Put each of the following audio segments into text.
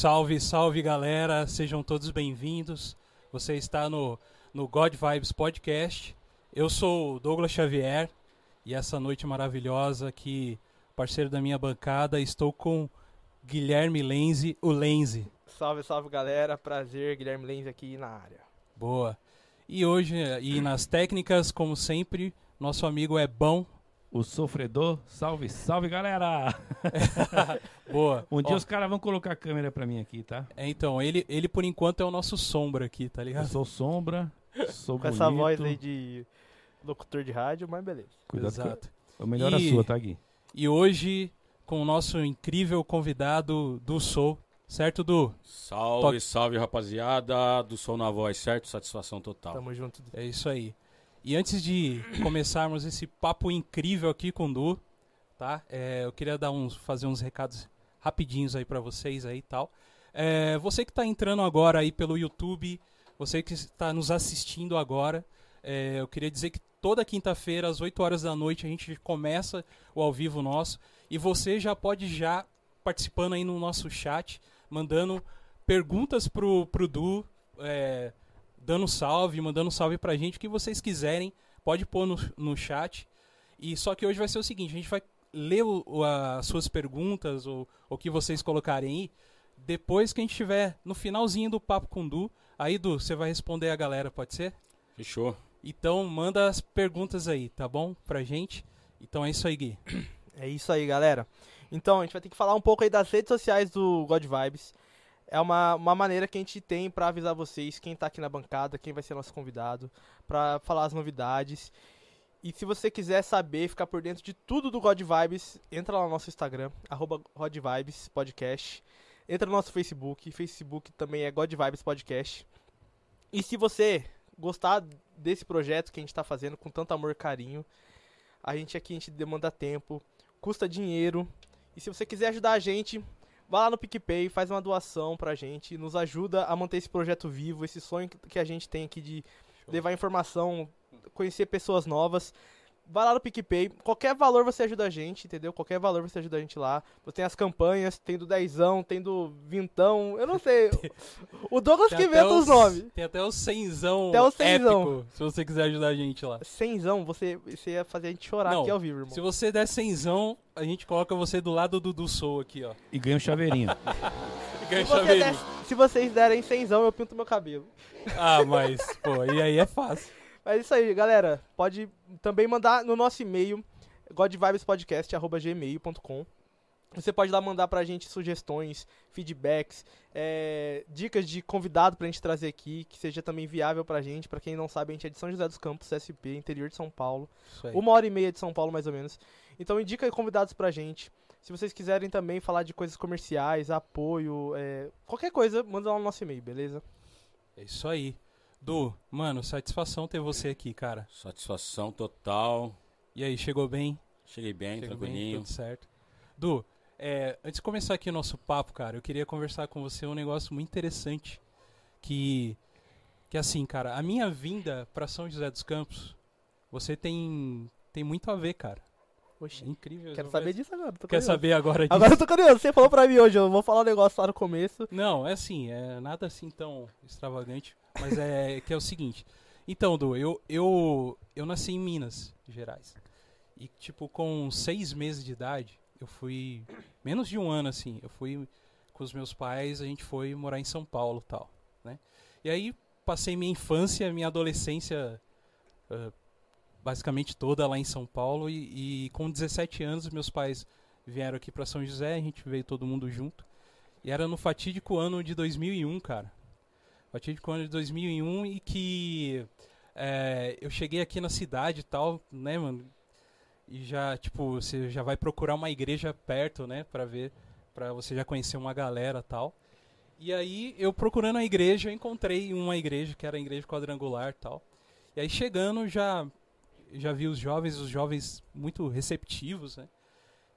Salve, salve galera, sejam todos bem-vindos. Você está no, no God Vibes Podcast. Eu sou o Douglas Xavier e essa noite maravilhosa aqui, parceiro da minha bancada, estou com Guilherme Lenze, o Lenze. Salve, salve galera, prazer, Guilherme Lenze aqui na área. Boa. E hoje, e nas técnicas, como sempre, nosso amigo é bom. O sofredor, salve, salve galera! Boa. Um dia Ó, os caras vão colocar a câmera pra mim aqui, tá? é, então, ele, ele por enquanto é o nosso sombra aqui, tá Eu ligado? sou sombra, sou Com bonito. essa voz aí de locutor de rádio, mas beleza. Cuidado Exato. O melhor E- a sua, tá, Gui? E hoje, com o nosso incrível convidado do Soul, certo, Du? Salve, Toque. salve rapaziada do Som na Voz, certo? Satisfação total. Tamo junto. É isso aí. E antes de começarmos esse papo incrível aqui com o Du, tá? É, eu queria dar uns, fazer uns recados rapidinhos aí pra vocês aí e tal. É, você que tá entrando agora aí pelo YouTube, você que está nos assistindo agora, é, eu queria dizer que toda quinta-feira às 8 horas da noite a gente começa o ao vivo nosso e você já pode já participando aí no nosso chat, mandando perguntas pro, pro Du, é, dando salve, mandando salve pra gente, o que vocês quiserem, pode pôr no, no chat. E só que hoje vai ser o seguinte, a gente vai ler o- o- as suas perguntas, ou o que vocês colocarem aí, depois que a gente estiver no finalzinho do papo com o Du. Aí, Du, você vai responder a galera, pode ser? Fechou? Então, manda as perguntas aí, tá bom? Pra gente. Então é isso aí, Gui. É isso aí, galera. Então, a gente vai ter que falar um pouco aí das redes sociais do God Vibes. É uma, uma maneira que a gente tem pra avisar vocês quem tá aqui na bancada, quem vai ser nosso convidado, pra falar as novidades. E se você quiser saber, ficar por dentro de tudo do God Vibes, entra lá no nosso Instagram, arroba God Vibes Podcast. Entra no nosso Facebook, Facebook também é God Vibes Podcast. E se você gostar desse projeto que a gente tá fazendo com tanto amor e carinho, a gente aqui a gente demanda tempo, custa dinheiro. E se você quiser ajudar a gente, vá lá no PicPay, faz uma doação pra gente, nos ajuda a manter esse projeto vivo, esse sonho que- que a gente tem aqui de levar informação, conhecer pessoas novas. Vai lá no PicPay, qualquer valor você ajuda a gente, entendeu? Qualquer valor você ajuda a gente lá. Você tem as campanhas, tem do dezão, tem do vintão, eu não sei. O Douglas Tem que inventa os nomes. Tem até o cenzão Até o cenzão. épico, se você quiser ajudar a gente lá. Cenzão, você, você ia fazer a gente chorar Não, aqui ao vivo, irmão. Se você der cenzão, a gente coloca você do lado do, do Soul aqui, ó. E ganha um chaveirinho. Ganha Se, você chaveirinho. der- se vocês derem cenzão, eu pinto meu cabelo. Ah, mas, pô, e aí é fácil. É isso aí, galera. Pode também mandar no nosso e-mail, godvibespodcast.gmail.com. Você pode lá mandar pra gente sugestões, feedbacks, é, dicas de convidado pra gente trazer aqui, que seja também viável pra gente. Pra quem não sabe, a gente é de São José dos Campos, CSP, interior de São Paulo. Isso aí. Uma hora e meia de São Paulo, mais ou menos. Então indica convidados pra gente. Se vocês quiserem também falar de coisas comerciais, apoio, é, qualquer coisa, manda lá no nosso e-mail, beleza? É isso aí. Du, mano, satisfação ter você aqui, cara. Satisfação total. E aí, chegou bem? Cheguei bem, Chegou bem, tranquilinho. tudo certo. Du, é, antes de começar aqui o nosso papo, cara, eu queria conversar com você um negócio muito interessante. Que, que assim, cara, a minha vinda pra São José dos Campos, você tem, tem muito a ver, cara. É incrível. quero saber vejo- disso agora. tô Quer curioso. saber agora disso? Agora eu tô curioso. Você falou pra mim hoje, eu vou falar um negócio lá no começo. Não, é assim, é nada assim tão extravagante, mas é que é o seguinte. Então, Du, eu, eu, eu nasci em Minas Gerais. E, tipo, com seis meses de idade, eu fui. Menos de um ano, assim, eu fui com os meus pais, a gente foi morar em São Paulo tal, né? E aí passei minha infância, minha adolescência ah, basicamente toda lá em São Paulo. E, e com 17 anos, meus pais vieram aqui pra São José, a gente veio todo mundo junto. E era no fatídico ano de 2001, cara. Fatídico ano de 2001 e que é, eu cheguei aqui na cidade e tal, né, mano? E já, tipo, você já vai procurar uma igreja perto, né, pra ver, pra você já conhecer uma galera tal. E aí, eu procurando a igreja, eu encontrei uma igreja que era a igreja quadrangular tal. E aí, chegando, já, já vi os jovens, os jovens muito receptivos, né?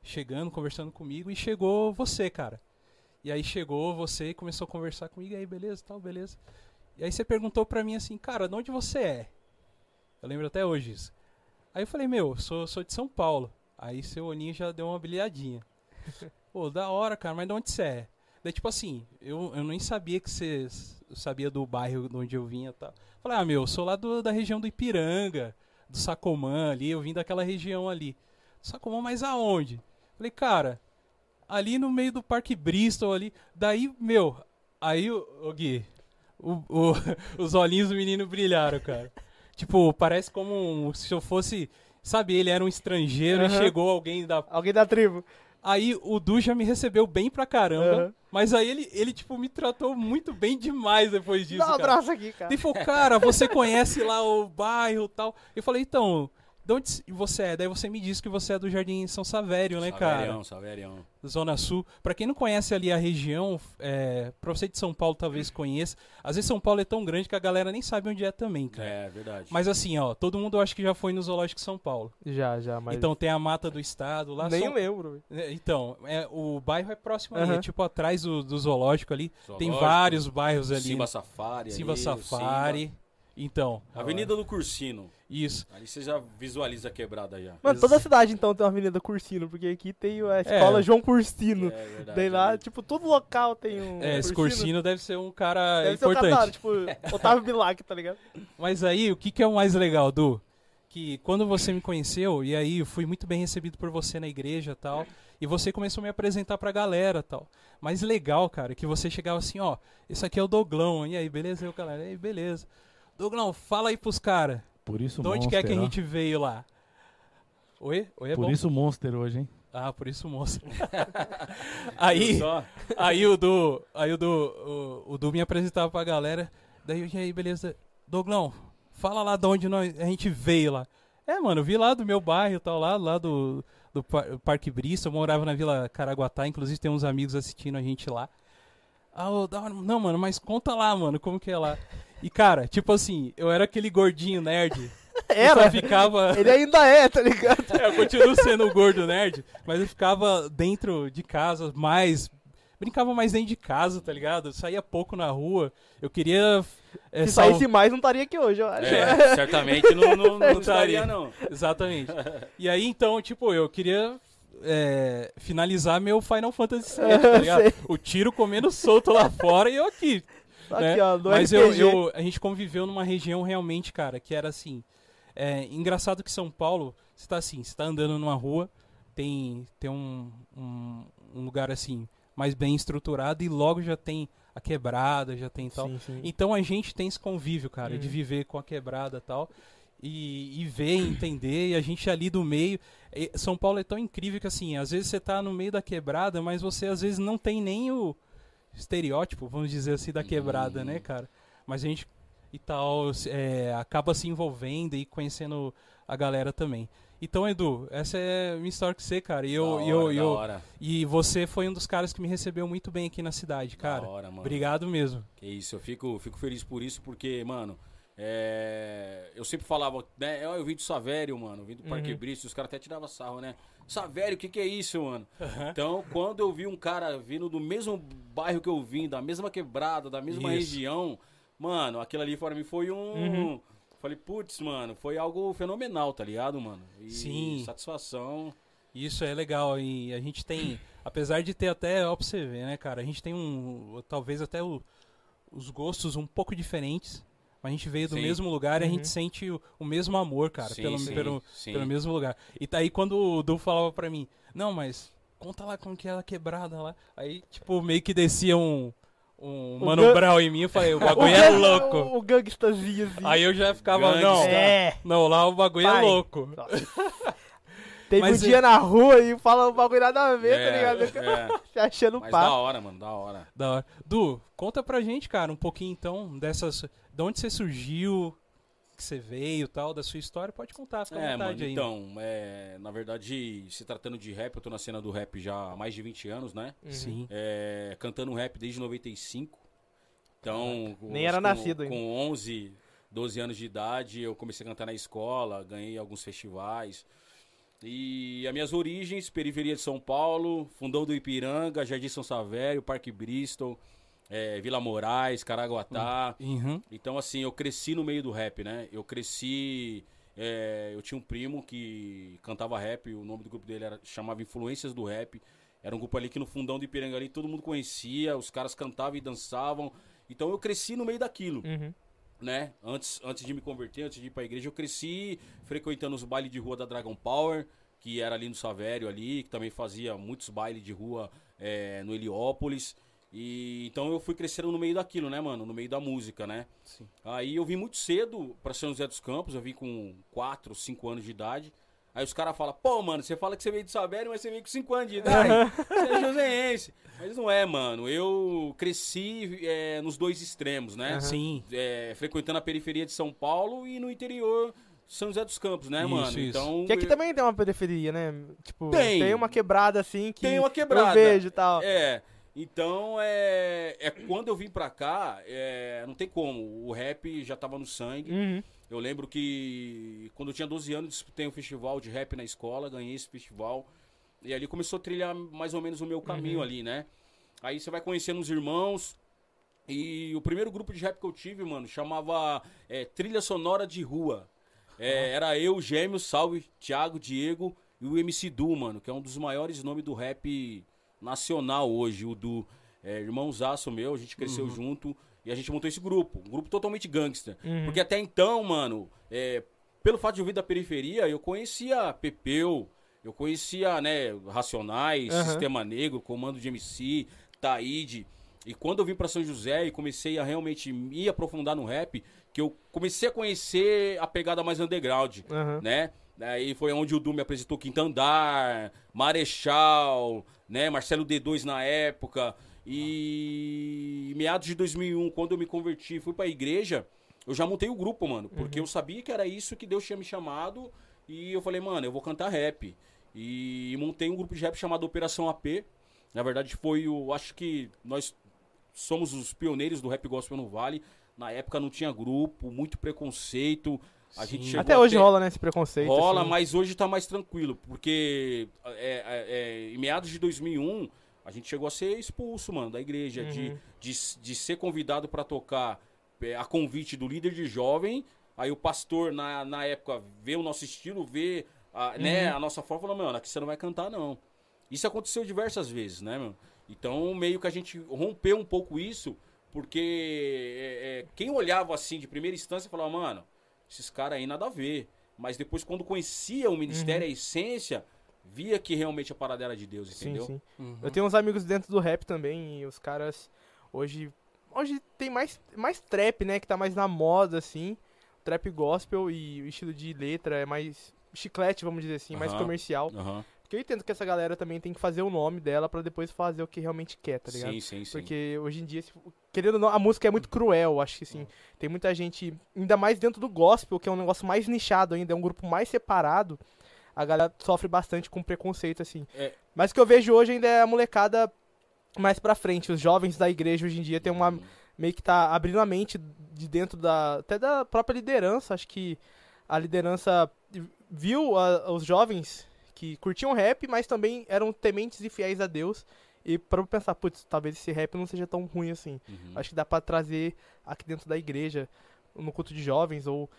Chegando, conversando comigo, e chegou você, cara. E aí chegou você e começou a conversar comigo, aí, beleza, tal, beleza. E aí você perguntou pra mim assim, cara, de onde você é? Eu lembro até hoje isso. Aí eu falei, meu, sou, sou de São Paulo. Aí seu olhinho já deu uma brilhadinha. Pô, da hora, cara, mas de onde você é? Daí, tipo assim, eu, eu nem sabia que você sabia do bairro de onde eu vinha e tal. Falei, ah, meu, eu sou lá do- da região do Ipiranga, do Sacomã ali, eu vim daquela região ali. Sacomã, mas aonde? Falei, cara, ali no meio do Parque Bristol ali. Daí, meu, aí o, o Gui, o- o- os olhinhos do menino brilharam, cara. Tipo, parece como um- se eu fosse. Sabe, ele era um estrangeiro e Aham. chegou alguém da. Alguém da tribo. Aí o Du já me recebeu bem pra caramba. Aham. Mas aí ele, ele, tipo, me tratou muito bem demais depois disso. Dá um cara. abraço aqui, cara. Ele falou, cara, você conhece lá o bairro e tal. Eu falei, então, de onde você é? Daí você me disse que você é do Jardim São Savério, né, cara? Saverião, Saverião. Zona Sul. Pra quem não conhece ali a região, é, pra você de São Paulo talvez conheça. Às vezes São Paulo é tão grande que a galera nem sabe onde é também, cara. É, verdade. Mas assim, ó, todo mundo eu acho que já foi no Zoológico de São Paulo. Já, já, mas. Então tem a Mata do Estado lá. nem são- lembro. velho. É, Então, é, o bairro é próximo ali, é tipo atrás do, do zoológico ali. Tem Zoológico, vários bairros ali. Simba Safari. Simba ali, Safari. Então. Avenida do Cursino. Isso. Ali você já visualiza a quebrada já. Mano, toda a cidade então tem uma avenida Cursino, porque aqui tem a escola É. João Cursino. É verdade. Daí lá, tipo, todo local tem um. É, esse Cursino deve ser um cara Deve ser um importante. da hora, tipo, Otávio Bilac, tá ligado? Mas aí, o que, que é o mais legal, Du? Que quando você me conheceu, e aí eu fui muito bem recebido por você na igreja e tal, e você começou a me apresentar pra galera e tal. Mas legal, cara, que você chegava assim, ó, esse aqui é o Doglão, e aí, beleza? Eu, galera, e aí, beleza. Doglão, fala aí pros caras, Por isso de onde Monster, quer que a gente veio lá? Oi? Oi é Por bom? isso Monster hoje, hein? Ah, por isso monstro. aí, aí o Du, aí o Du, o, o Du me apresentava pra galera. Daí, eu, e aí, beleza. Doglão, fala lá de onde nós, a gente veio lá. É, mano, eu vi lá do meu bairro e tal, lá, lá do, do Par- Parque Bristol. Eu morava na Vila Caraguatá, inclusive tem uns amigos assistindo a gente lá. Ah, não, mano, mas conta lá, mano, como que é lá. E, cara, tipo assim, eu era aquele gordinho nerd. que Era. Só ficava... Ele ainda é, tá ligado? É, eu continuo sendo o gordo nerd, mas eu ficava dentro de casa mais. Brincava mais dentro de casa, tá ligado? Eu saía pouco na rua. Eu queria. É, Se sal- saísse mais, não estaria aqui hoje, eu acho. É, certamente não, não, não Estaria. estaria, não. Exatamente. E aí, então, tipo, eu queria é, finalizar meu Final Fantasy VII, tá ligado? Sei. O tiro comendo solto lá fora e eu aqui. Aqui, né? ó, do Mas eu, eu- a gente conviveu numa região realmente, cara, que era assim. É, engraçado que São Paulo, você tá assim, você tá andando numa rua, tem, tem um, um, um lugar assim, mais bem estruturado e logo já tem a quebrada, já tem tal. Sim, sim. Então a gente tem esse convívio, cara, de Uhum. viver com a quebrada e tal. E, e ver, entender, e a gente ali do meio. São Paulo é tão incrível que assim, às vezes você tá no meio da quebrada, mas você às vezes não tem nem o estereótipo, vamos dizer assim, da quebrada, Uhum. né, cara? Mas a gente e tal é, acaba se envolvendo e conhecendo a galera também. Então, Edu, essa é a minha história com você, cara. E eu, eu, hora, eu- hora. e você foi um dos caras que me recebeu muito bem aqui na cidade, cara. Da hora, mano. Obrigado mesmo. Que isso, eu fico, fico feliz por isso, porque, mano, é, eu sempre falava, né? Eu, eu vim do Savério, mano, vim do Parque Uhum. Os caras até tiravam sarro, né? Savério, o que que é isso, mano? Então, quando eu vi um cara vindo do mesmo bairro que eu vim, da mesma quebrada, da mesma Isso. região, mano, aquilo ali para mim foi um... Uhum. Falei, putz, mano, foi algo fenomenal, tá ligado, mano? E Sim. satisfação. Isso é legal. E a gente tem, apesar de ter até, ó pra você ver, né, cara? A gente tem um, talvez até o- os gostos um pouco diferentes. Mas a gente veio do Sim. mesmo lugar e a Uhum. gente sente o, o mesmo amor, cara, Sim, pelo, sim, pelo, sim. pelo mesmo lugar. E daí quando o Du falava pra mim, não, mas conta lá como que é a quebrada lá. Aí, tipo, meio que descia um, um O Mano Brown em mim, eu falei, o O bagulho é gang- louco. O, o gangstazinho, assim. Aí eu já ficava, Gangsta. não, É. não, lá o bagulho Pai. é louco. Teve Mas um dia na rua e fala um bagulho nada a ver, É, tá ligado? é. Se achando Mas da papo. hora, mano, da hora. Da hora. Du, conta pra gente, cara, um pouquinho então dessas. De onde você surgiu, que você veio e tal, da sua história, pode contar, fica à É, vontade mano, aí. então, é, na verdade, se tratando de rap, eu tô na cena do rap já há mais de 20 anos, né? Uhum. Sim. É, cantando rap desde 95. Então, Nem era com- nascido ainda. Com 11, 12 anos de idade, eu comecei a cantar na escola, ganhei alguns festivais. E as minhas origens, periferia de São Paulo, fundão do Ipiranga, Jardim São Savério, Parque Bristol, é, Vila Moraes, Caraguatá. Uhum. Então, assim, eu cresci no meio do rap, né? Eu cresci. é, eu tinha um primo que cantava rap, o nome do grupo dele era, chamava Influências do Rap. Era um grupo ali que no fundão do Ipiranga ali todo mundo conhecia, os caras cantavam e dançavam. Então eu cresci no meio daquilo, Uhum. né? Antes, antes de me converter, antes de ir pra igreja, eu cresci frequentando os bailes de rua da Dragon Power, que era ali no Savério ali, que também fazia muitos bailes de rua é, no Heliópolis. E então eu fui crescendo no meio daquilo, né, mano? No meio da música, né? Sim. Aí eu vim muito cedo pra São José dos Campos, eu vim com 4, 5 anos de idade. Aí os caras falam, pô, mano, você fala que você veio de Savério, mas você veio com 5 anos de idade. você é joseense. Mas não é, mano. Eu cresci é, nos dois extremos, né? Aham. Sim. É, frequentando a periferia de São Paulo e no interior São José dos Campos, né, Isso, mano? isso. Então. Que aqui eu- também tem uma periferia, né? Tipo, Tem. uma quebrada assim que Tem uma quebrada. eu vejo e tal. É. Então, é, é quando eu vim pra cá, é, não tem como. O rap já tava no sangue. Uhum. Eu lembro que quando eu tinha 12 anos, disputei um festival de rap na escola, ganhei esse festival. E ali começou a trilhar mais ou menos o meu caminho ali, né? Aí você vai conhecendo os irmãos. E o primeiro grupo de rap que eu tive, mano, chamava é, Trilha Sonora de Rua. É, Era eu, Gêmeos, Salve, Thiago, Diego e o MC Du, mano, que é um dos maiores nomes do rap nacional hoje. O Du, é, irmãozaço meu, a gente cresceu junto e a gente montou esse grupo. Um grupo totalmente gangster. Uhum. Porque até então, mano, é, pelo fato de eu vir da periferia, eu conhecia Pepeu, eu conhecia, né, Racionais, Aham. Sistema Negro, Comando de MC, Taíde. E quando eu vim pra São José e comecei a realmente me aprofundar no rap, que eu comecei a conhecer a pegada mais underground, Aham. né? Aí foi onde o Du me apresentou Quinta Andar, Marechal, né? Marcelo D2 na época. E meados de 2001, quando eu me converti e fui pra igreja, eu já montei o grupo, mano. Porque eu sabia que era isso que Deus tinha me chamado. E eu falei, mano, eu vou cantar rap. E montei um grupo de rap chamado Operação AP. Na verdade, foi o. Acho que nós somos os pioneiros do rap gospel no Vale. Na época não tinha grupo, muito preconceito. A gente chegou Até hoje rola, né, esse preconceito. Rola, assim. mas hoje tá mais tranquilo, porque é, é, é, em meados de 2001 a gente chegou a ser expulso, mano, da igreja, de, Uhum. de, de ser convidado pra tocar é, a convite do líder de jovem. Aí o pastor, na, na época, vê o nosso estilo, vê a, né, Uhum. a nossa forma, falou, mano, aqui você não vai cantar, não. Isso aconteceu diversas vezes, né, mano? Então, meio que a gente rompeu um pouco isso, porque é, é, quem olhava assim de primeira instância falava, mano, esses caras aí nada a ver. Mas depois, quando conhecia o ministério, a essência, via que realmente a parada era de Deus, Sim, entendeu? sim. Uhum. Eu tenho uns amigos dentro do rap também e os caras hoje hoje tem mais mais trap, né, que tá mais na moda assim, trap gospel e o estilo de letra é mais chiclete, vamos dizer assim, mais Aham. comercial. Aham. Porque eu entendo que essa galera também tem que fazer o nome dela pra depois fazer o que realmente quer, tá ligado? Sim, sim, sim. Porque hoje em dia, se- querendo ou não, a música é muito cruel, acho que assim. Tem muita gente, ainda mais dentro do gospel, que é um negócio mais nichado ainda, é um grupo mais separado. A galera sofre bastante com preconceito, assim. É. Mas o que eu vejo hoje ainda é a molecada mais pra frente. Os jovens da igreja hoje em dia tem uma. meio que tá abrindo a mente de dentro da. até da própria liderança. Acho que a liderança viu a- os jovens que curtiam rap, mas também eram tementes e fiéis a Deus. E para pensar, putz, talvez esse rap não seja tão ruim assim. Uhum. Acho que dá pra trazer aqui dentro da igreja, no culto de jovens, ou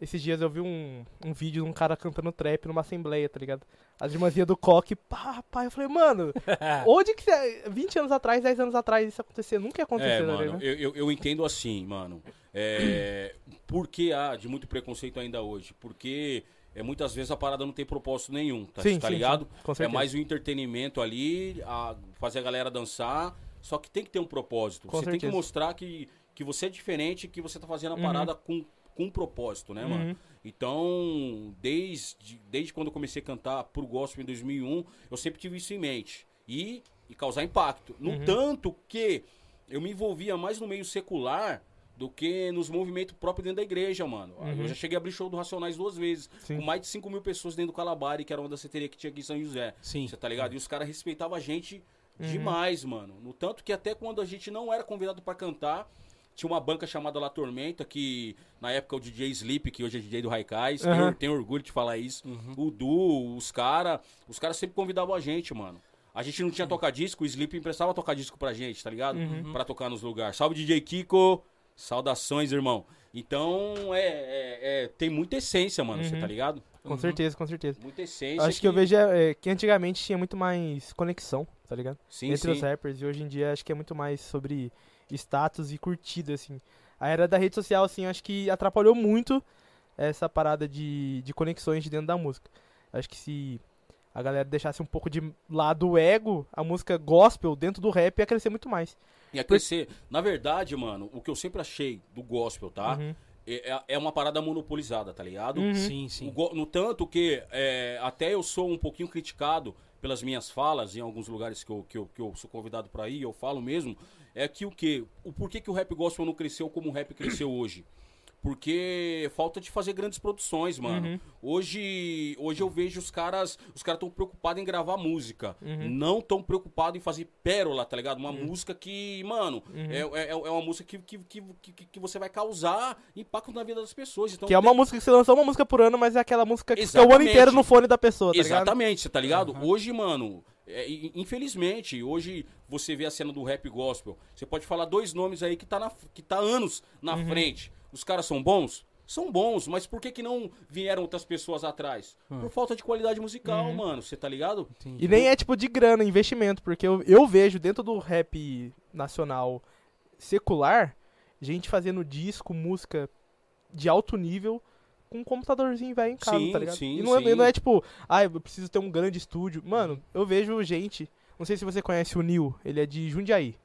esses dias eu vi um, um vídeo de um cara cantando trap numa assembleia, tá ligado? As irmãzinhas do coque, pá, pá, eu falei, mano, onde que você. 20 anos atrás, 10 anos atrás isso acontecer? Nunca ia acontecer, É, mano, ligado? eu, eu, eu entendo assim, mano. É, por que há de muito preconceito ainda hoje? Porque é, muitas vezes a parada não tem propósito nenhum, tá, Sim, tá sim, ligado? sim, É mais um entretenimento ali, a- fazer a galera dançar, só que tem que ter um propósito. Com você tem certeza. que mostrar que, que você é diferente, que você tá fazendo a Uhum. parada com, com um propósito, né, mano? Uhum. Então, desde, desde quando eu comecei a cantar pro gospel em 2001, eu sempre tive isso em mente. E, e causar impacto. No Uhum. tanto que eu me envolvia mais no meio secular do que nos movimentos próprios dentro da igreja, mano. Uhum. Eu já cheguei a abrir show do Racionais duas vezes. Sim. Com mais de 5 mil pessoas dentro do Calabari, que era uma danceteria que tinha aqui em São José. Sim. Você tá ligado? E os caras respeitavam a gente Uhum. demais, mano. No tanto que até quando a gente não era convidado pra cantar, tinha uma banca chamada La Tormenta, que na época o DJ Sleep, que hoje é DJ do Raikais, Uhum. tenho, tenho orgulho de falar isso. O Du, os caras, os caras sempre convidavam a gente, mano. A gente não tinha toca-disco, o Sleep emprestava toca-disco pra gente, tá ligado? Uhum. Pra tocar nos lugares. Salve DJ Kiko, saudações, irmão. Então, é, é- é- tem muita essência, mano, você Uhum. tá ligado? Com Uhum. certeza, com certeza. Muita essência. Acho que eu vejo é, é, que antigamente tinha muito mais conexão, tá ligado? Sim, Entre sim. os rappers. E hoje em dia acho que é muito mais sobre status e curtida, assim. A era da rede social, assim, acho que atrapalhou muito essa parada de, de conexões de dentro da música. Acho que se a galera deixasse um pouco de lado o ego, a música gospel dentro do rap ia crescer muito mais. Ia crescer. Na verdade, mano, o que eu sempre achei do gospel, tá? Uhum. É, é uma parada monopolizada, tá ligado? Uhum. Sim, sim. go- No tanto que é, até eu sou um pouquinho criticado pelas minhas falas em alguns lugares que eu, que eu, que eu sou convidado pra ir, eu falo mesmo, é que o que? O porquê que o rap gospel não cresceu como o rap cresceu hoje? Porque falta de fazer grandes produções, mano. Uhum. Hoje, hoje eu vejo os caras, os caras tão preocupados em gravar música, Uhum. não tão preocupados em fazer pérola, tá ligado? Uma música que, mano, Uhum. é, é, é uma música que, que, que, que, que você vai causar impacto na vida das pessoas. Então, Que é uma música que você lançou uma música por ano, mas é aquela música que fica o ano Exatamente. inteiro no fone da pessoa, tá ligado? Exatamente, você tá ligado? Hoje, mano, é, infelizmente, hoje você vê a cena do rap gospel. Você pode falar dois nomes aí que tá, na, que tá anos na Uhum. frente. Os caras são bons? São bons, mas por que, que não vieram outras pessoas atrás? Por falta de qualidade musical, mano, você tá ligado? Entendi. E nem é tipo de grana, investimento, porque eu, eu vejo dentro do rap nacional secular, gente fazendo disco, música de alto nível com um computadorzinho velho em casa, Sim, tá ligado? sim, e não é, sim. não é tipo, ah, eu preciso ter um grande estúdio. Mano, eu vejo gente, não sei se você conhece o Nil, ele é de Jundiaí.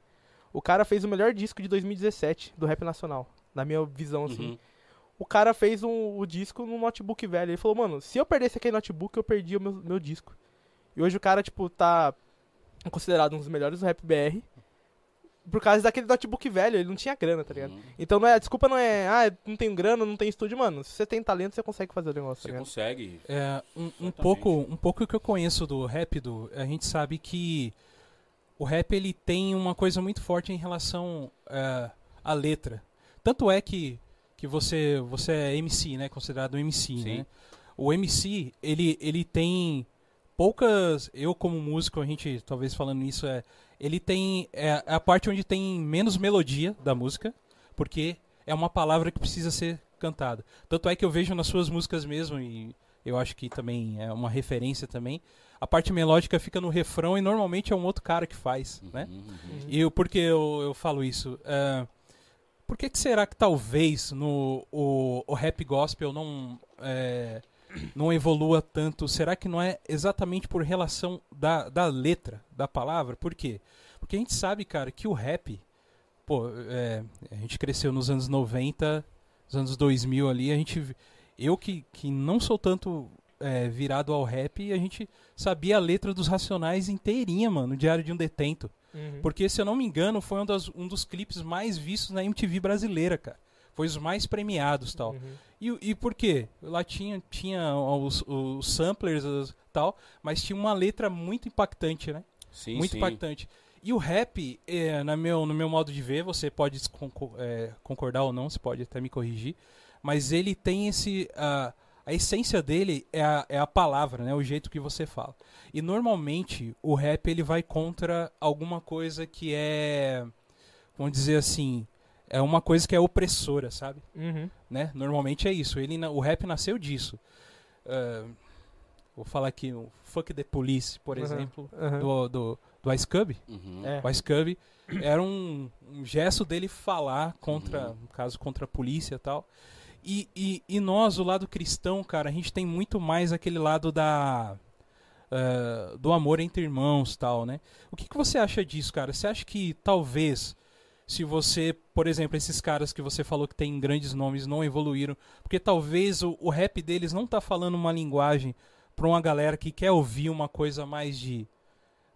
O cara fez o melhor disco de 2017 do rap nacional, na minha visão, assim. Uhum. O cara fez um, o disco num notebook velho. Ele falou, mano, se eu perdesse aquele notebook, eu perdia o meu, meu disco. E hoje o cara, tipo, tá considerado um dos melhores do rap BR. Por causa daquele notebook velho, ele não tinha grana, tá ligado? Uhum. Então não é, a desculpa não é, ah, não tenho grana, não tem estúdio, mano. Se você tem talento, você consegue fazer o negócio, tá Você ligado? consegue. É, um, um pouco, um pouco que eu conheço do rap, do, a gente sabe que o rap ele tem uma coisa muito forte em relação é, à letra. Tanto é que, que você, você é MC, né? Considerado MC, Sim. né? O MC, ele, ele tem poucas. Eu, como músico, a gente talvez falando isso, é. Ele tem. É a parte onde tem menos melodia da música, porque é uma palavra que precisa ser cantada. Tanto é que eu vejo nas suas músicas mesmo, e eu acho que também é uma referência também. A parte melódica fica no refrão e normalmente é um outro cara que faz, né? Uhum. E eu, por que eu, eu falo isso? É, por que, que será que talvez no, o, o rap gospel não, é, não evolua tanto? Será que não é exatamente por relação da, da letra, da palavra? Por quê? Porque a gente sabe, cara, que o rap, pô, é, a gente cresceu nos anos 90, nos anos 2000 ali, a gente, eu que, que não sou tanto é, virado ao rap, a gente sabia a letra dos Racionais inteirinha, mano, no Diário de um Detento. Uhum. Porque, se eu não me engano, foi um, das- um dos clipes mais vistos na MTV brasileira, cara. Foi os mais premiados tal. Uhum. E, e por quê? Lá tinha, tinha os, os samplers os, tal, mas tinha uma letra muito impactante, né? Sim, muito sim. impactante. E o rap, é, na meu, no meu modo de ver, você pode é, concordar ou não, você pode até me corrigir, mas ele tem esse. A, a essência dele é a, é a palavra, né? O jeito que você fala. E normalmente o rap ele vai contra alguma coisa que é. Vamos dizer assim. É uma coisa que é opressora, sabe? Uhum. né? Normalmente é isso. Ele, o rap nasceu disso. Ah, vou falar aqui o Fuck the Police, por Uhum. exemplo, Uhum. do, do, do Ice Cub. Uhum. É. O Ice Cub era um, um gesto dele falar contra, Uhum. no caso, contra a polícia e tal. E, e, e nós, o lado cristão, cara, a gente tem muito mais aquele lado da... ah, do amor entre irmãos tal, né? O que, que você acha disso, cara? Você acha que talvez se você, por exemplo, esses caras que você falou que tem grandes nomes não evoluíram, porque talvez o, o rap deles não tá falando uma linguagem pra uma galera que quer ouvir uma coisa mais de,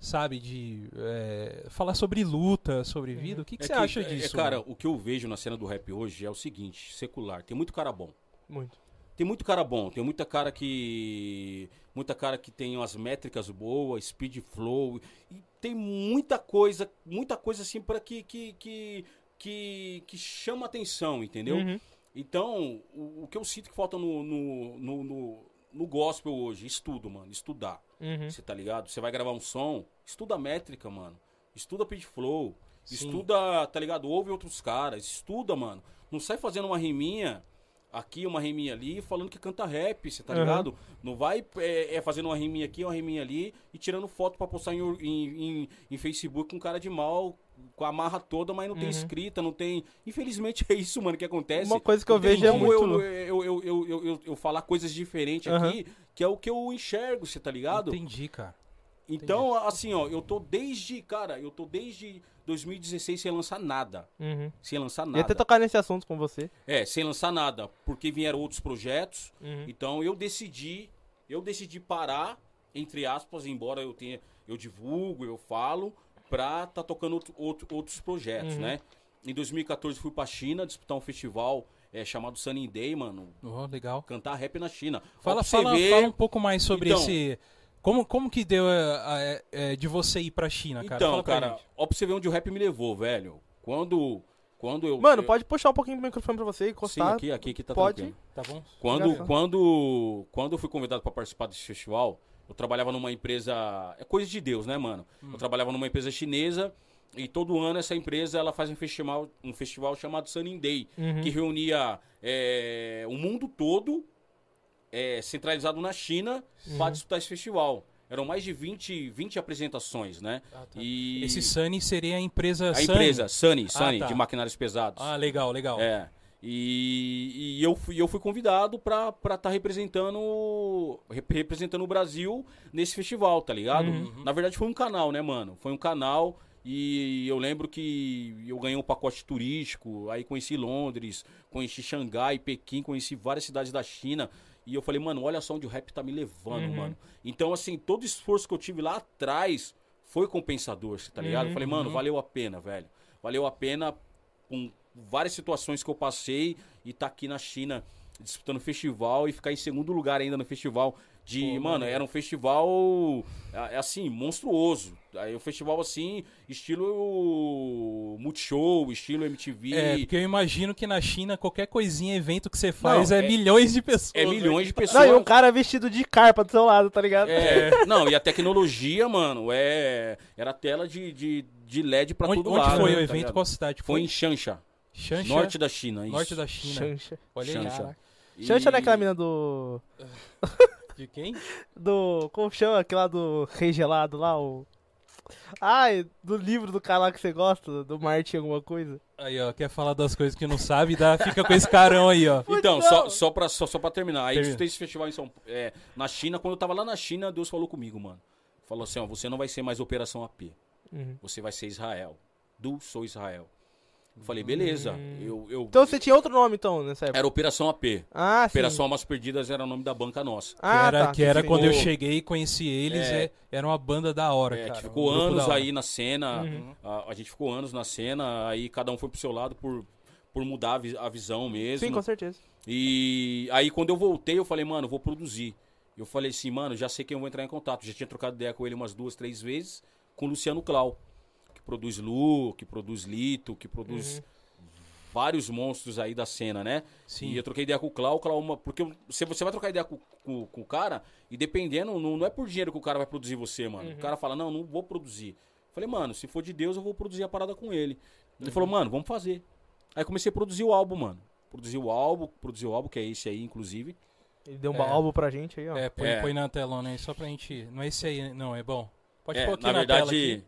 sabe, de é, falar sobre luta, sobre vida. O que, que É você que- acha é- disso? É, cara, mano? o que eu vejo na cena do rap hoje é o seguinte, secular. Tem muito cara bom. Muito. Tem muito cara bom, tem muita cara que. Muita cara que tem umas métricas boas, speed flow. E tem muita coisa, muita coisa assim para que, que, que, que, que chama atenção, entendeu? Uhum. Então, o, o que eu sinto que falta no, no, no, no, no gospel hoje, estudo, mano, estudar. Uhum. Você tá ligado? Você vai gravar um som, estuda métrica, mano. Estuda pitch flow. Sim. Estuda, tá ligado? Ouve outros caras. Estuda, mano. Não sai fazendo uma riminha aqui, uma riminha ali, falando que canta rap, você tá Aham. ligado? Não vai é, é, fazendo uma riminha aqui, uma riminha ali e tirando foto pra postar em, em, em- em Facebook com cara de mal, com a marra toda, mas não tem Uhum. escrita, não tem. Infelizmente é isso, mano, que acontece. Uma coisa que eu tem vejo é muito. Eu, eu, eu, eu, eu, eu- eu falar coisas diferentes Aham. aqui, que é o que eu enxergo, você tá ligado? Entendi, cara. Então, assim, ó, eu tô desde, cara, eu tô desde 2016 sem lançar nada. Uhum. Sem lançar Ia até nada. tocar nesse assunto com você. É, sem lançar nada, porque vieram outros projetos. Uhum. Então eu decidi, eu decidi parar, entre aspas, embora eu tenha, eu divulgo, eu falo, pra tá tocando outro- outro- outros projetos, Uhum. né? Em 2014 fui pra China disputar um festival é, chamado Sunny Day, mano. Ó, legal. Cantar rap na China. Fala, pra fala, ver- fala um pouco mais sobre Então- esse. Como, como que deu é, é, é, de você ir pra China, cara? Então, Fala pra cara, ó pra você ver onde o rap me levou, velho. Quando, quando eu... Mano, eu, pode puxar um pouquinho o microfone pra você e Sim, encostar. aqui, aqui, aqui tá Pode. tranquilo. Tá bom? Quando, quando, quando eu fui convidado para participar desse festival, eu trabalhava numa empresa. É coisa de Deus, né, mano? Eu trabalhava numa empresa chinesa e todo ano essa empresa ela faz um festival, um festival chamado Sunny Day, Uhum. que reunia é, o mundo todo é, centralizado na China para disputar esse festival. Eram mais de 20, 20 apresentações, né? Ah, tá. E Esse Sunny seria a empresa a Sunny? empresa Sunny, Sunny tá. de maquinários pesados. Ah, legal, legal. É. E, e eu, fui, eu fui convidado pra estar representando, rep- representando o Brasil nesse festival, tá ligado? Uhum. Na verdade foi um canal, né, mano? Foi um canal e eu lembro que eu ganhei um pacote turístico, aí conheci Londres, conheci Xangai, Pequim, conheci várias cidades da China. E eu falei, mano, olha só onde o rap tá me levando, Uhum. mano. Então, assim, todo esforço que eu tive lá atrás foi compensador, tá ligado? Uhum. Eu falei, mano, valeu a pena, velho. Valeu a pena com várias situações que eu passei e tá aqui na China disputando festival e ficar em segundo lugar ainda no festival de, Pô, mano, maneiro. era um festival é, assim, monstruoso. Aí um festival assim, estilo Multishow, estilo MTV. É, porque eu imagino que na China qualquer coisinha, evento que você faz Não, é, é- milhões de pessoas. é né? milhões de Não, pessoas. e um cara vestido de carpa do seu lado, tá ligado? É, não, e a tecnologia, mano, é era tela de, de, de LED pra Onde, todo onde lado. foi né, o tá evento? ligado? Qual cidade Foi em Xancha, Xanxa, norte da China. Isso. norte da China. Xanxa. Olha aí. Xanxa. Caraca. E- Xanxa não é aquela mina do. De quem? Do. Como chama? Aquela do Rei Gelado lá, o. Ai, do livro do cara lá que você gosta, do Martin alguma coisa. Aí, ó, quer falar das coisas que não sabe, dá, fica com esse carão aí, ó. Então, só, só, pra, só, só pra terminar. Aí Termina. tem esse festival em São é, na China. Quando eu tava lá na China, Deus falou comigo, mano. Falou assim, ó, você não vai ser mais Operação AP. Uhum. Você vai ser Israel. Do Sou Israel. Eu falei, beleza. Hum. Eu, eu... Então você tinha outro nome então nessa época? Era Operação AP. Ah, sim. Operação Almas Perdidas era o nome da banca nossa. Que Ah, era, tá, que era quando eu cheguei e conheci eles, É. é, era uma banda da hora, É, cara. que um ficou grupo anos aí na cena. Uhum. A, a gente ficou anos na cena, aí cada um foi pro seu lado por, por mudar a, vi- a visão mesmo. Sim, com certeza. E aí quando eu voltei, eu falei, mano, eu vou produzir. Eu falei assim, mano, já sei quem eu vou entrar em contato. Já tinha trocado ideia com ele umas duas, três vezes, com o Luciano Clau, que produz Lu, que produz Lito, que produz vários monstros aí da cena, né? Sim. E eu troquei ideia com o Clau, o Clau uma, porque você, você vai trocar ideia com, com, com o cara e dependendo, não, não é por dinheiro que o cara vai produzir você, mano. O cara fala, não, não vou produzir. Eu falei, mano, se for de Deus, eu vou produzir a parada com ele. Ele falou, mano, vamos fazer. Aí comecei a produzir o álbum, mano. Produzir o álbum, produzir o álbum, que é esse aí, inclusive. Ele deu um É. álbum pra gente aí, ó. É, põe, É. põe na telona aí, só pra gente... Não é esse aí, não, é bom. Pode É, pôr aqui na na, verdade, tela aqui.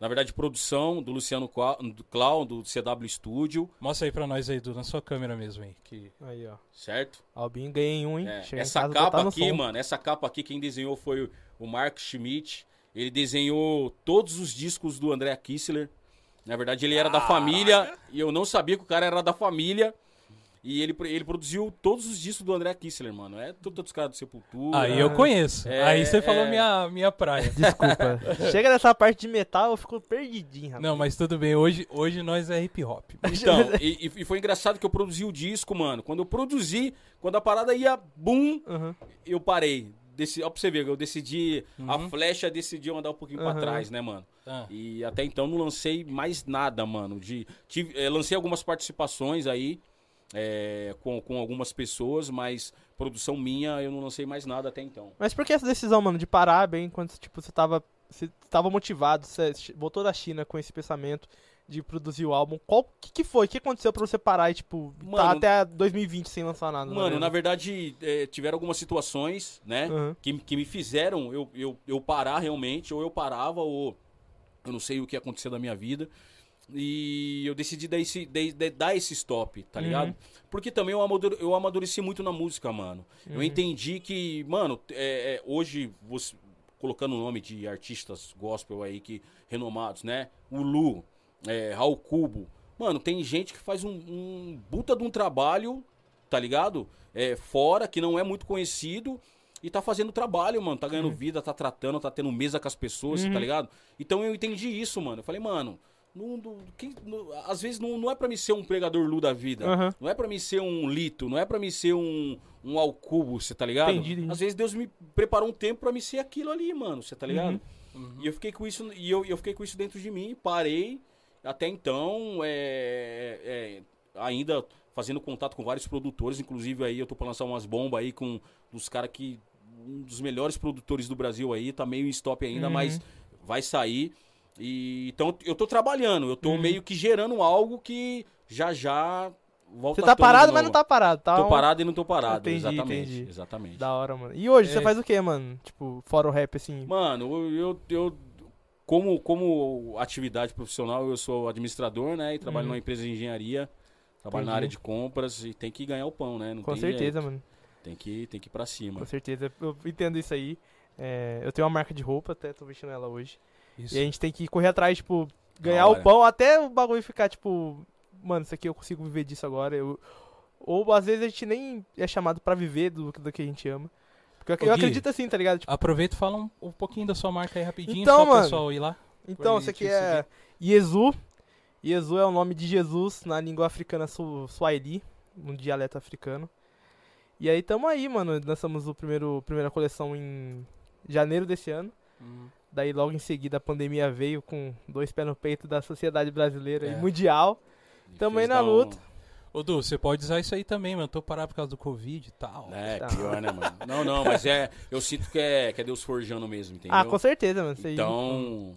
Na verdade, produção do Luciano Qua- do Clau, do CW Studio, Mostra aí pra nós aí, Du, na sua câmera mesmo aí. Que... Aí, ó. certo? Albinho ganhei um, hein? É, essa casa, capa aqui, som. mano, essa capa aqui, quem desenhou foi o Mark Schmidt. Ele desenhou todos os discos do André Kissler. Na verdade, ele era da família e eu não sabia que o cara era da família. E ele, ele produziu todos os discos do André Kissler, mano. É tudo dos caras do Sepultura. Aí eu conheço. É, aí você falou é. minha, minha praia. Desculpa. Chega nessa parte de metal, eu fico perdidinho, rapaz. Não, mas tudo bem. Hoje, hoje nós é hip hop. Então, e, e foi engraçado que eu produzi o disco, mano. Quando eu produzi, quando a parada ia boom, Uhum. eu parei. Deci, ó, pra você ver, eu decidi, a Uhum. flecha decidiu andar um pouquinho pra Uhum. trás, né, mano? Ah, E até então não lancei mais nada, mano. De, tive, eh, lancei algumas participações aí eh, com, com algumas pessoas, mas produção minha eu não lancei mais nada até então. Mas por que essa decisão, mano, de parar bem quando tipo, você tava. Você tava motivado, você voltou da China com esse pensamento de produzir o álbum. Qual que, que foi? O que aconteceu pra você parar e, tipo, tá Mano- até 2020 sem lançar nada? Mano, né? na verdade, é, tiveram algumas situações, né? Aham. que, que me fizeram eu, eu, eu parar realmente, ou eu parava, ou eu não sei o que ia acontecer da minha vida. E eu decidi dar esse, dar esse stop, tá Uhum. ligado? Porque também eu, amadure- eu amadureci muito na música, mano. Eu Uhum. entendi que, mano, é, é, hoje, você, colocando o nome de artistas gospel aí que renomados, né? O Lu, é, Raul Cubo. Mano, tem gente que faz um, um puta de um trabalho, tá ligado? É, fora, que não é muito conhecido. E tá fazendo trabalho, mano. Tá ganhando vida, tá tratando, tá tendo mesa com as pessoas, Uhum. tá ligado? Então eu entendi isso, mano. Eu falei, mano, não, não- quem- não- às vezes não, não é pra mim ser um pregador Lu da vida. Aham. Não é pra mim ser um Lito, não é pra mim ser um, um Alcubo, você tá ligado? Entendi, entendi. Às vezes Deus me preparou um tempo pra me ser aquilo ali, mano, você tá ligado? Uhum. E eu fiquei com isso, e eu, eu fiquei com isso dentro de mim, parei. Até então, é, é, ainda fazendo contato com vários produtores, inclusive aí eu tô pra lançar umas bombas aí com os caras que. Um dos melhores produtores do Brasil aí, tá meio em stop ainda, Uhum. mas vai sair. E, então eu tô trabalhando, eu tô Uhum. meio que gerando algo que já já volta Você tá parado, mas não tá parado, tá? Tô um- parado e não tô parado, Entendi, exatamente. entendi. Exatamente. Da hora, mano. E hoje, É. você faz o quê, mano? Tipo, fora o rap, assim? Mano, eu, eu como, como atividade profissional, eu sou administrador, né? E trabalho Uhum. numa empresa de engenharia. Trabalho na Entendi. área de compras e tem que ganhar o pão, né? Não Com certeza, jeito. mano. Tem que, tem que ir pra cima. Com certeza. Eu entendo isso aí. É, eu tenho uma marca de roupa, até tô vestindo ela hoje. Isso. E a gente tem que correr atrás, tipo, ganhar o pão até o bagulho ficar, tipo, mano, isso aqui eu consigo viver disso agora. Eu... Ou às vezes a gente nem é chamado pra viver do, do que a gente ama. Porque eu, Ô, eu Gui, acredito assim, tá ligado? Tipo, Aproveita e fala um, um pouquinho da sua marca aí rapidinho, Então, só o mano, pessoal ir lá. então, isso aqui é Yezu. Yezu é o nome de Jesus na língua africana su Swahili, um dialeto africano. E aí tamo aí, mano. Lançamos o primeiro primeira coleção em janeiro desse ano. Hum. Daí logo em seguida a pandemia veio com dois pés no peito da sociedade brasileira É. e mundial. Tamo aí Fez na dar um- luta. Ô, Du, você pode usar isso aí também, mano. Tô parado por causa do Covid e tal. É, Tá. pior, né, mano? Não, não, mas é. Eu sinto que é, que é Deus forjando mesmo, entendeu? Ah, com certeza, mano. Isso aí- Então.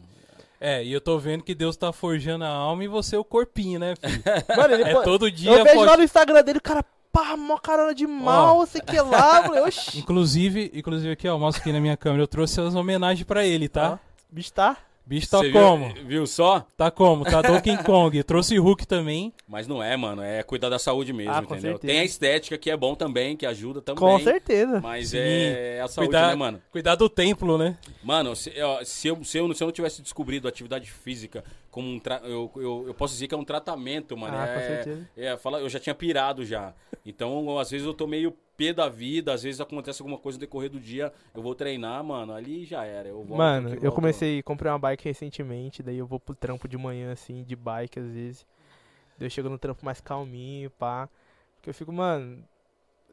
É, e eu tô vendo que Deus tá forjando a alma e você o corpinho, né, filho? Mano, ele É pô- todo dia Eu vejo pode- lá no Instagram dele, o cara, pá, mó carona de mal, sei que lá. Eu falei, oxi. Inclusive, inclusive aqui, ó, mostra aqui na minha câmera, eu trouxe as homenagens pra ele, tá? Ó, bicho tá. Bicho tá Você como? Viu, viu só? Tá como? Tá Donkey Kong. Trouxe Hulk também. Mas não é, mano. É cuidar da saúde mesmo, Ah, com entendeu? certeza. Tem a estética que é bom também, que ajuda também. Com certeza. Mas Sim. é a saúde, Cuidar- né, mano? Cuidar do templo, né? Mano, se, ó, se eu, se, eu, se eu não tivesse descobrido a atividade física como um. Tra... Eu, eu, eu posso dizer que é um tratamento, mano. Ah, com é, certeza. é, fala, eu já tinha pirado já. Então, às vezes eu tô meio pé da vida, às vezes acontece alguma coisa no decorrer do dia, eu vou treinar, mano, ali já era. Eu volto Mano, eu volto- comecei, comprei uma bike recentemente, daí eu vou pro trampo de manhã, assim, de bike às vezes. Daí eu chego no trampo mais calminho, pá. Porque eu fico, mano,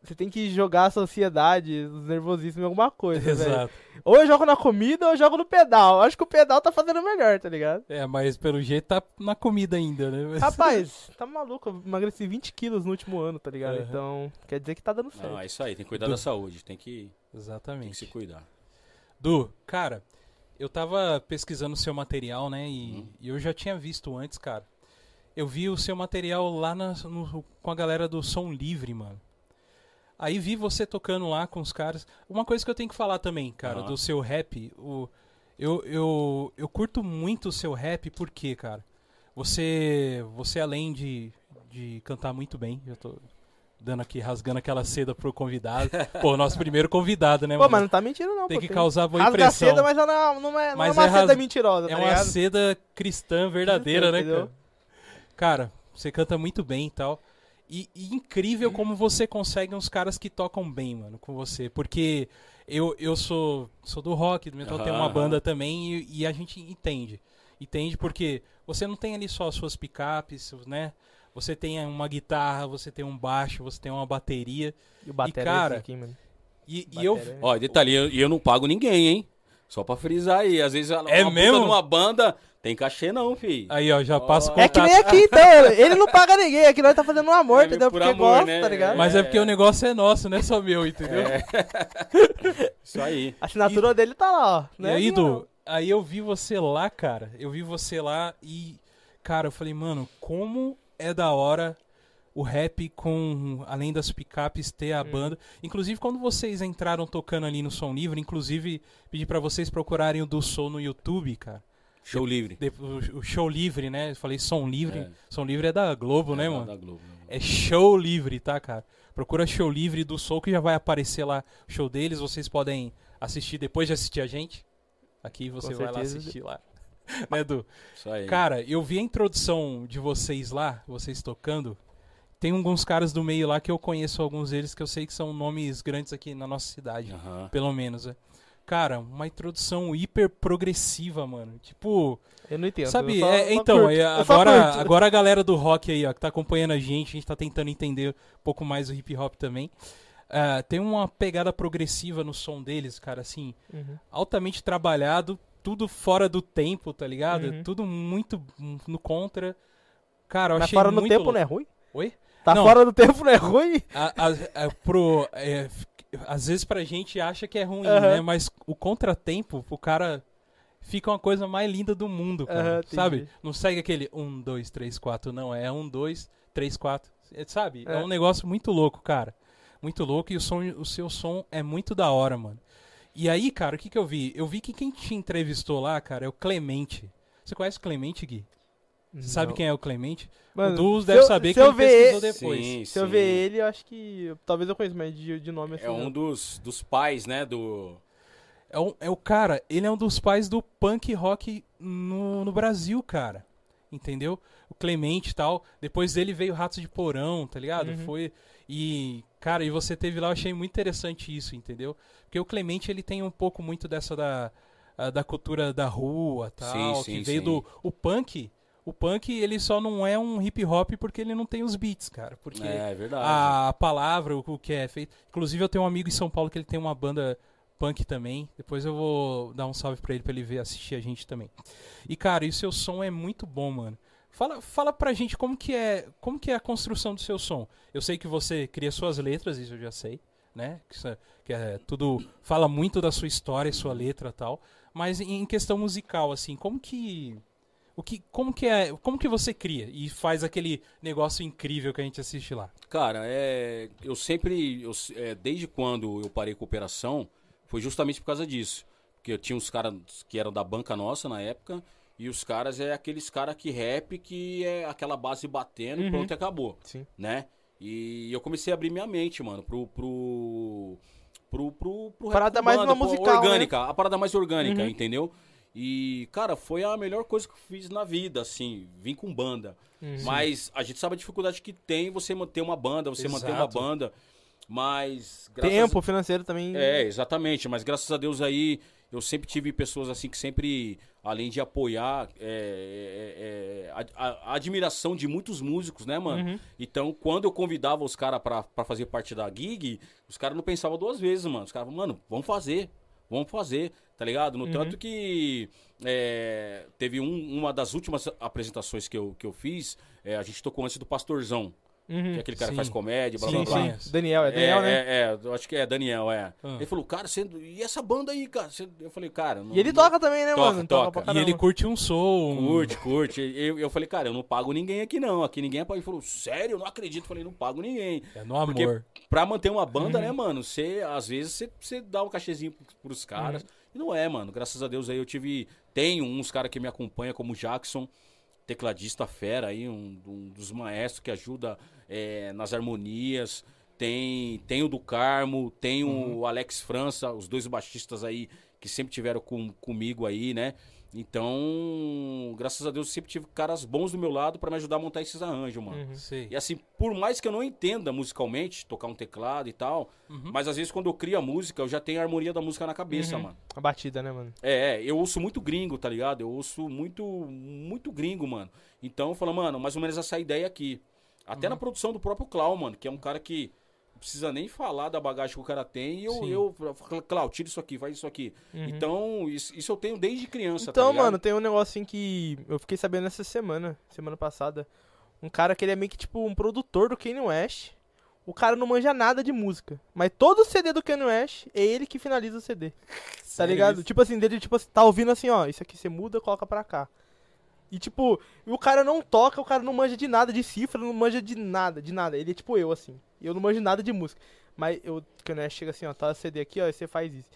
você tem que jogar a sociedade, os nervosismos em alguma coisa. Exato. Ou eu jogo na comida ou eu jogo no pedal. Acho que o pedal tá fazendo melhor, tá ligado? É, mas pelo jeito tá na comida ainda, né? Rapaz, tá maluco? Eu emagreci 20 quilos no último ano, tá ligado? Aham. Então, quer dizer que tá dando certo. Não, é isso aí, tem que cuidar Do- da saúde, tem que, tem que Exatamente. se cuidar. Du, cara, eu tava pesquisando o seu material, né? E, Uhum. e eu já tinha visto antes, cara. Eu vi o seu material lá na- no- com a galera do Som Livre, mano. Aí vi você tocando lá com os caras. Uma coisa que eu tenho que falar também, cara, Aham. do seu rap. O, eu, eu, eu curto muito o seu rap, porque, cara? Você, você além de, de cantar muito bem, eu tô dando aqui, rasgando aquela seda pro convidado. Pô, nosso primeiro convidado, né, Pô, mas não tá mentindo não, Tem pô. que causar boa Rasga a impressão. seda, mas não é, não é, não Mas é uma é seda ras- mentirosa, É tá uma ligado? seda cristã verdadeira, né, cara? Cara, você canta muito bem e tal. E, e incrível como você consegue uns caras que tocam bem, mano, com você. Porque eu, eu sou, sou do rock, do metal, tenho uma banda também e, e a gente entende. Entende porque você não tem ali só as suas picapes, né? Você tem uma guitarra, você tem um baixo, você tem uma bateria. E o batera E, cara, é esse aqui, mano. E, e eu. É- Ó, detalhe, eu- e eu, não pago ninguém, hein? Só pra frisar aí. Às vezes uma É puta mesmo? numa banda tem cachê não, fi. Aí, ó, já passo Ó. É que contato. nem aqui, então. Ele não paga ninguém. Aqui nós tá fazendo um amor, É, entendeu? por Porque amor, gosta, né? tá ligado? Mas é É. porque o negócio é nosso, não é só meu, entendeu? Isso aí. A assinatura dele tá lá, ó. E Não é aí, minha, Du, aí eu vi você lá, cara. Eu vi você lá e. cara, eu falei, mano, como é da hora o rap com, além das picapes, ter a Hum. banda. Inclusive, quando vocês entraram tocando ali no Som Livre, inclusive, pedi pra vocês procurarem o do Som no YouTube, cara. Show livre. De- o, Show Livre, né? Eu falei Som Livre. É. Som Livre é da Globo, né, É, da- mano? da Globo, né? É show livre, tá, cara? Procura show livre do Soul que já vai aparecer lá o show deles. Vocês podem assistir depois de assistir a gente. Aqui você Com vai lá certeza. assistir lá. né, Edu? Isso aí. Cara, eu vi a introdução de vocês lá, vocês tocando. Tem alguns caras do meio lá que eu conheço alguns deles que eu sei que são nomes grandes aqui na nossa cidade. Aham. Pelo menos, né? Cara, uma introdução hiper progressiva, mano. Tipo, Eu não entendo. Sabe, só- é, só então, é, só agora, curto. agora a galera do rock aí, ó, que tá acompanhando a gente, a gente tá tentando entender um pouco mais o hip hop também. Ah, tem uma pegada progressiva no som deles, cara, assim, Uhum. altamente trabalhado, tudo fora do tempo, tá ligado? Uhum. Tudo muito no contra. Cara, eu Mas achei fora do tempo louco. não é ruim? Oi? Tá Não. fora do tempo não é ruim? A- a- a- pro, é, às vezes pra gente acha que é ruim, Aham. né? Mas o contratempo, o cara fica uma coisa mais linda do mundo, cara. Entendi. sabe? Não segue aquele 1, 2, 3, 4, não. É 1, 2, 3, 4. É, Sabe? É. É. um negócio muito louco, cara. Muito louco e o, som, o seu som é muito da hora, mano. E aí, cara, o que que eu vi? Eu vi que quem te entrevistou lá, cara, é o Clemente. Você conhece o Clemente, Gui? Você sabe quem é o Clemente? Mano, o Du se deve eu- saber que eu ele pesquisou ele- depois. Sim, Se eu sim. ver ele, eu acho que. Talvez eu conheça, mas de, de nome assim. É um não. dos, dos pais, né, do... É, um- é o cara, ele é um dos pais do punk rock no, no Brasil, cara. Entendeu? O Clemente e tal. Depois dele veio Ratos de Porão, tá ligado? Uhum. Foi. E, cara, e você teve lá, eu achei muito interessante isso, entendeu? Porque o Clemente, ele tem um pouco muito dessa da, a- da cultura da rua tal. Sim, que sim, veio sim. do. O punk. O punk, ele só não é um hip hop porque ele não tem os beats, cara. Porque É, é verdade. a palavra, o, que é feito. Inclusive, eu tenho um amigo em São Paulo que ele tem uma banda punk também. Depois eu vou dar um salve pra ele, pra ele ver, assistir a gente também. E, cara, e o seu som é muito bom, mano. Fala, fala pra gente como que é como que é a construção do seu som. Eu sei que você cria suas letras, isso eu já sei, né? Que, é- que é tudo fala muito da sua história, sua letra e tal. Mas em questão musical, assim, como que o que como que é como que você cria e faz aquele negócio incrível que a gente assiste lá? Cara, é, eu sempre, eu, é, desde quando eu parei com a operação, foi justamente por causa disso. Porque eu tinha uns caras que eram da banca nossa na época, e os caras é aqueles caras que rap, que é aquela base batendo e Uhum. pronto, e acabou. Sim. Né? E eu comecei a abrir minha mente, mano, pro. pro pro, pro, pro Parada mais banda, uma musical, né? orgânica, a parada mais orgânica, Uhum. entendeu? E, cara, foi a melhor coisa que eu fiz na vida, assim, vim com banda. Uhum. Mas a gente sabe a dificuldade que tem você manter uma banda, você manter uma Exato. banda. Mas. graças Tempo, financeiro também. É, exatamente. Mas graças a Deus aí, eu sempre tive pessoas assim que sempre, além de apoiar, é, é, é, a, a- a admiração de muitos músicos, né, mano? Uhum. Então, quando eu convidava os caras pra, pra fazer parte da gig, os caras não pensavam duas vezes, mano. Os caras mano, vamos fazer. Vamos fazer, tá ligado? No Uhum. tanto que é, teve um- uma das últimas apresentações que eu, que eu fiz, é, a gente tocou antes do Pastorzão, Uhum. que é aquele cara Sim. que faz comédia, blá Sim, blá blá. sim. Sim. Daniel, é Daniel, é, né? é, é, eu acho que é Daniel, é. Ah. Ele falou, cara, você, e essa banda aí, cara? Você- eu falei, cara. Não, E ele não- toca também, né, Toca, mano? toca. pra E ele curte um som. Curte, curte. Eu, eu falei, cara, eu não pago ninguém aqui não. Aqui ninguém é pago. Ele falou, sério? Eu não acredito. Eu falei, não pago ninguém. É no amor. Porque pra manter uma banda, Uhum. né, mano? Você, às vezes, você, você dá um cachezinho pros- pros caras. Uhum. E não é, mano. Graças a Deus aí eu tive. Tenho uns caras que me acompanham, como o Jackson, tecladista fera aí, um, um dos maestros que ajuda é, nas harmonias. Tem, tem o do Carmo, tem Uhum. o Alex França, os dois baixistas aí que sempre tiveram com, comigo aí, né? Então, graças a Deus, eu sempre tive caras bons do meu lado pra me ajudar a montar esses arranjos, mano. Uhum. E assim, por mais que eu não entenda musicalmente, tocar um teclado e tal, Uhum. mas às vezes quando eu crio a música, eu já tenho a harmonia da música na cabeça, Uhum. mano. A batida, né, mano? É, é, eu ouço muito gringo, tá ligado? Eu ouço muito, muito gringo, mano. Então eu falo, mano, mais ou menos essa ideia aqui. Até Uhum. na produção do próprio Clau, mano, que é um cara que não precisa nem falar da bagagem que o cara tem. E eu, Sim. eu falo, Clau, tira isso aqui, faz isso aqui. Uhum. Então, isso, isso eu tenho desde criança, tá Então, ligado? mano, tem um negocinho que eu fiquei sabendo essa semana, semana passada. Um cara que ele é meio que tipo um produtor do Kanye West. O cara não manja nada de música. Mas todo CD do Kanye West é ele que finaliza o CD. Tá Sério ligado? isso? Tipo assim, dele tipo assim, tá ouvindo assim, ó, isso aqui você muda, coloca pra cá. E, tipo, o cara não toca, o cara não manja de nada, de cifra, não manja de nada, de nada. Ele é tipo eu, assim. Eu não manjo nada de música. Mas eu, que né, chega assim, ó, tá a CD aqui, ó, e você faz isso.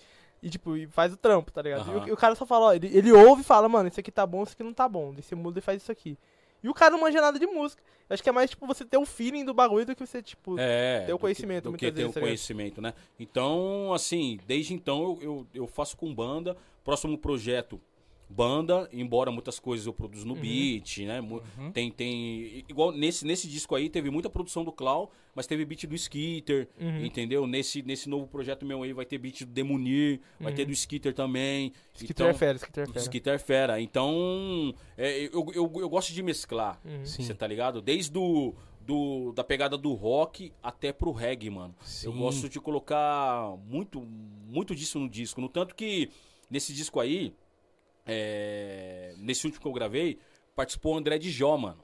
E, tipo, e faz o trampo, tá ligado? E o-. E, o, cara só fala, ó, ele, ele ouve e fala, mano, isso aqui tá bom, isso aqui não tá bom. Daí você muda e faz isso aqui. E o cara não manja nada de música. Eu acho que é mais, tipo, você ter o feeling do bagulho do que você, tipo... É, ter o do que- conhecimento, do muitas que ter vezes, o tá conhecimento, né? Então, assim, desde então eu, eu, eu faço com banda. Próximo projeto, banda, embora muitas coisas eu produzo Uhum. no beat, né? Mu- Tem, tem. Igual nesse, nesse disco aí, teve muita produção do Clau, mas teve beat do Skitter, Uhum. entendeu? Nesse, nesse novo projeto meu aí vai ter beat do Demunir, vai ter do Skitter também. Uhum. Skitter é fera, Skitter é fera. Skitter é fera. Então, é, eu, eu, eu gosto de mesclar. Uhum. Você tá ligado? Desde do, do, da pegada do rock até pro reggae, mano. Eu Sim. gosto de colocar muito, muito disso no disco. No tanto que nesse disco aí, é, nesse último que eu gravei, participou o André de Jó, mano.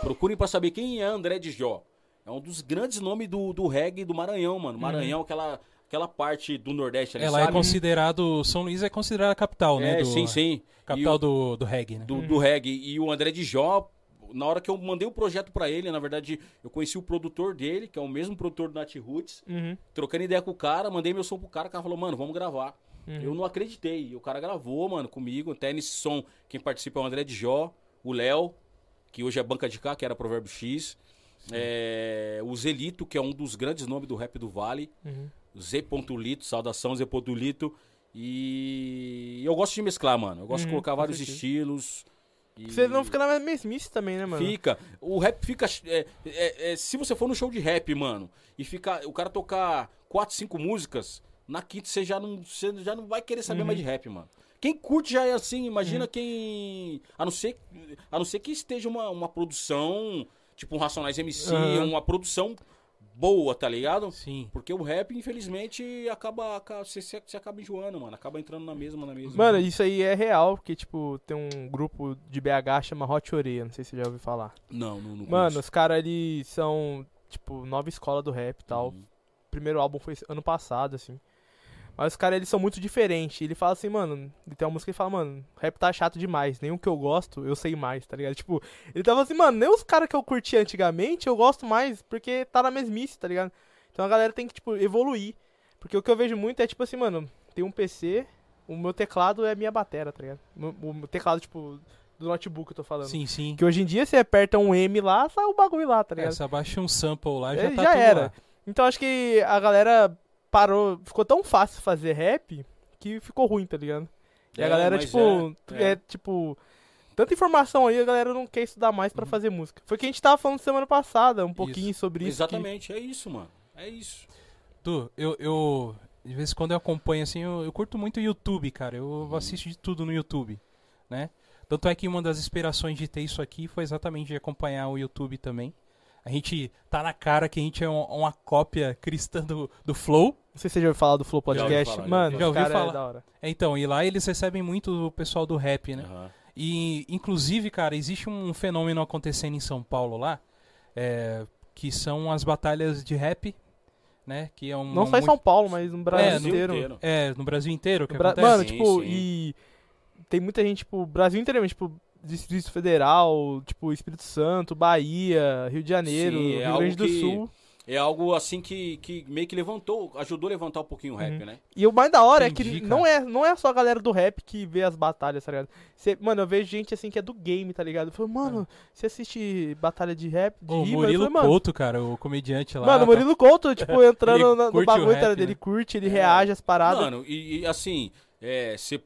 Procurem pra saber quem é André de Jó. É um dos grandes nomes do, do reggae do Maranhão, mano. Maranhão, aquela, aquela parte do Nordeste ali, Ela é sabe? considerado. São Luís é considerada a capital, né? É, do- sim, sim. Capital o- do, do reggae, né? do, do reggae. E o André de Jó, na hora que eu mandei o projeto pra ele, na verdade, eu conheci o produtor dele, que é o mesmo produtor do Nat Roots. Uhum. Trocando ideia com o cara, mandei meu som pro cara, o cara falou, mano, vamos gravar. Uhum. Eu não acreditei. E o cara gravou, mano, comigo. Até nesse som, quem participa é o André de Jó, o Léo, que hoje é banca de cá, que era Provérbio X. É, o Zelito, que é um dos grandes nomes do rap do Vale. Uhum. Z. Lito, saudação Z. Lito. E eu gosto de mesclar, mano. Eu gosto de Uhum, colocar com vários estilos. e- Você não fica na mesmice também, né, mano? Fica. O rap fica. é, é, é, se você for no show de rap, mano, e fica, o cara tocar quatro, cinco músicas, na quinta você já não, você já não vai querer saber Uhum. mais de rap, mano. Quem curte já é assim, imagina quem. A não ser, a não ser que esteja uma, uma produção, tipo um Racionais MC, Aham. uma produção boa, tá ligado? Sim. Porque o rap, infelizmente, acaba. você, você acaba enjoando, mano. Acaba entrando na mesma, na mesma. Mano, isso aí é real, porque, tipo, tem um grupo de BH chama Hot Oreia, não sei se você já ouviu falar. Não, não, não Mano, os caras, eles são, tipo, nova escola do rap e tal. Uhum. Primeiro álbum foi ano passado, assim. Mas os caras, eles são muito diferentes. Ele fala assim, mano, ele tem uma música que ele fala, mano, rap tá chato demais. Nem o que eu gosto, eu sei mais, tá ligado? Tipo, ele tava assim, mano, nem os caras que eu curtia antigamente, eu gosto mais, porque tá na mesmice, tá ligado? Então a galera tem que, tipo, evoluir. Porque o que eu vejo muito é, tipo assim, mano, tem um PC, o meu teclado é minha batera, tá ligado? O o teclado, tipo, do notebook eu tô falando. Sim, sim. Que hoje em dia você aperta um M lá, sai o bagulho lá, tá É, ligado? se abaixa um sample lá, já É, tá já tudo era. lá. Então acho que a galera parou, ficou tão fácil fazer rap que ficou ruim, tá ligado? E a É, galera, mas tipo, é, é, é. tipo, tanta informação aí, a galera não quer estudar mais pra fazer música. Foi o que a gente tava falando semana passada, um pouquinho sobre isso. que- Exatamente, é isso, mano. É isso. Tu, eu, eu. De vez em quando eu acompanho assim, eu, eu curto muito o YouTube, cara. Eu Uhum. assisto de tudo no YouTube, né? Tanto é que uma das inspirações de ter isso aqui foi exatamente de acompanhar o YouTube também. A gente tá na cara que a gente é um- uma cópia cristã do, do Flow. Não sei se você já ouviu falar do Flow Podcast. falar, já Mano, ouvi. Já ouvi cara falar. é da hora. É, Então, e lá eles recebem muito o pessoal do rap, né? Aham. E, inclusive, cara, existe um fenômeno acontecendo em São Paulo lá, é, que são as batalhas de rap, né? Que é um. Não só em São Paulo, mas no Brasil É, no inteiro. É, no Brasil inteiro que Bra- acontece. Mano, Sim, tipo, sim. e tem muita gente, tipo, Brasil inteiramente, tipo, Distrito Federal, tipo, Espírito Santo, Bahia, Rio de Janeiro, Sim, é Rio algo Grande do que- Sul. É algo assim que, que meio que levantou, ajudou a levantar um pouquinho o rap, Uhum. né? E o mais da hora é Entendi, que cara. não é, não é só a galera do rap que vê as batalhas, tá ligado? Cê- mano, eu vejo gente assim que é do game, tá ligado? Eu falo, mano, você assiste batalha de rap, de rima? Eu Murilo falei, Couto, cara, o comediante lá. Mano, o Murilo Couto, tipo, entrando no curte o bagulho, rap, tá ligado? Ele né? curte, ele É. reage às paradas. Mano, e, e, assim,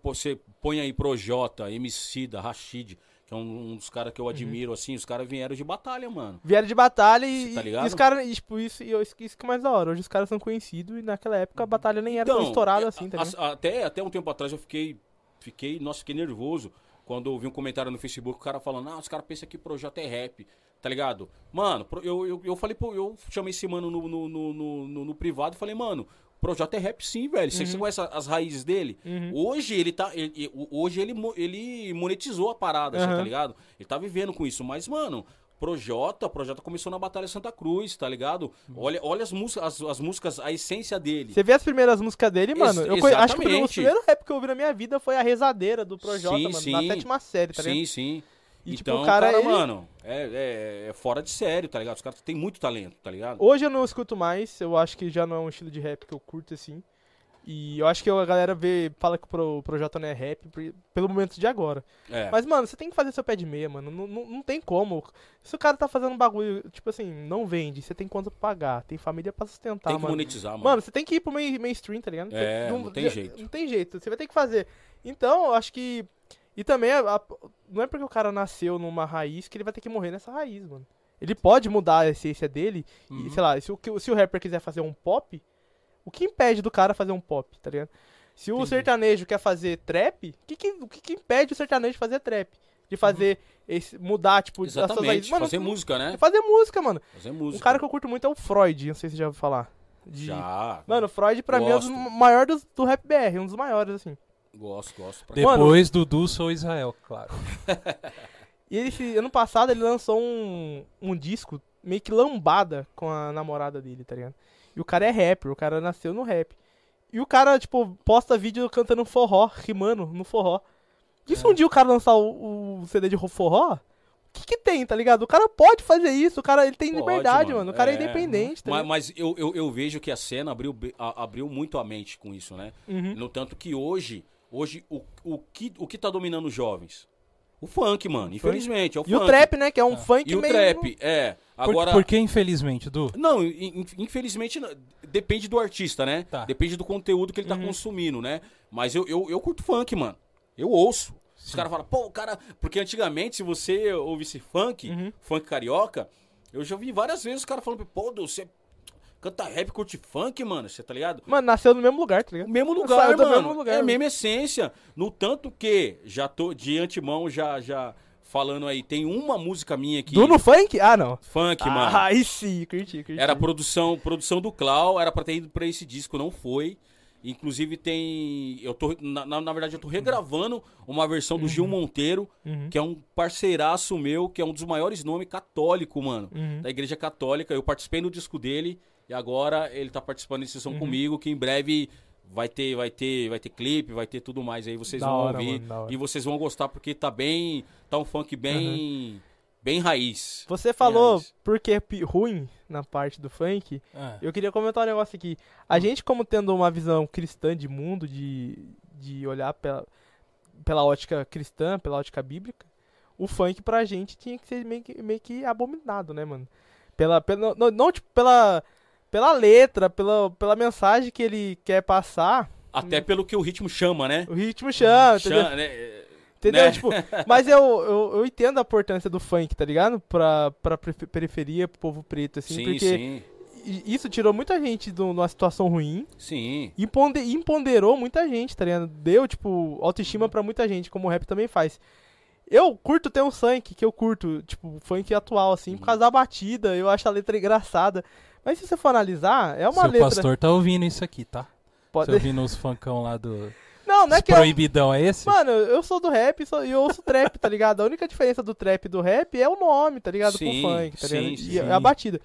você põe aí Projota, Emicida, Rashid, que é um, um dos caras Uhum. que eu admiro, assim, os caras vieram de batalha, mano. Vieram de batalha e, Cê tá e ligado? os caras, e, tipo, isso, e eu- isso que é mais da hora. Hoje os caras são conhecidos e naquela época a batalha nem era tão estourada é, assim, tá a- ligado? até, até um tempo atrás eu fiquei, fiquei, nossa, fiquei nervoso quando eu vi um comentário no Facebook, o cara falando, ah, os caras pensam que Projota é rap, tá ligado? Mano, eu, eu, eu falei, pô, eu chamei esse mano no, no, no, no, no- no privado e falei, mano, Projota é rap sim, velho. Você você conhece as raízes dele? Uhum. Hoje ele tá. ele- hoje ele, ele monetizou a parada, assim, Aham. tá ligado? Ele tá vivendo com isso. Mas, mano, Projota, Projota começou na Batalha Santa Cruz, tá ligado? Olha, olha as, músicas, as, as músicas, a essência dele. Você vê as primeiras músicas dele, mano? Ex- eu conhe- acho que o primeiro- exatamente. rap que eu ouvi na minha vida foi a Rezadeira do Projota, Sim, mano, na sim. sétima série, tá ligado? Sim, sim. E, tipo, então, o cara, ele- mano, é, é- é fora de sério, tá ligado? Os caras têm muito talento, tá ligado? Hoje eu não escuto mais, eu acho que já não é um estilo de rap que eu curto assim. E eu acho que a galera vê, fala que o Pro- o Projota não é rap pelo momento de agora. É. Mas, mano, você tem que fazer seu pé de meia, mano. Não, não, não tem como. Se o cara tá fazendo um bagulho, tipo assim, não vende, você tem conta pra pagar, tem família pra sustentar, tem que mano. monetizar, mano. Mano, você tem que ir pro main, mainstream, tá ligado? É, Você- não tem jeito. Não tem jeito, você vai ter que fazer. Então, eu acho que. E também, a- a- não é porque o cara nasceu numa raiz que ele vai ter que morrer nessa raiz, mano. Ele pode mudar a essência dele, Uhum. e sei lá, se o, se o rapper quiser fazer um pop, o que impede do cara fazer um pop, tá ligado? Se o Entendi. sertanejo quer fazer trap, o que, que, o que, que impede o sertanejo de fazer trap? De fazer esse. mudar, tipo, as suas. Exatamente, Mano, fazer não- música, né? fazer música, mano. Fazer Um música. cara que eu curto muito é o Freud, não sei se você já ouviu falar. De- Já. Mano, o Freud pra mim é um dos Gosto. maiores dos- do rap BR, um dos maiores, assim. Gosto, gosto. Pra... Mano- Depois Dudu, sou Israel, claro. E ele, esse- ano passado, ele lançou um, um disco meio que lambada com a namorada dele, tá ligado? E o cara é rapper, o cara nasceu no rap. E o cara, tipo, posta vídeo cantando forró, rimando no forró. E se É. um dia o cara lançar o, o CD de forró, o que que tem, tá ligado? O cara pode fazer isso, o cara ele tem Pode, liberdade, mano. O cara é, É. independente, tá Mas, ligado? mas eu, eu, eu vejo que a cena abriu, abriu muito a mente com isso, né? Uhum. No tanto que hoje, hoje o, o, que, o que tá dominando os jovens? O funk, mano. Infelizmente, é o E funk. o trap, né, que é um Ah. funk E o meio... trap, é. Por, Agora. por que, infelizmente, Du? Não, in- in- infelizmente não. depende do artista, né? Tá. Depende do conteúdo que ele tá Uhum. consumindo, né? Mas eu, eu, eu curto funk, mano. Eu ouço. Os caras falam, pô, o cara. Porque antigamente, se você ouvisse funk, Uhum. funk carioca, eu já vi várias vezes os caras falando, pô, Du, você canta rap, curte funk, mano. Você tá ligado? Mano, nasceu no mesmo lugar, tá ligado? Mesmo Saiu lugar, do mano. mesmo lugar, é a mano. mesma essência. No tanto que, já tô de antemão, já, já falando aí, tem uma música minha aqui. Du no funk? Ah, não. Funk, mano. Ah, aí sim, curti, curti. Era produção, produção do Clau, era pra ter ido pra esse disco, não foi. Inclusive tem. Eu tô. Na, na, verdade, eu tô regravando uma versão do Gil Monteiro, Uhum. que é um parceiraço meu, que é um dos maiores nomes católico, mano. Uhum. Da igreja católica. Eu participei no disco dele e agora ele tá participando desse Uhum. som comigo, que em breve vai ter, vai ter, vai ter clipe, vai ter tudo mais aí, vocês Da vão hora, ouvir. mano. E vocês vão gostar porque tá bem. Tá um funk bem. Bem raiz. Você falou raiz. porque é ruim na parte do funk. Ah, Eu queria comentar um negócio aqui. A gente, como tendo uma visão cristã de mundo, de, de olhar pela, pela ótica cristã, pela ótica bíblica, o funk pra gente tinha que ser meio que, meio que abominado, né, mano? Pela, pela, não, não, tipo, pela, pela letra, pela, pela mensagem que ele quer passar, Até pelo que o ritmo chama, né? o ritmo chama, entendeu? Chama, né? Entendeu? Né? Tipo, mas eu, eu, eu entendo a importância do funk, tá ligado? Pra, pra perif- periferia, pro povo preto, assim, sim, porque sim, isso tirou muita gente de uma situação ruim sim. e ponde- e empoderou muita gente, tá ligado? Deu, tipo, autoestima pra muita gente, como o rap também faz. Eu curto ter um funk, que eu curto, tipo, funk atual, assim, por causa da batida, eu acho a letra engraçada. Mas se você for analisar, é uma Seu letra. pastor tá ouvindo isso aqui, tá? Pode... Tá ouvindo os funkão lá do. Não, não é que eu, proibidão, é esse? Mano, eu sou do rap sou- e eu ouço trap, tá ligado? A única diferença do trap e do rap é o nome, tá ligado? Sim, Com o funk, tá sim, ligado? sim. E a batida.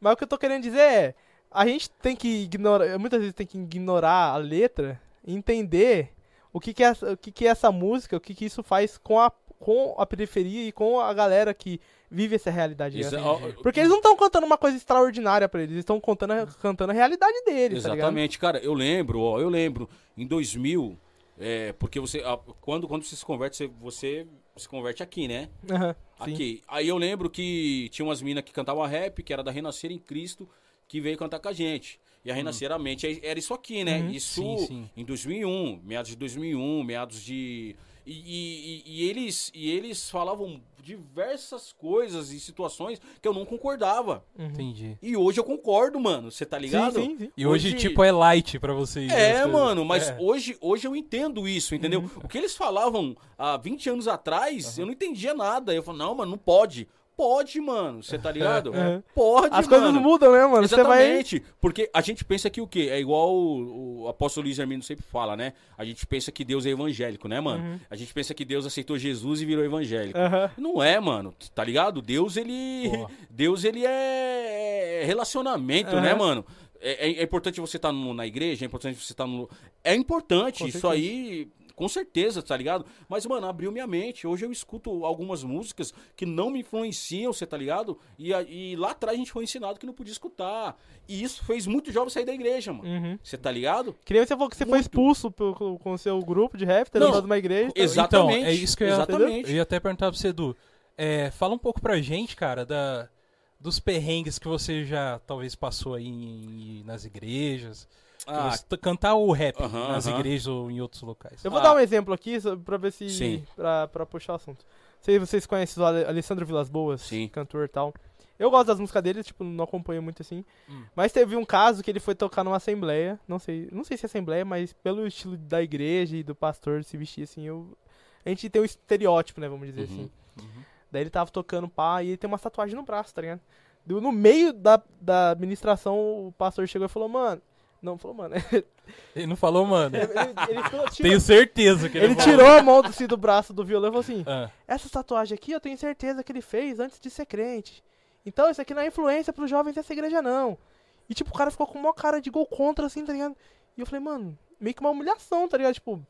Mas o que eu tô querendo dizer é, a gente tem que ignorar, muitas vezes tem que ignorar a letra e entender o que que é, essa- o que que é essa música, o que que isso faz com a, com a periferia e com a galera que vive essa realidade. né? Ó, Porque eles não estão contando uma coisa extraordinária pra eles, eles estão contando, a- cantando a realidade deles, tá? Exatamente, cara, eu lembro, ó, eu lembro, em 2000, é, porque você, ah, quando, quando você se converte, você, você se converte aqui, né? Sim. Aqui. Aí eu lembro que tinha umas minas que cantavam rap, que era da Renascer em Cristo, que veio cantar com a gente. E a Renascer a mente era isso aqui, né? Uhum. Isso Sim, sim. em 2001, meados de 2001, meados de... E, e- e- eles, e eles falavam diversas coisas e situações que eu não concordava. Entendi. E hoje eu concordo, mano. Você tá ligado? Sim, sim, sim. E hoje, Hoje- tipo, é light pra vocês. É, mano, mas É. hoje, hoje eu entendo isso, entendeu? O que eles falavam há 20 anos atrás, eu não entendia nada. Eu falo, não, mano, não pode. Pode, mano, você tá ligado? Uhum. Pode, As mano. coisas mudam, né, mano? Você vai... Exatamente, porque a gente pensa que o quê? É igual o, o apóstolo Luiz Hermino sempre fala, né? A gente pensa que Deus é evangélico, né, mano? Uhum. A gente pensa que Deus aceitou Jesus e virou evangélico. Aham. Não é, mano, tá ligado? Deus, ele. Boa. Deus, ele é é relacionamento, Aham. né, mano? É, é- é importante você estar na igreja, é importante você estar no. É importante. Isso aí, com certeza, tá ligado? Mas, mano, abriu minha mente. Hoje eu escuto algumas músicas que não me influenciam, você tá ligado? E, e lá atrás a gente foi ensinado que não podia escutar. E isso fez muitos jovens sair da igreja, mano. Uhum. Você tá ligado? Que nem você falou que você foi Muito. expulso pelo- com o seu grupo de rap, ter Não, levado uma igreja. então- Exatamente. Então, é isso que eu ia, Exatamente. eu ia até perguntar pra você, Edu. É, fala um pouco pra gente, cara, da, dos perrengues que você já talvez passou aí em- nas igrejas. Ah, cantar o rap Aham, nas aham. igrejas ou em outros locais. Eu vou Ah. dar um exemplo aqui pra ver se. Sim. Pra, pra puxar o assunto. Não sei se vocês conhecem o Ale- Alessandro Vilas Boas, Sim. cantor e tal. Eu gosto das músicas dele, tipo, não acompanho muito assim. Hum. Mas teve um caso que ele foi tocar numa assembleia. Não sei, não sei se é assembleia, mas pelo estilo da igreja e do pastor se vestir assim, eu. A gente tem um estereótipo, né? Vamos dizer Uhum. assim. Uhum. Daí ele tava tocando pá e ele tem uma tatuagem no braço, tá ligado? Do- No meio da, da administração, o pastor chegou e falou, mano. Não, falou, mano. Ele não falou, mano. ele, ele- ele tirou- Tenho certeza que ele, ele falou. tirou a mão do, assim, do braço do violão e falou assim: Ah, Essa tatuagem aqui eu tenho certeza que ele fez antes de ser crente. Então isso aqui não é influência pros jovens dessa igreja, não. E tipo, o cara ficou com uma cara de gol contra, assim, tá ligado? E eu falei, mano, meio que uma humilhação, tá ligado? Tipo.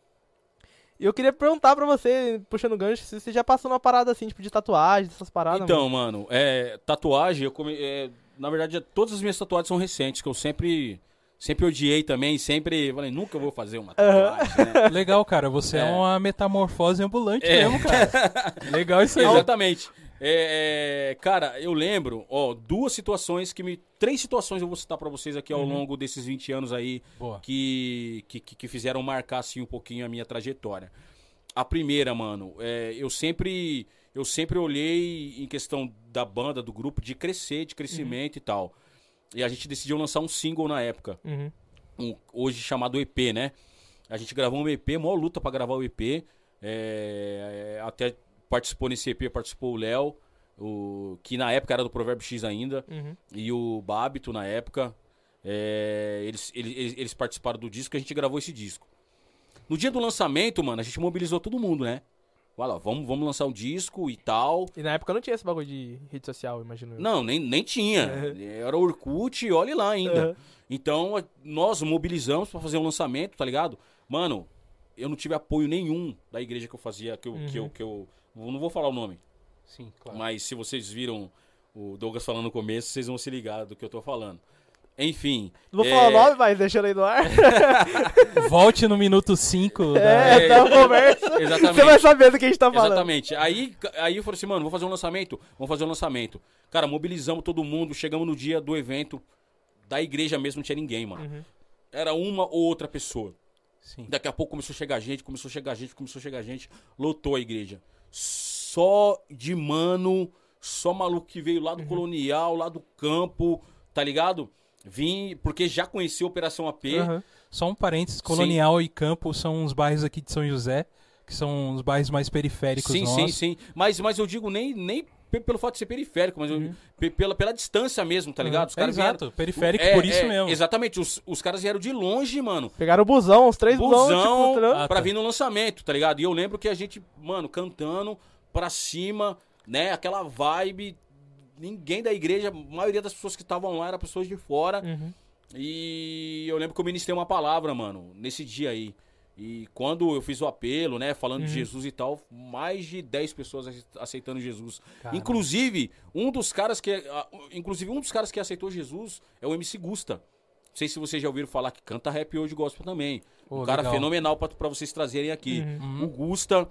E eu queria perguntar pra você, puxando gancho, se você já passou numa parada assim, tipo, de tatuagem, dessas paradas. Então, mano, é, tatuagem, eu come, é, na verdade, todas as minhas tatuagens são recentes, que eu sempre, sempre odiei também, sempre falei, nunca vou fazer uma tatuagem, né? legal, cara. Você é, É. uma metamorfose ambulante É. mesmo, cara. legal isso aí. Exatamente. É, é, cara, eu lembro, ó, duas situações que me. Três situações eu vou citar pra vocês aqui ao Uhum. longo desses 20 anos aí que, que, que fizeram marcar assim um pouquinho a minha trajetória. A primeira, mano, é, eu sempre eu sempre olhei em questão da banda, do grupo, de crescer, de crescimento e tal. E a gente decidiu lançar um single na época, Uhum. um- hoje chamado EP, né? A gente gravou um EP, maior luta pra gravar o EP. é, até participou nesse EP, participou o Léo, o, que na época era do Provérbio X ainda Uhum. e o Babito na época. é, eles, eles, eles- eles participaram do disco e a gente gravou esse disco. No dia do lançamento, mano, a gente mobilizou todo mundo, né? Vai lá, vamos, vamos lançar o disco e tal. E na época não tinha esse bagulho de rede social, imagino eu. Não, nem, nem tinha. Era Orkut e olhe lá ainda. Uhum. Então, nós mobilizamos pra fazer um lançamento, tá ligado? Mano, eu não tive apoio nenhum da igreja que eu fazia, que eu, que eu, que eu não vou falar o nome, Sim, claro. mas se vocês viram o Douglas falando no começo, vocês vão se ligar do que eu tô falando. Enfim. Não vou é, falar o nome, mas deixando aí no ar. Volte no minuto 5. É, tá uma conversa. Exatamente. Você vai saber do que a gente tá falando. Exatamente. Aí, aí eu falei assim, mano, vamos fazer um lançamento? Vamos fazer um lançamento. Cara, mobilizamos todo mundo, chegamos no dia do evento, da igreja mesmo, não tinha ninguém, mano. Uhum. Era uma ou outra pessoa. Sim. Daqui a pouco começou a chegar gente, começou a chegar gente, começou a chegar gente, lotou a igreja. Só de mano, só maluco que veio lá do colonial, lá do campo, tá ligado? Vim, porque já conhecia a Operação AP. Aham. Só um parênteses, Colonial e Campo são uns bairros aqui de São José, que são os bairros mais periféricos Sim, sim, nossos. sim. Mas, mas eu digo nem, nem pe- pelo fato de ser periférico, mas eu- pe- pela, pela distância mesmo, tá ligado? Os É, caras vieram- exato, periférico É, por isso é, mesmo. Exatamente, os, os caras vieram de longe, mano. Pegaram o busão, os três busão, Busão tipo, Ah, pra tá. vir no lançamento, tá ligado? E eu lembro que a gente, mano, cantando pra cima, né? Aquela vibe. Ninguém da igreja, a maioria das pessoas que estavam lá eram pessoas de fora. Uhum. E eu lembro que eu ministrei uma palavra, mano, nesse dia aí. E quando eu fiz o apelo, né, falando Uhum. de Jesus e tal, mais de 10 pessoas ace- aceitando Jesus. Caramba. Inclusive, um dos caras que inclusive um dos caras que aceitou Jesus é o MC Gusta. Não sei se vocês já ouviram falar que canta rap hoje gospel também. Pô, um cara legal. fenomenal pra, pra vocês trazerem aqui. Uhum. O Gusta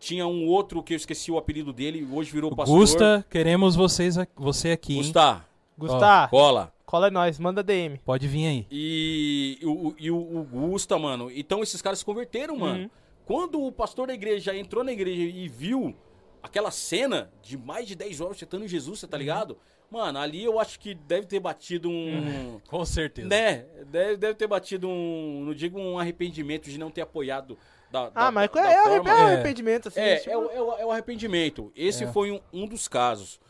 tinha um outro que eu esqueci o apelido dele, hoje virou pastor. Gusta, queremos vocês, você aqui, hein? Gusta, Gustavo, cola. cola é nós, manda DM. Pode vir aí. E, o, e o, Gusta, mano. Então esses caras se converteram, mano. Uhum. Quando o pastor da igreja entrou na igreja e viu aquela cena de mais de 10 horas citando Jesus, você tá ligado? Mano, ali eu acho que deve ter batido um. Com certeza. Né? Deve, deve ter batido um. Não digo um arrependimento de não ter apoiado. Da, da- Ah, mas da é, é, forma- é É. arrependimento, assim. é, tipo, é, o, é o- é o arrependimento. Esse É. foi um, um dos casos.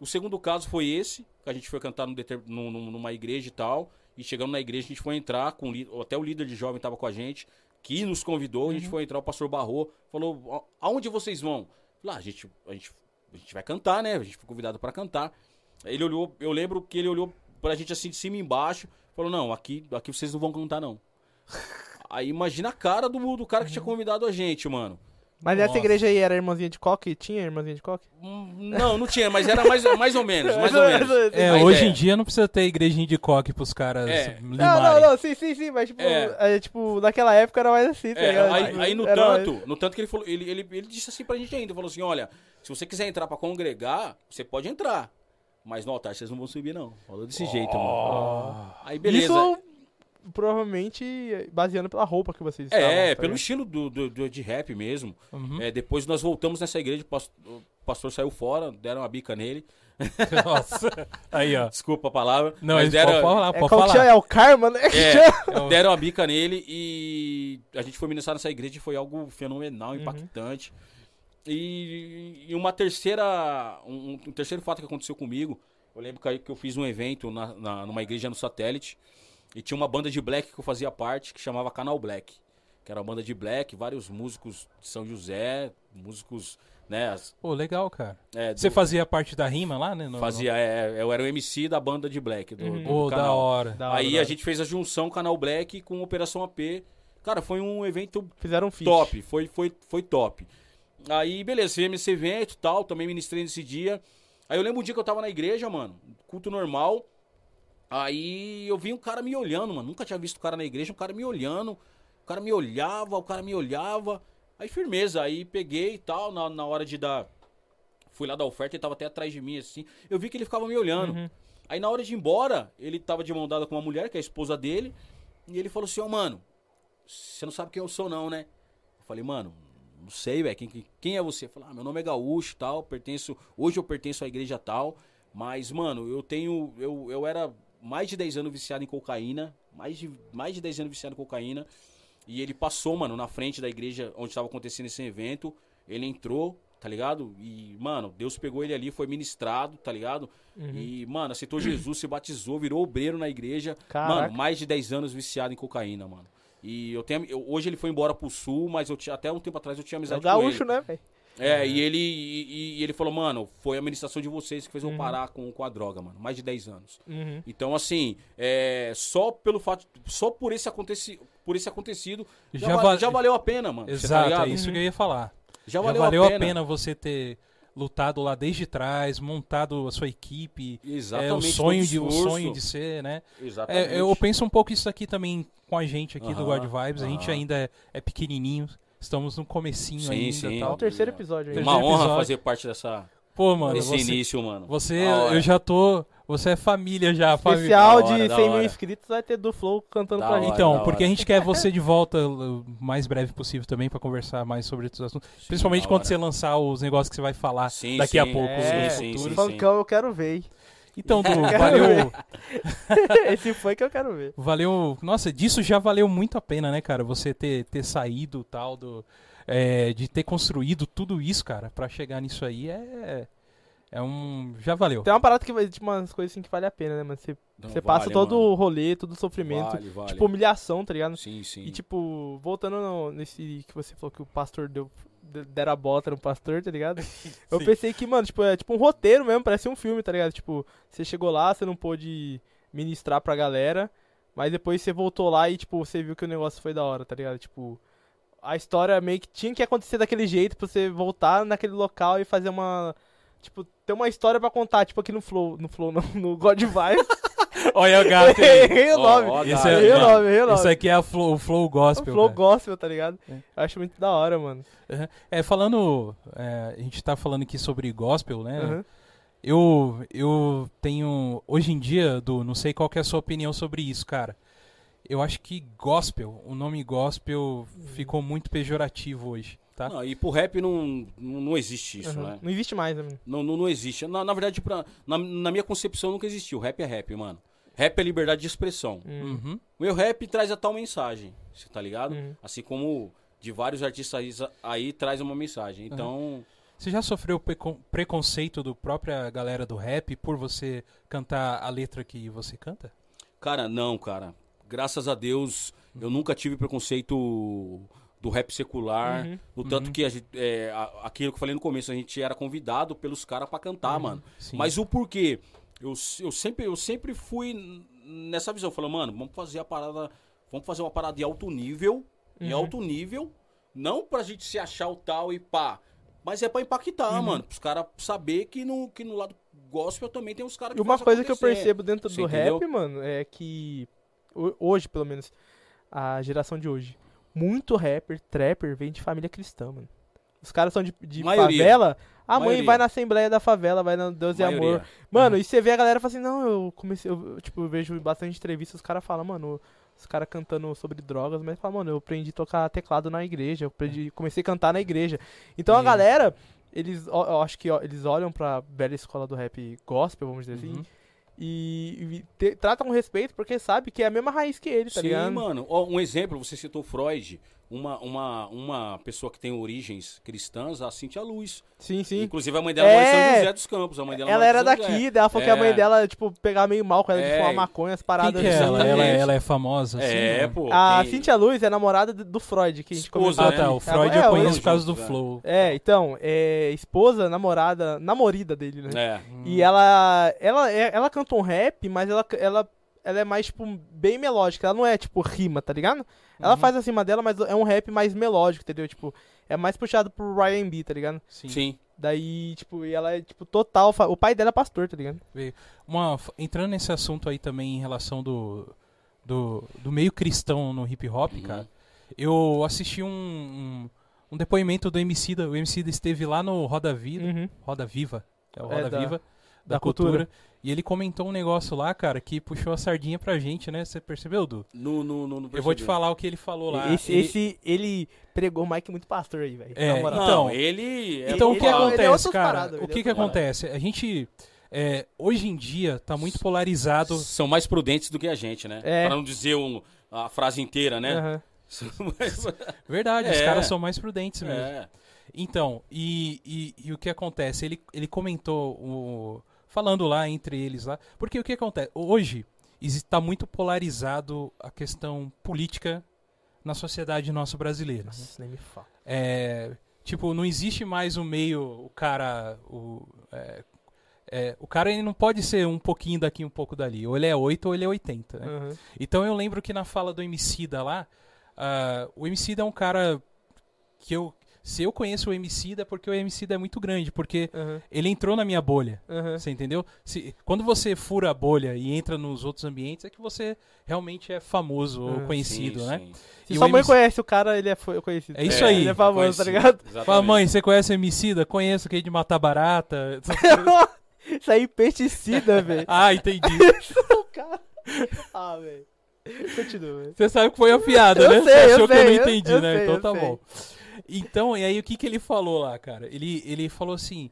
O segundo caso foi esse, que a gente foi cantar num deter- num- num- numa igreja e tal. E chegando na igreja, a gente foi entrar, com o até o líder de jovem tava com a gente, que nos convidou, a gente foi entrar, o pastor Barro falou, "A- aonde vocês vão? Lá, a gente, a gente, a gente vai cantar, né? A gente foi convidado para cantar. Ele olhou, eu lembro que ele olhou pra gente assim de cima e embaixo, falou, não, aqui, aqui vocês não vão cantar, não. Aí imagina a cara do, do cara que tinha convidado a gente, mano. Mas Nossa. igreja aí era irmãzinha de coque? Tinha irmãzinha de coque? Hum, Não, não tinha, mas era mais, mais ou menos, mais ou menos. É, hoje ideia. em dia não precisa ter igrejinha de coque pros caras É. Não, limarem. não, não, sim, sim, sim, mas tipo, É. é, tipo, naquela época era mais assim, tá É, ligado? aí, aí no era mais- tanto, no tanto que ele falou, ele, ele, ele disse assim pra gente ainda, falou assim, olha, se você quiser entrar pra congregar, você pode entrar. Mas no altar vocês não vão subir, não. Falou desse jeito, mano. Aí beleza. Isso provavelmente baseando pela roupa que vocês estavam. É, tá pelo estilo do, do- do- de rap mesmo. Uhum. É, depois nós voltamos nessa igreja, o pas- o pastor saiu fora, deram uma bica nele. Nossa. Aí, ó. Desculpa a palavra. Não, mas eles deram, podem falar, É, pode qual que chama? falar. É o karma, né? É, deram a bica nele e a gente foi ministrar nessa igreja e foi algo fenomenal, impactante. E, e uma terceira, um, um terceiro fato que aconteceu comigo, eu lembro que, que eu fiz um evento na, na- numa igreja no satélite e tinha uma banda de black que eu fazia parte que chamava Canal Black, que era uma banda de black, vários músicos de São José, músicos, né, as- Pô, legal, cara. é, do- Você fazia parte da rima lá, né? no- fazia, é, eu era o MC da banda de black do, Uhum. do no- Pô, da canal. hora. Da hora, Aí da a hora. gente fez a junção Canal Black com Operação AP. Cara, foi um evento Fizeram um top, foi, foi, foi top. Aí, beleza, fizemos esse evento e tal, também ministrei nesse dia. Aí eu lembro um dia que eu tava na igreja, mano, culto normal. Aí eu vi um cara me olhando, mano. Nunca tinha visto um cara na igreja, um cara me olhando. O cara me olhava, o cara me olhava. Aí firmeza, aí peguei e tal, na, na hora de dar. Fui lá dar oferta, ele tava até atrás de mim, assim. Eu vi que ele ficava me olhando. Uhum. Aí na hora de ir embora, ele tava de mão dada com uma mulher, que é a esposa dele, e ele falou assim, ó, mano, você não sabe quem eu sou não, né? Eu falei, mano, não sei, velho, quem, quem- é você? Falei, ah, meu nome é Gaúcho tal, pertenço, hoje eu pertenço à igreja tal, mas, mano, eu tenho, eu, eu era mais de 10 anos viciado em cocaína, mais de, mais de 10 anos viciado em cocaína, e ele passou, mano, na frente da igreja onde estava acontecendo esse evento, ele entrou, tá ligado? E, mano, Deus pegou ele ali, foi ministrado, tá ligado? Uhum. E, mano, aceitou Jesus, se batizou, virou obreiro na igreja. Caraca. Mano, mais de 10 anos viciado em cocaína, mano. E eu tenho. eu- hoje ele foi embora pro sul, mas eu tinha, até um tempo atrás eu tinha É o amizade gaúcho, com ele. né, velho? É, e ele, e, e ele falou, mano, foi a ministração de vocês que fez eu Uhum. parar com, com a droga, mano. Mais de 10 anos. Uhum. Então, assim, é, só pelo fato. Só por esse, aconteci, por esse acontecido. Já, Já va- já valeu a pena, mano. Tá Exato, ligado? é isso que eu ia falar. Já Já valeu, valeu, a, a, pena. pena. você ter lutado lá desde trás, montado a sua equipe. Exatamente. É o sonho, de, o sonho de ser, né? Exatamente. É, eu penso um pouco isso aqui também com a gente aqui do Aham, God Vibes. A gente ainda é, é pequenininho, estamos no comecinho Sim, ainda sim. É tal. o terceiro episódio aí. Uma terceiro honra episódio. fazer parte dessa, Pô, mano, desse você, início, mano. você hora. eu já tô, você é família já, família. Especial hora, de da 100 mil inscritos vai ter do Flow cantando Da pra hora. gente. Então, porque hora. a gente quer você de volta o mais breve possível também pra conversar mais sobre esses assuntos. Sim, Principalmente quando hora. você lançar os negócios que você vai falar Sim, daqui a sim. pouco É, no sim, futuro. sim. Funkão eu quero ver. Então, Du, valeu. Esse foi que eu quero ver. valeu. Nossa, disso já valeu muito a pena, né, cara? Você ter, ter saído tal do. é, de ter construído tudo isso, cara, pra chegar nisso aí é. É um. Já valeu. Tem uma parada que vai, tipo, umas coisas assim que vale a pena, né, mano? Você, Não, você passa vale, todo mano. o rolê, todo o sofrimento. Vale, vale. Tipo, humilhação, tá ligado? Sim, sim. E tipo, voltando no- nesse que você falou que o pastor deu de- deram a bota no pastor, tá ligado? Eu pensei que, mano, tipo, é tipo um roteiro mesmo, parece um filme, tá ligado? Tipo, você chegou lá, você não pôde ministrar pra galera, mas depois você voltou lá e, tipo, você viu que o negócio foi da hora, tá ligado? Tipo, a história meio que tinha que acontecer daquele jeito pra você voltar naquele local e fazer uma. Tipo, ter uma história pra contar, tipo aqui no Flow, no Flow, não, no God Vibe. Olha o gato aí. Errei o nome. Esse cara, é- Errei o nome, errei o nome. Isso aqui é a flow, o Flow Gospel. O Flow cara. Gospel, tá ligado? É. Eu acho muito da hora, mano. É, falando. é, a gente tá falando aqui sobre gospel, né? Aham. Eu, eu tenho. Hoje em dia, Du, não sei qual que é a sua opinião sobre isso, cara. Eu acho que gospel, o nome gospel ficou muito pejorativo hoje, tá? Não, e pro rap não, não, existe isso, Aham. né? Não existe mais, né? Não, não, não existe. Na, na verdade, pra, na, na minha concepção, nunca existiu. Rap é rap, mano. Rap é liberdade de expressão. Hum. Uhum. O meu rap traz a tal mensagem, você tá ligado? Uhum. Assim como de vários artistas aí, aí traz uma mensagem. Então, Você já sofreu precon- preconceito do própria galera do rap por você cantar a letra que você canta? cara, não, cara. Graças a Deus, eu nunca tive preconceito do rap secular. Uhum. No tanto Uhum. que a gente, é, a- aquilo que eu falei no começo, a gente era convidado pelos caras pra cantar, mano. Sim. Mas o porquê? Eu, eu, sempre, eu sempre fui nessa visão. Falando, mano, vamos fazer a parada vamos fazer uma parada de alto nível, de Uhum. alto nível, não pra gente se achar o tal e pá, mas é pra impactar, Uhum. mano, pros caras saber que no, que no lado gospel também tem uns caras que E uma coisa que eu acontecer. percebo dentro Você do entendeu? rap, mano, é que ho- hoje, pelo menos, a geração de hoje, muito rapper, trapper vem de família cristã, mano. Os caras são de, de favela, a mãe Maioria. vai na Assembleia da Favela, vai na Deus e Maioria. Amor. Mano, e você vê a galera falando assim, não, eu comecei, eu, tipo, eu vejo bastante entrevistas, os caras falam, mano, os caras cantando sobre drogas, mas falam, mano, eu aprendi a tocar teclado na igreja, eu aprendi, comecei a cantar na igreja. Então a E- galera, eles, ó, eu acho que ó, eles olham pra velha escola do rap gospel, vamos dizer assim, Uhum. E, e te- tratam com respeito porque sabe que é a mesma raiz que ele, tá Sim, ligado? mano. Ó, um exemplo, você citou Freud, uma, uma, uma pessoa que tem origens cristãs, a Cintia Luz. Sim, sim. Inclusive a mãe dela mora em É. São José dos Campos. A mãe dela Ela era daqui, daí ela falou que a mãe É. dela, tipo, pegava meio mal com ela de É. fumar maconha, as paradas que é ela? Exatamente. ela? Ela é famosa, assim? É, né? pô. A tem- Cintia Luz é namorada do- Freud, que a gente Esposa, comentou. Ah, né? tá. O Freud É, eu o- conheço por causa do é. Flow. É, então, é esposa, namorada, namorida dele, né? É. E ela, ela, é- ela canta um rap, mas ela, ela, ela é mais, tipo, bem melódica. Ela não é, tipo, rima, tá ligado? Ela Uhum. faz acima dela, mas é um rap mais melódico, entendeu? Tipo, é mais puxado pro Ryan B, tá ligado? Sim. Sim. Daí, tipo, e ela é, tipo, total. fa- O pai dela é pastor, tá ligado? Uma, entrando nesse assunto aí também em relação do, do, do meio cristão no hip hop, Uhum. cara, eu assisti um, um, um depoimento do Emicida. O Emicida esteve lá no Roda Vida, Uhum. Roda Viva, é o É, Roda da- Viva da, da cultura. cultura. E ele comentou um negócio lá, cara, que puxou a sardinha pra gente, né? Você percebeu, Du? No, no, no, no Eu vou te falar o que ele falou lá. Esse, Ele- esse, ele pregou o Mike muito pastor aí, velho. É, Na moral. Não, Então- ele. é Então o ele que é- ele é acontece, outras cara? paradas, o ele é que que acontece? A gente é, hoje em dia tá muito polarizado. São mais prudentes do que a gente, né? É. Para não dizer um- a frase inteira, né? Mais- Verdade, os É. caras são mais prudentes mesmo. é. Então, e, e, e o que acontece? Ele, ele comentou, o, falando lá entre eles lá, porque o que acontece? Hoje está muito polarizado a questão política na sociedade nossa brasileira. né? Nossa, nem me fala. É, tipo, não existe mais o meio, o cara, o, é, é, o cara ele não pode ser um pouquinho daqui, um pouco dali. Ou ele é 8 ou ele é 80, né? Aham. Então eu lembro que na fala do Emicida lá, ah, o Emicida é um cara que eu. Se eu conheço o Emicida é porque o Emicida é muito grande, porque Aham. ele entrou na minha bolha. Aham. Você entendeu? Se, quando você fura a bolha e entra nos outros ambientes, é que você realmente é famoso ou Ah, conhecido, Sim, né? sim. Se E sua mãe MC conhece o cara, ele é fo- conhecido. É isso aí. Ele é famoso, tá ligado? exatamente. Fala, mãe, você conhece o Emicida? Conheço, que é de matar barata. Isso aí, pesticida, velho. ah, entendi. o cara. Ah, velho. Continua, velho. Você sabe que foi a piada, Eu né? sei, você achou que eu sei, não entendi, eu né? sei, então tá sei. bom. Então, e aí o que, que ele falou lá, cara? Ele, ele falou assim,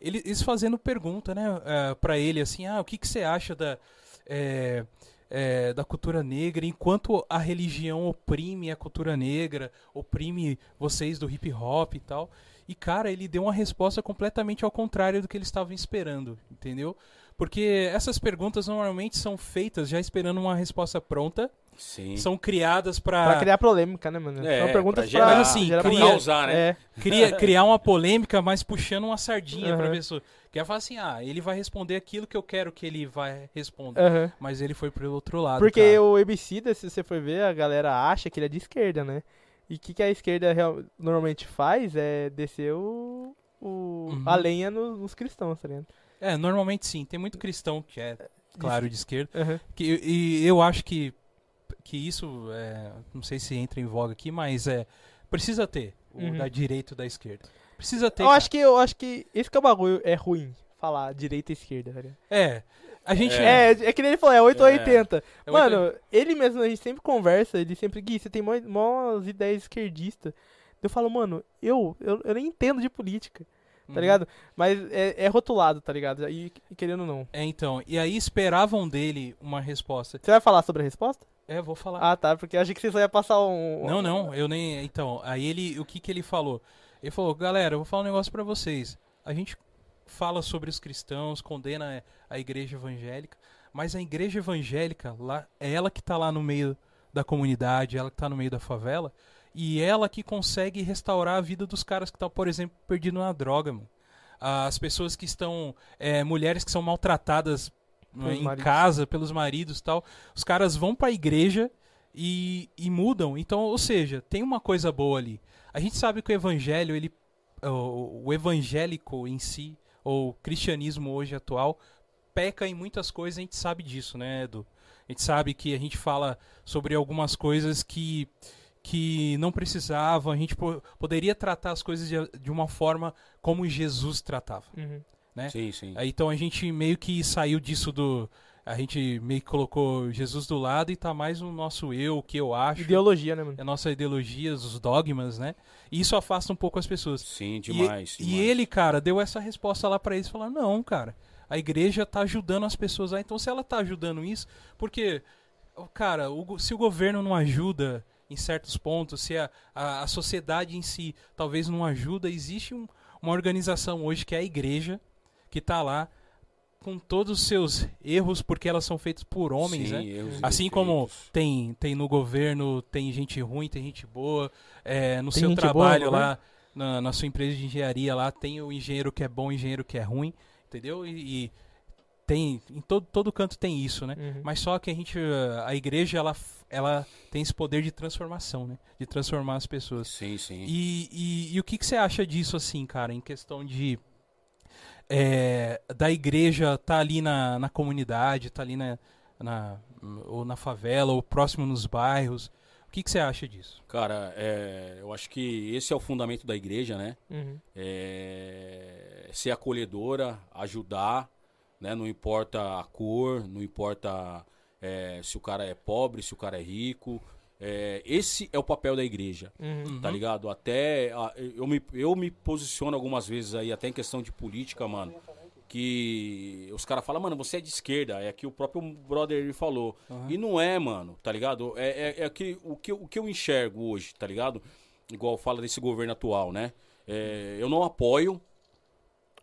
ele- eles fazendo pergunta, né, eh, pra ele, assim, ah, o que, que você acha da, eh, eh, da cultura negra, enquanto a religião oprime a cultura negra, oprime vocês do hip hop e tal. E, cara, ele deu uma resposta completamente ao contrário do que eles estavam esperando, entendeu? Porque essas perguntas normalmente são feitas já esperando uma resposta pronta, Sim. são criadas Pra criar polêmica, né, mano? É, São perguntas pra gerar- pra, Mas assim, gerar cria- causar, né? É. cria, criar uma polêmica, mas puxando uma sardinha pra Aham. pessoa. Quer falar assim, ah, ele vai responder aquilo que eu quero que ele vai responder. aham. Mas ele foi pro outro lado. Porque cara. o Emicida, se você for ver, a galera acha que ele é de esquerda, né? E o que, que a esquerda real- normalmente faz é descer o, o- Uhum. a lenha no- nos cristãos, tá ligado? É, normalmente sim. Tem muito cristão que é, claro, de esquerda. Aham. Que, e eu acho que, que isso, é, não sei se entra em voga aqui, mas é precisa ter o Uhum. da direita e da esquerda. Precisa ter. Eu cara. acho que eu acho que esse que é o bagulho é ruim, falar direita e esquerda, tá? É. A gente. É, é que nem ele falou, é 8 ou É. 80. É Mano, ele mesmo, a gente sempre conversa, ele sempre, Gui, você tem mó- mó ideias esquerdistas. Eu falo, mano, eu, eu, eu nem entendo de política, tá Uhum. ligado? Mas é, é rotulado, tá ligado? E querendo ou não. É, então. E aí esperavam dele uma resposta. Você vai falar sobre a resposta? É, vou falar. Ah, tá, porque eu achei que você só ia passar um... Não, não, eu nem. Então, aí ele. O que que ele falou? Ele falou, galera, eu vou falar um negócio pra vocês. A gente fala sobre os cristãos, condena a igreja evangélica, mas a igreja evangélica, lá, é ela que tá lá no meio da comunidade, ela que tá no meio da favela, e ela que consegue restaurar a vida dos caras que estão, por exemplo, perdidos na droga, mano. As pessoas que estão. é, mulheres que são maltratadas Pelos em maridos. casa pelos maridos e tal. Os caras vão pra igreja e, e mudam. Então, ou seja, tem uma coisa boa ali. A gente sabe que o evangelho, ele, o, o evangélico em si, ou o cristianismo hoje atual, peca em muitas coisas, a gente sabe disso, né, Edu? A gente sabe que a gente fala sobre algumas coisas que, que não precisavam, a gente po- poderia tratar as coisas de, de uma forma como Jesus tratava. Uhum. né? Sim, sim. Aí, então a gente meio que saiu disso do. A gente meio que colocou Jesus do lado e tá mais no nosso eu, o que eu acho. Ideologia, né, mano? A nossa ideologia, os dogmas, né? E isso afasta um pouco as pessoas. Sim, E- demais. E, demais. ele, cara, deu essa resposta lá pra eles, falou: "Não, cara, a igreja tá ajudando as pessoas lá. Então se ela tá ajudando isso, porque o- cara, o se o governo não ajuda em certos pontos, se a, a, a sociedade em si talvez não ajuda, existe um- uma organização hoje que é a igreja que tá lá com todos os seus erros porque elas são feitas por homens, Sim, né? e Assim como tem, tem no governo, tem gente ruim, tem gente boa. é, no Tem seu gente boa trabalho governo? lá, na, na sua empresa de engenharia lá, tem o engenheiro que é bom, o engenheiro que é ruim, entendeu? E, e tem, em todo, todo canto tem isso, né? Uhum. Mas só que a gente, a igreja, ela, ela tem esse poder de transformação, né? De transformar as pessoas. Sim, sim. E, e, e o que, que você acha disso, assim, cara, em questão de. é, da igreja tá ali na, na comunidade, tá ali na, na, ou na favela, ou próximo nos bairros. O que, que você acha disso? Cara, é, eu acho que esse é o fundamento da igreja, né? Uhum. É, ser acolhedora, ajudar, né? Não importa a cor, não importa é, se o cara é pobre, se o cara é rico. É, esse é o papel da igreja, Uhum. tá ligado? Até a- eu me, eu me posiciono algumas vezes aí, até em questão de política, mano. Que os caras falam, mano, você é de esquerda. É que o próprio brother falou. E não é, mano, tá ligado? É, é, é que, o, que, eu- o que eu enxergo hoje, tá ligado? Igual fala desse governo atual, né? É, eu não apoio,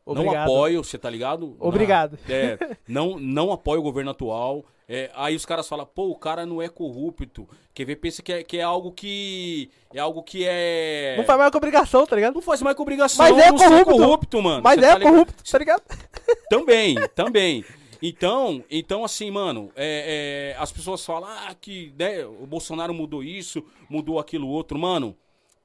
não Obrigado. apoio, você tá ligado? Obrigado. É, não, não apoio o governo atual. É, aí os caras falam, pô, o cara não é corrupto. Quer ver, pensa que é, que é algo que. É algo que é. Não faz mais que obrigação, tá ligado? Não faz mais que obrigação Mas é corrupto. corrupto, mano. Mas é tá corrupto, tá ligado? Também, também. Então, então assim, mano, é, é, as pessoas falam ah, que né, o Bolsonaro mudou isso, mudou aquilo outro. Mano,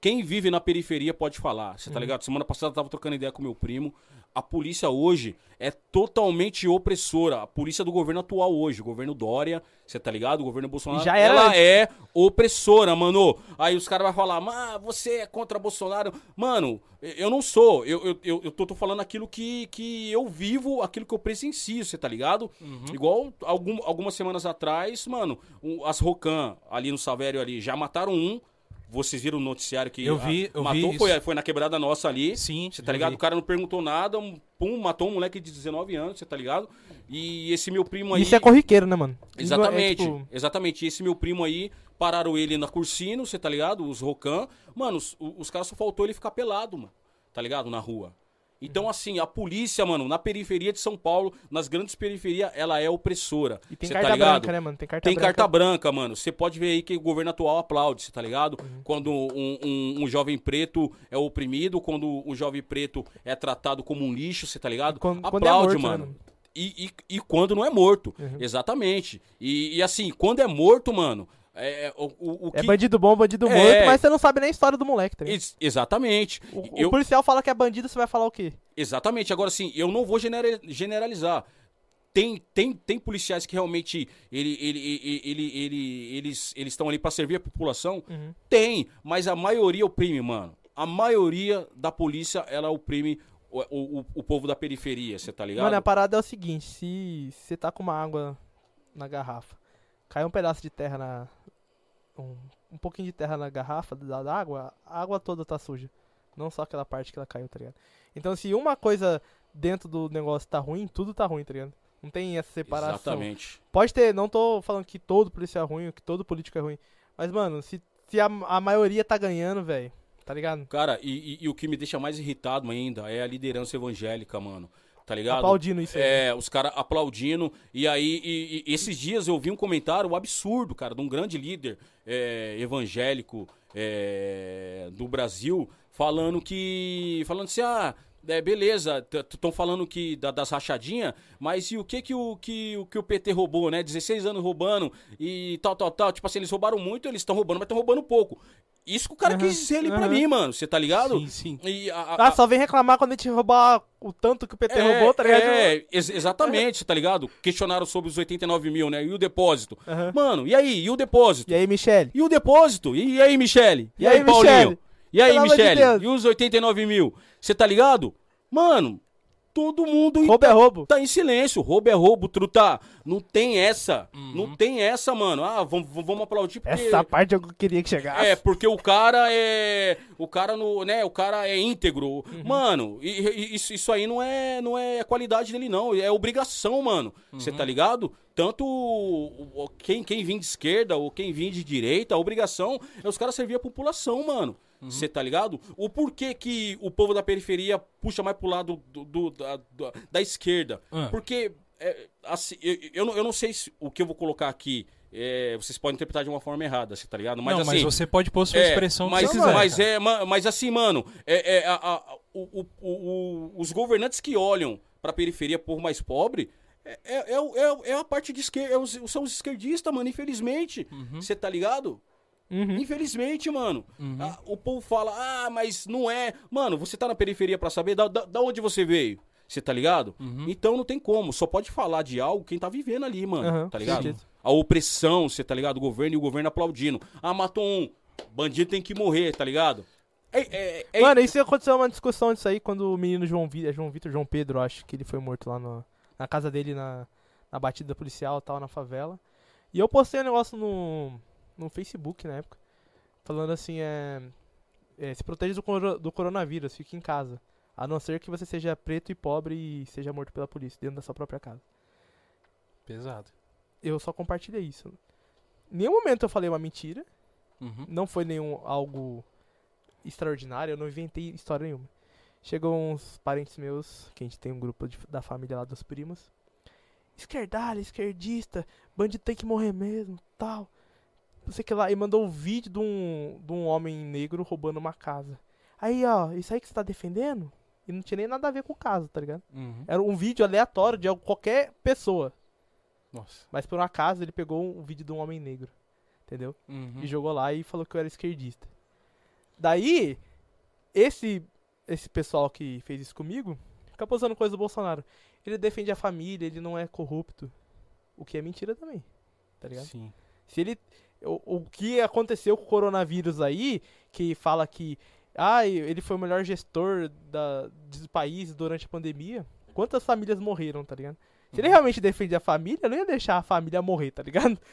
quem vive na periferia pode falar, você tá ligado? Semana passada eu tava trocando ideia com meu primo. A polícia hoje é totalmente opressora. A polícia do governo atual hoje, o governo Dória, você tá ligado? O governo Bolsonaro, Já era ela antes. é opressora, mano. Aí os caras vão falar, mas você é contra Bolsonaro. Mano, eu não sou. Eu, eu, eu, eu tô, tô falando aquilo que, que eu vivo, aquilo que eu presencio, você tá ligado? Igual algum, algumas semanas atrás, mano, as Rocan ali no Savério ali já mataram um. Vocês viram o noticiário que Eu vi, eu matou, vi foi, foi na quebrada nossa ali. Sim, Você tá ligado? vi. O cara não perguntou nada, um, pum, matou um moleque de 19 anos, você tá ligado? E esse meu primo aí. Isso é corriqueiro, né, mano? Exatamente, É, tipo, exatamente. E Esse meu primo aí, pararam ele na Cursino, você tá ligado? Os Rocan. Mano, os, os caras só faltou ele ficar pelado, mano. Tá ligado? Na rua. Então, assim, a polícia, mano, na periferia de São Paulo, nas grandes periferias, ela é opressora. E tem Cê carta tá ligado? branca, né, mano? Tem carta Tem branca. carta branca, mano. Você pode ver aí que o governo atual aplaude, você tá ligado? Uhum. Quando um, um- um jovem preto é oprimido, quando um jovem preto é tratado como um lixo, você tá ligado? Quando- quando é aplaude, morto, né, mano. mano? E, e, e quando não é morto. Uhum. Exatamente. E, e assim, quando é morto, mano, é, é o, o, o É que. bandido bom, bandido É. morto, mas você não sabe nem a história do moleque, tá ligado? Ex- exatamente. O, o Eu- policial fala que é bandido, você vai falar o quê? Exatamente. Agora, assim, eu não vou genera- generalizar. Tem, tem, tem policiais que realmente ele, ele, ele, ele, ele- eles eles estão ali pra servir a população? Uhum. Tem, mas a maioria oprime, mano. A maioria da polícia, ela oprime o, o, o- o povo da periferia, você tá ligado? Mano, a parada é o seguinte, se você tá com uma água na garrafa, cai um pedaço de terra na... Um, um pouquinho de terra na garrafa da, da água, a água toda tá suja. Não só aquela parte que ela caiu, tá ligado? Então se uma coisa dentro do negócio tá ruim, tudo tá ruim, tá ligado? Não tem essa separação. Exatamente. Pode ter, não tô falando que todo policial é ruim, que todo político é ruim. Mas, mano, se, se a, a maioria tá ganhando, velho, tá ligado? Cara, e, e- e o que me deixa mais irritado ainda é a liderança evangélica, mano. Tá ligado? Aplaudindo isso aí. É, os caras aplaudindo. E aí, e- e esses dias eu vi um comentário absurdo, cara, de um grande líder é, evangélico é, do Brasil, falando que. Falando assim, ah, é, beleza, estão falando que da- das rachadinhas, mas e o que que o, que, o que o PT roubou, né? 16 anos roubando e tal, tal, tal. Tipo assim, eles roubaram muito, eles estão roubando, mas estão roubando pouco. Isso que o cara Aham, quis dizer ali pra aham. mim, mano. Você tá ligado? Sim, sim. E a- a- Ah, só vem reclamar quando a gente roubar o tanto que o PT é, roubou, tá ligado? É, ex- exatamente, tá ligado? Questionaram sobre os 89 mil, né? E o depósito. Aham. Mano, e aí? E o depósito? E aí, Michele? E o depósito? E aí, Michele? E aí, Paulinho? Michele? E aí, Pelo de Michele? Deus. E os 89 mil? Você tá ligado? Mano, todo mundo Roubo é roubo. tá em silêncio. Roubo é roubo, truta. Não tem essa. Não tem essa, mano. Ah, vamos, vamos aplaudir porque... Essa parte eu queria que chegasse. É, porque o cara é. O cara no, né, o cara é íntegro. Mano, e- e- isso, isso aí não é, não é qualidade dele, não. É obrigação, mano. Você tá ligado? Tanto o- o- quem, quem vem de esquerda ou quem vem de direita, a obrigação é os caras servir a população, mano. Você tá ligado? O porquê que o povo da periferia puxa mais pro lado do, do- da, da, da esquerda? Ah. Porque, é, assim, eu, eu, não, eu não sei se o que eu vou colocar aqui. é, vocês podem interpretar de uma forma errada, você tá ligado? Mas não, assim, mas você pode pôr sua é, expressão mas, quiser. mas é, ma- mas assim, mano, é, é, a- a- o- o- o- os governantes que olham pra periferia por mais pobre é, é, é, é é a parte de esquerda, é os- são os esquerdistas, mano, infelizmente. Uhum. Você tá ligado? Infelizmente, mano. Ah, o povo fala, ah, mas não é. Mano, você tá na periferia pra saber da, da, da onde você veio. Você tá ligado? Uhum. Então não tem como. Só pode falar de algo quem tá vivendo ali, mano. Tá ligado? certeza. A opressão, você tá ligado? O governo e o governo aplaudindo. Ah, matou um. Bandido tem que morrer, tá ligado? É, é, é- Mano, isso aconteceu uma discussão disso aí quando o menino João Vitor, João Vitor, João Pedro, acho que ele foi morto lá no- na casa dele, na, na batida policial tal, na favela. E eu postei um negócio no, no Facebook na época, falando assim, é, é, se proteja do, coro- do coronavírus, fique em casa. A não ser que você seja preto e pobre e seja morto pela polícia, dentro da sua própria casa. Pesado. Eu só compartilhei isso. Em nenhum momento eu falei uma mentira, Uhum. não foi nenhum algo extraordinário, eu não inventei história nenhuma. Chegou uns parentes meus, que a gente tem um grupo de- da família lá dos primos. Esquerdalha, esquerdista, bandido tem que morrer mesmo, tal. Não sei o que lá. E mandou um vídeo de um, de um homem negro roubando uma casa. Aí, ó, isso aí que você tá defendendo? E não tinha nem nada a ver com o caso, tá ligado? Uhum. Era um vídeo aleatório de qualquer pessoa. Nossa. Mas por um acaso ele pegou um vídeo de um homem negro. Entendeu? Uhum. e jogou lá e falou que eu era esquerdista. Daí, esse esse pessoal que fez isso comigo fica postando coisa do Bolsonaro. Ele defende a família, ele não é corrupto. O que é mentira também. Tá ligado? Sim. Se ele. O, o que aconteceu com o coronavírus aí, que fala que. Ah, ele foi o melhor gestor da, do país durante a pandemia. Quantas famílias morreram, tá ligado? Se ele realmente defende a família, não ia deixar a família morrer, tá ligado?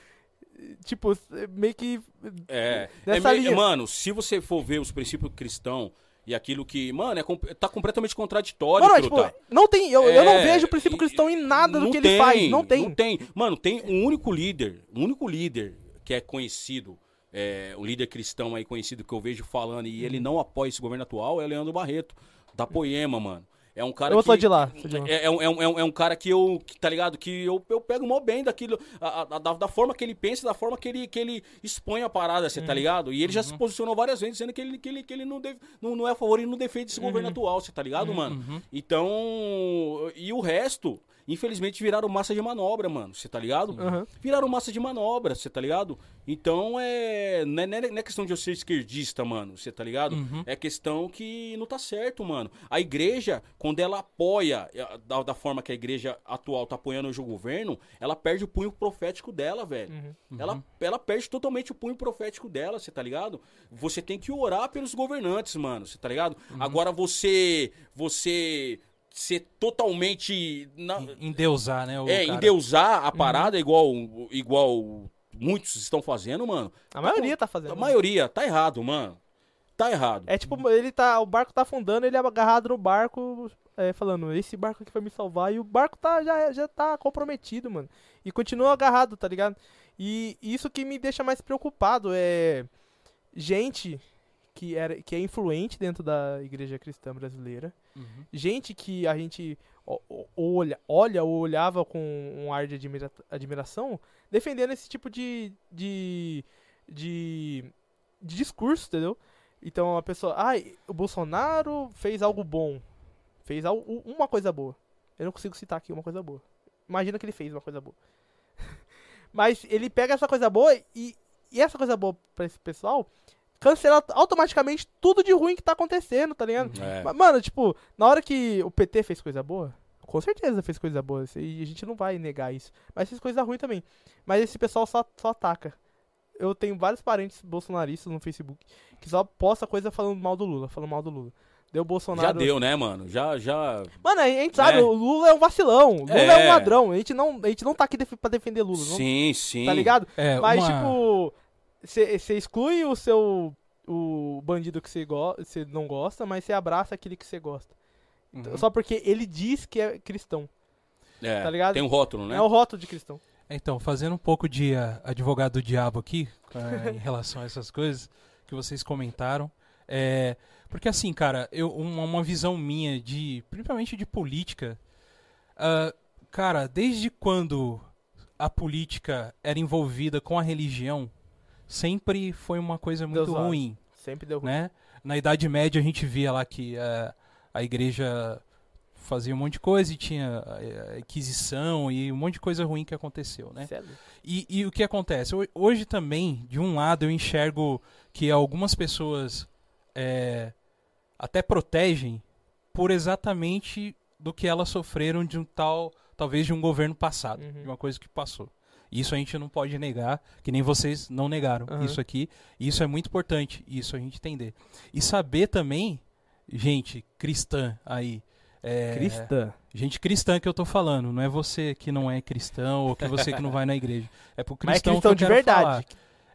Tipo, meio que. É, Nessa é me- linha. mano, se você for ver os princípios cristãos e aquilo que, mano, é, tá completamente contraditório, Mano, tipo, não tem. Eu, eu não É, vejo o princípio cristão em nada do que ele faz. Não tem. Não tem. Mano, tem um único líder, um único líder que é conhecido, é, o líder cristão aí conhecido que eu vejo falando e Uhum. ele não apoia esse governo atual é o Leandro Barreto, da Poema, mano. É um cara Eu que... sou de lá, sou de lá. É, é um, é, um, é um- é um cara que eu, que, tá ligado? Que eu, eu pego mó bem daquilo, a- a- da, da forma que ele pensa, da forma que ele, que ele expõe a parada, você Uhum. tá ligado? E ele já se posicionou várias vezes dizendo que ele, que ele, que ele não, deve, não, não é a favor e não defende esse Uhum. governo atual, você tá ligado, mano? Então, e o resto, infelizmente, viraram massa de manobra, mano, você tá ligado? Uhum. Viraram massa de manobra, você tá ligado? Então, é, não é, não é- não é questão de eu ser esquerdista, mano, você tá ligado? É questão que não tá certo, mano. A igreja, quando ela apoia, eh, da, da forma que a igreja atual tá apoiando hoje o governo, ela perde o punho profético dela, velho. Ela, ela perde totalmente o punho profético dela, você tá ligado? Você tem que orar pelos governantes, mano, você tá ligado? Agora você, você ser totalmente... na- Endeusar, né? O é, cara. endeusar a parada igual, igual muitos estão fazendo, mano. A maioria tá fazendo. A maioria tá errado, mano. Tá errado. É tipo, ele tá. O barco tá afundando, ele é agarrado no barco, é, falando, esse barco aqui vai me salvar. E o barco tá, já, já tá comprometido, mano. E continua agarrado, tá ligado? E isso que me deixa mais preocupado é. Gente que, era, que é influente dentro da igreja cristã brasileira. Uhum. gente que a gente olha, olha ou olhava com um ar de admira- admiração, defendendo esse tipo de, de, de, de discurso, entendeu? Então a pessoa, ai, o Bolsonaro fez algo bom. Fez al- u- uma coisa boa. Eu não consigo citar aqui uma coisa boa. Imagina que ele fez uma coisa boa. Mas ele pega essa coisa boa e, e essa coisa boa pra esse pessoal cancela automaticamente tudo de ruim que tá acontecendo, tá ligado? É. Mas, Mano, tipo, na hora que o PT fez coisa boa, com certeza fez coisa boa, e a gente não vai negar isso. Mas fez coisa ruim também. Mas esse pessoal só, só ataca. Eu tenho vários parentes bolsonaristas no Facebook que só posta coisa falando mal do Lula, falando mal do Lula. Deu Bolsonaro. Já deu, né, mano? Já, já. Mano, a gente sabe, É. o Lula é um vacilão. O Lula é, É. um ladrão. A gente não, a gente não tá aqui def pra defender Lula. não- Sim, sim. tá ligado? É, Mas, uma- tipo, você exclui o seu. O bandido que você go não gosta, mas você abraça aquele que você gosta. Uhum. Só porque ele diz que é cristão. É, tá ligado? Tem um rótulo, né? É o rótulo de cristão. Então, fazendo um pouco de ah, advogado do diabo aqui, eh, em relação a essas coisas que vocês comentaram. É, porque assim, cara, eu, uma, uma visão minha de, principalmente de política, ah, cara, desde quando a política era envolvida com a religião, sempre foi uma coisa muito Deus ruim Sempre deu ruim. né? Na Idade Média a gente via lá que eh, a igreja fazia um monte de coisa e tinha eh, Inquisição e um monte de coisa ruim que aconteceu, né? É. E, e o que acontece? Ho- Hoje também, de um lado, eu enxergo que algumas pessoas eh, até protegem por exatamente do que elas sofreram de um tal, talvez de um governo passado, Uhum. de uma coisa que passou. Isso a gente não pode negar, que nem vocês não negaram Aham. isso aqui. E Isso é muito importante, isso a gente entender. E saber também, gente cristã aí, é, Cristã. Gente cristã que eu tô falando, não é você que não é cristão ou que você que não vai na igreja. É pro Mas é cristão, cristão de verdade. falar.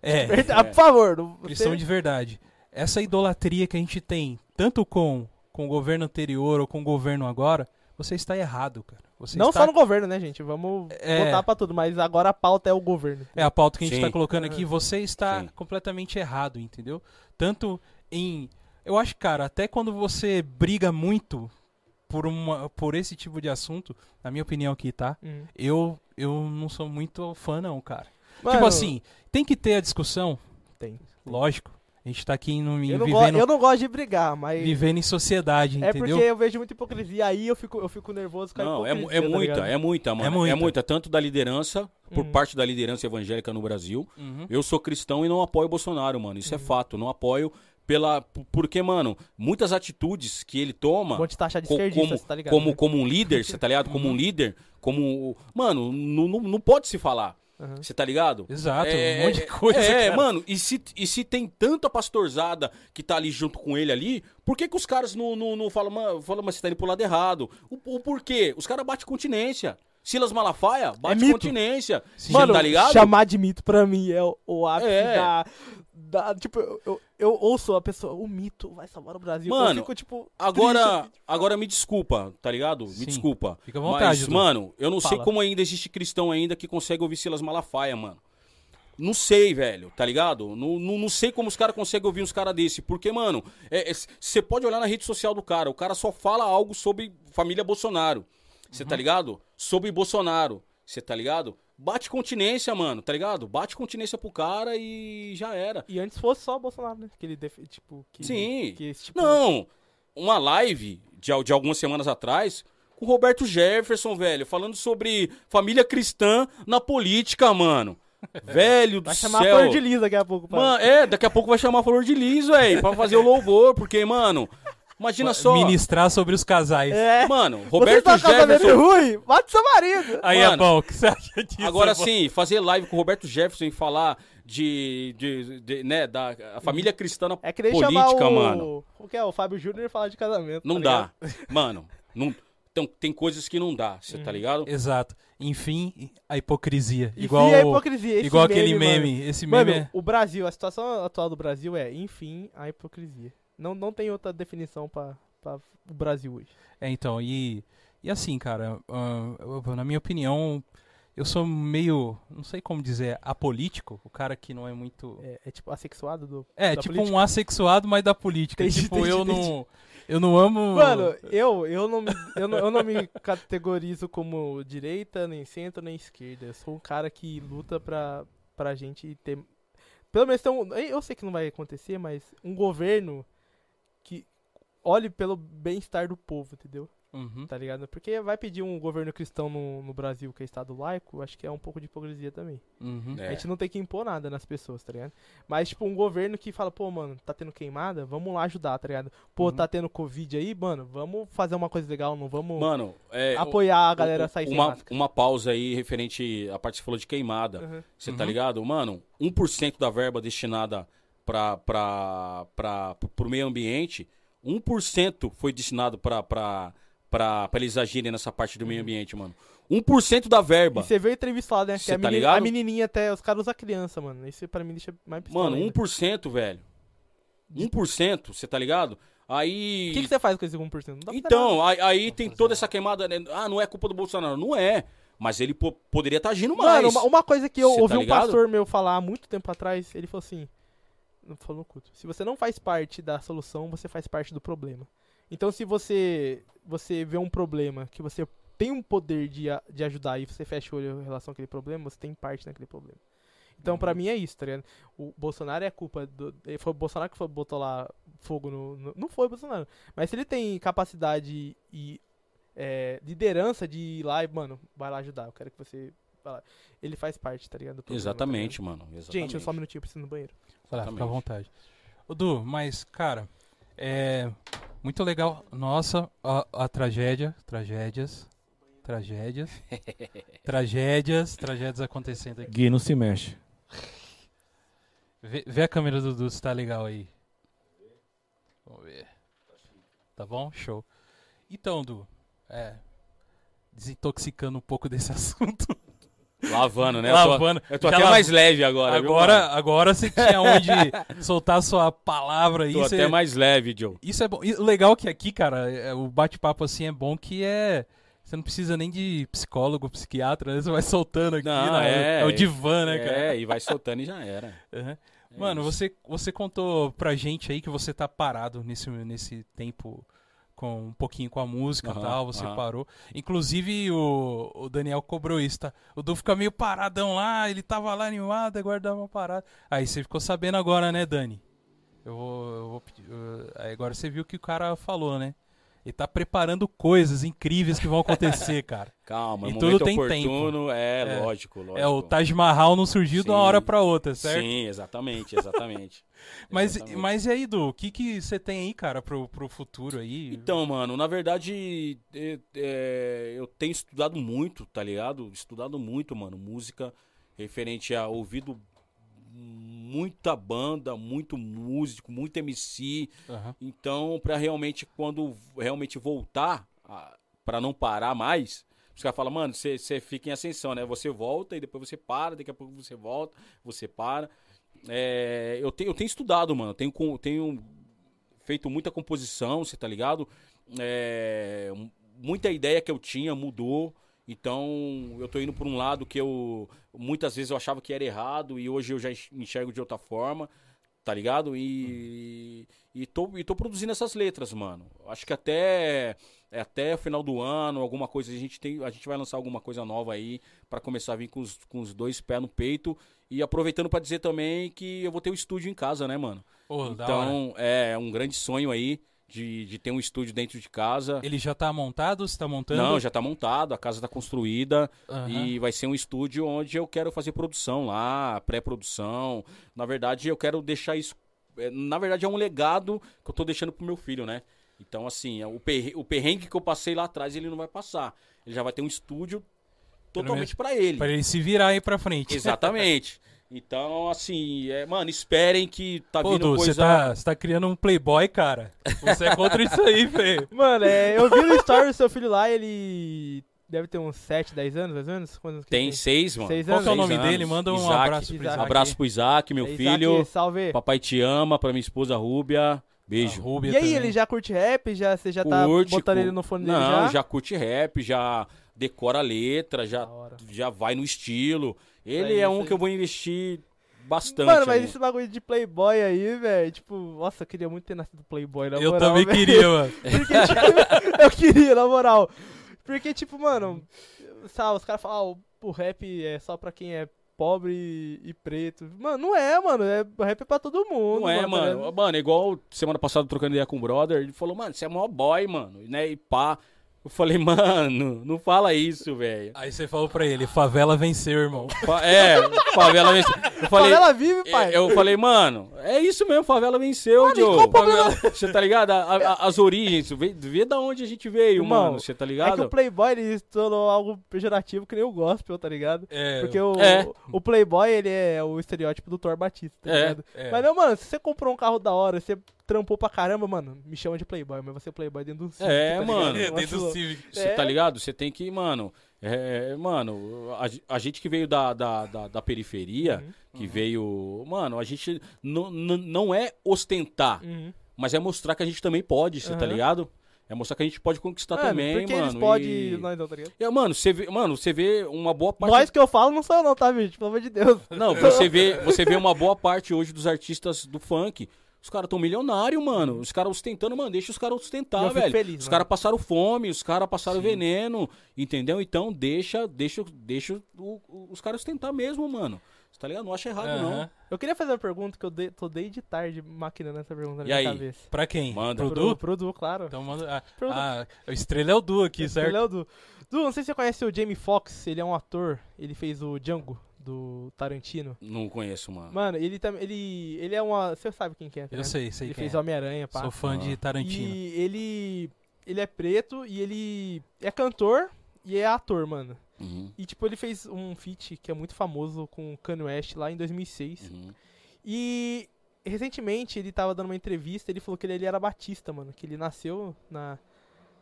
É, Verdade, Por favor. não- cristão de verdade. Essa idolatria que a gente tem, tanto com, com o governo anterior ou com o governo agora, você está errado, cara. Você Não está... só no governo, né, gente? Vamos É. botar pra tudo, mas agora a pauta é o governo. É a pauta que a gente Sim. está colocando aqui. Você está Sim. completamente errado, entendeu? Tanto em. Eu acho, cara, até quando você briga muito por, uma, por esse tipo de assunto, na minha opinião aqui, tá? Uhum. Eu, eu não sou muito fã, não, cara. Mano, tipo assim, tem que ter a discussão, Tem. lógico. A gente tá aqui no, Eu não, go- vivendo, eu não gosto de brigar, mas. vivendo em sociedade, É entendeu? porque eu vejo muita hipocrisia aí eu fico, eu fico nervoso com a Não, é, mu- hipocrisia. é tá muita, é muita, mano. É muita. É muita, tanto da liderança, por Uhum. parte da liderança evangélica no Brasil. Uhum. Eu sou cristão e não apoio o Bolsonaro, mano. Isso é Uhum. fato. Não apoio pela. Porque, mano, muitas atitudes que ele toma. Um monte de taxa de co- como, tá ligado? como, né? como um líder, você tá ligado? Como Uhum. um líder, como. Mano, não, não, não pode se falar. Você tá ligado? Exato, É, um monte de coisa. É, cara. mano, e se, e se tem tanta pastorzada que tá ali junto com ele ali, por que, que os caras não, não, não falam, "Mano, falam, mas você tá indo pro lado errado? O, o porquê? Os caras batem continência. Silas Malafaia bate mito. continência. Mano, tá ligado? chamar de mito pra mim é o, o ápice É. da, da- Tipo, eu, eu, eu ouço a pessoa, o mito vai salvar o Brasil. Mano, eu fico, tipo. Agora, triste. agora me desculpa, tá ligado? Me Sim. desculpa. Fica à vontade, Mas, mano, eu não sei Fala. como ainda existe cristão ainda que consegue ouvir Silas Malafaia, mano. Não sei, velho, tá ligado? Não, não, não sei como os caras conseguem ouvir uns caras desse. Porque, mano, você pode olhar na rede social do cara, o cara só fala algo sobre família Bolsonaro. Você Uhum. tá ligado? Sobre Bolsonaro. Você tá ligado? Bate continência, mano, tá ligado? Bate continência pro cara e já era. E antes fosse só o Bolsonaro, né? Que ele, def... tipo. Que, Sim. Que esse tipo Não, uma live de, de algumas semanas atrás com o Roberto Jefferson, velho, falando sobre família cristã na política, mano. Velho do Vai chamar a céu. Flor de Lis daqui a pouco. Mano, é, daqui a pouco vai chamar a Flor de Lis, velho, pra fazer o louvor, porque, mano, imagina só. Ministrar sobre os casais. é. Mano, Você Roberto tá com casamento Jefferson. ruim? Mate seu marido. Aí é Mano, bom, o que você acha disso? Agora é sim, fazer live com o Roberto Jefferson e falar de, de, de, né, da a família cristã na É que nem política, o. mano. O que é? O Fábio Júnior falar de casamento. Não tá dá. Mano, não, então, tem coisas que não dá, você Uhum. tá ligado? Exato. Enfim, a hipocrisia. ligado? igual Enfim, a hipocrisia. Esse igual aquele mano. meme. Esse meme Mano, é... o Brasil, a situação atual do Brasil é, enfim, a hipocrisia. Não, não tem outra definição pra o Brasil hoje. É, então, e, e assim, cara, eu- na minha opinião, eu sou meio, não sei como dizer, apolítico, o cara que não é muito... É, é tipo assexuado do. É, tipo política. um assexuado, mas da política. Entendi, tipo, entendi, eu entendi. não eu não amo... Mano, eu, eu, não, me- eu, não, eu não me categorizo como direita, nem centro, nem esquerda. Eu sou um cara que luta pra, pra gente ter. Pelo menos um. Eu sei que não vai acontecer, mas um governo que olhe pelo bem-estar do povo, entendeu? Uhum. tá ligado? Porque vai pedir um governo cristão no, no Brasil, que é Estado laico, acho que é um pouco de hipocrisia também. Uhum. É. A gente não tem que impor nada nas pessoas, tá ligado? Mas, tipo, um governo que fala, pô, mano, tá tendo queimada, vamos lá ajudar, tá ligado? Pô, Uhum. tá tendo Covid aí, mano, vamos fazer uma coisa legal, não vamos Mano, é, apoiar a galera a o- sair sem uma, máscara. uma pausa aí referente à parte que você falou de queimada. Uhum. Você tá Uhum. ligado? Mano, 1% da verba destinada pra, pro meio ambiente, 1% foi destinado pra eles agirem nessa parte do meio ambiente, mano. 1% da E verba. você viu a entrevista lá, né? Cê a, tá menina- a menininha até, os caras usam criança, mano. Isso pra mim deixa mais pistola Mano, ainda. 1%, velho. 1%, você tá ligado? Aí. O que, que você faz com esse 1%? Não dá pra fazer nada. Então, aí, aí tem toda essa queimada. né? Ah, não é culpa do Bolsonaro. Não é. Mas ele po- poderia estar agindo mais. Mano, uma, uma coisa que eu Cê ouvi tá um pastor meu falar há muito tempo atrás, ele falou assim, se você não faz parte da solução, você faz parte do problema. Então se você você vê um problema que você tem um poder de, a- de ajudar e você fecha o olho em relação àquele problema, você tem parte naquele problema. Então pra mim é isso, tá ligado? O Bolsonaro é culpa do. Foi o Bolsonaro que foi, botou lá fogo no, no- Não foi o Bolsonaro. Mas se ele tem capacidade e é, liderança de ir lá e, mano, vai lá ajudar. Eu quero que você. Ele faz parte, tá ligado? do problema, tá Exatamente, mano. ligado? Exatamente. Gente, eu só um minutinho, eu preciso ir no banheiro. Vai lá, fica à vontade. Du, mas, cara, é muito legal. Nossa, a, a tragédia, tragédias, tragédias, tragédias, tragédias acontecendo aqui. Gui, não se mexe. Vê, vê a câmera do Du se tá legal aí. Vamos ver. Tá bom? Show. Então, Du, é. Desintoxicando um pouco desse assunto. Lavando, né? Eu tô- Lavando. Eu tô, até mais leve agora. viu, Agora, mano? agora você tinha onde soltar sua palavra aí. tô você- até mais leve, Joe. Isso é bom. E legal é que aqui, cara, é- o bate-papo assim é bom que é. Você não precisa nem de psicólogo, psiquiatra, né? você vai soltando aqui. Não, né? é, o divã, né, cara? É, e vai soltando e já era. Uhum. É Mano, isso. você, você contou pra gente aí que você tá parado nesse, nesse tempo com um pouquinho com a música e Aham, tal, você aham. parou. Inclusive o, o Daniel cobrou isso, tá? O Du fica meio paradão lá, ele tava lá animado, agora dava uma parada. Aí você ficou sabendo agora, né, Dani? Eu vou, eu vou pedir- eu- agora você viu o que o cara falou, né? Ele tá preparando coisas incríveis que vão acontecer, cara. Calma, E no tudo tem oportuno, é, É. lógico, lógico. É, o Taj Mahal não surgiu de uma hora pra outra, certo? Sim, exatamente, exatamente. Mas, Exatamente. mas e aí, Du, o que que você tem aí, cara, pro, pro futuro aí? Então, mano, na verdade, é, é, eu tenho estudado muito, tá ligado? Estudado muito, mano, música referente a ouvido muita banda, muito músico, muito MC. Aham. Então, pra realmente, quando realmente voltar, a- pra não parar mais, os caras falam, mano, você você fica em ascensão, né? Você volta e depois você para, daqui a pouco você volta, você para. É, eu, tenho, eu tenho estudado, mano, tenho, tenho feito muita composição, você tá ligado? É, muita ideia que eu tinha mudou. Então, eu tô indo por um lado que eu muitas vezes eu achava que era errado e hoje eu já enx- enxergo de outra forma, tá ligado? E e tô, e tô produzindo essas letras, mano. Acho que até é até o final do ano, alguma coisa a gente tem, a gente vai lançar alguma coisa nova aí pra começar a vir com os, com os dois pés no peito e aproveitando pra dizer também que eu vou ter um estúdio em casa, né, mano? Hora. Então, é um grande sonho aí de, de ter um estúdio dentro de casa. Ele já tá montado? Você tá montando? Não, já tá montado, a casa tá construída Aham. e vai ser um estúdio onde eu quero fazer produção lá, pré-produção. Na verdade, eu quero deixar isso. é, Na verdade, é um legado que eu tô deixando pro meu filho, né? Então, assim, é o perre- o perrengue que eu passei lá atrás, ele não vai passar. Ele já vai ter um estúdio totalmente pra ele. Pra ele se virar aí pra frente. Exatamente. Então, assim, é, mano, esperem que tá Pô, vindo Du, você coisa. tá, você tá criando um playboy, cara. Você é contra isso aí, feio. Mano, é, eu vi no story do seu filho lá, ele deve ter uns 7, 10 anos, mais ou menos? Quantos anos Tem seis, mano. Seis Qual que é o anos. nome Seis dele? anos. Manda um Isaac. abraço pro Isaac. Isaac. Abraço pro Isaac, meu É, filho. Isaac, salve. Papai te ama, pra minha esposa Rúbia. Beijo. A Rúbia E aí, também. ele já curte rap? Já, você já tá Curte, botando cu- ele no fone dele Não, já? já curte rap, já decora a letra, já, já vai no estilo. Ele é aí, um isso que aí. eu vou investir bastante. Mano, mas esse bagulho de Playboy aí, velho, tipo, nossa, eu queria muito ter nascido Playboy, na Eu moral, também velho. queria, mano. Porque, tipo, eu queria, na moral. Porque, tipo, mano, sabe, os caras falam, ah, o, rap é só pra quem é pobre e, preto. Mano, não é, mano. É, o rap é pra todo mundo. Não é, tá mano. Mano, igual semana passada trocando ideia com o brother, ele falou, mano, você é mó boy, mano, né? E pá. Eu falei, mano, não fala isso, velho. Aí você falou pra ele, favela venceu, irmão. Fa- É, favela venceu. Eu falei, Favela vive, pai. eu falei, mano, é isso mesmo, favela venceu, Joe. Você tá ligado? A- a- as origens, vê, vê da onde a gente veio, Irmão, mano. Você tá É que ligado? o Playboy, ele se tornou algo pejorativo que nem o gospel, tá ligado? É, Porque o, É. o Playboy, ele é o estereótipo do Thor Batista, tá É, ligado? é. Mas não, mano, se você comprou um carro da hora, você trampou pra caramba, mano, me chama de Playboy, mas você é Playboy dentro do Civic, É, tá ligado? mano. É, dentro do. Civic. Você É. tá ligado? Você tem que, mano. É, mano, a, a gente que veio da, da, da, da periferia, Uhum. que veio. Mano, a gente não- não é ostentar, Uhum. mas é mostrar que a gente também pode, você tá Aham. ligado? É mostrar que a gente pode conquistar Mano, também, porque mano. eles podem, e- nós não, tá ligado? É, mano, você vê, mano, você vê uma boa parte. Nós que eu falo não sou eu não, tá, gente? Pelo amor de Deus. Não, você vê, você vê uma boa parte hoje dos artistas do funk. Os caras tão milionários, mano. Os caras ostentando, mano. Deixa os caras ostentar, velho. feliz, os caras passaram fome, os caras passaram Sim. veneno, entendeu? Então deixa, deixa, deixa o- o- os caras ostentar mesmo, mano. Você tá ligado? Não acha errado, não. Aham. Eu queria fazer uma pergunta que eu dei, tô desde tarde maquinando essa pergunta na E minha aí? cabeça. Pra quem? Manda. Pro Pro, Du? pro Du, claro. Então manda. Ah, ah, o estrela é o Du aqui, certo? Ele é o Du. Du, não sei se você conhece o Jamie Foxx, ele é um ator, ele fez o Django do Tarantino. Não conheço, mano. Mano, ele também. Ele, ele é uma. Você sabe quem que é? Eu né? sei, sei Ele quem fez é. Homem-Aranha, pá. Sou fã de Ah. Tarantino. E ele. Ele é preto e ele é cantor e é ator, mano. Uhum, E tipo, ele fez um feat que é muito famoso com o Kanye West lá em 2006. uhum. E recentemente ele tava dando uma entrevista, ele falou que ele, ele era batista, mano. Que ele nasceu na,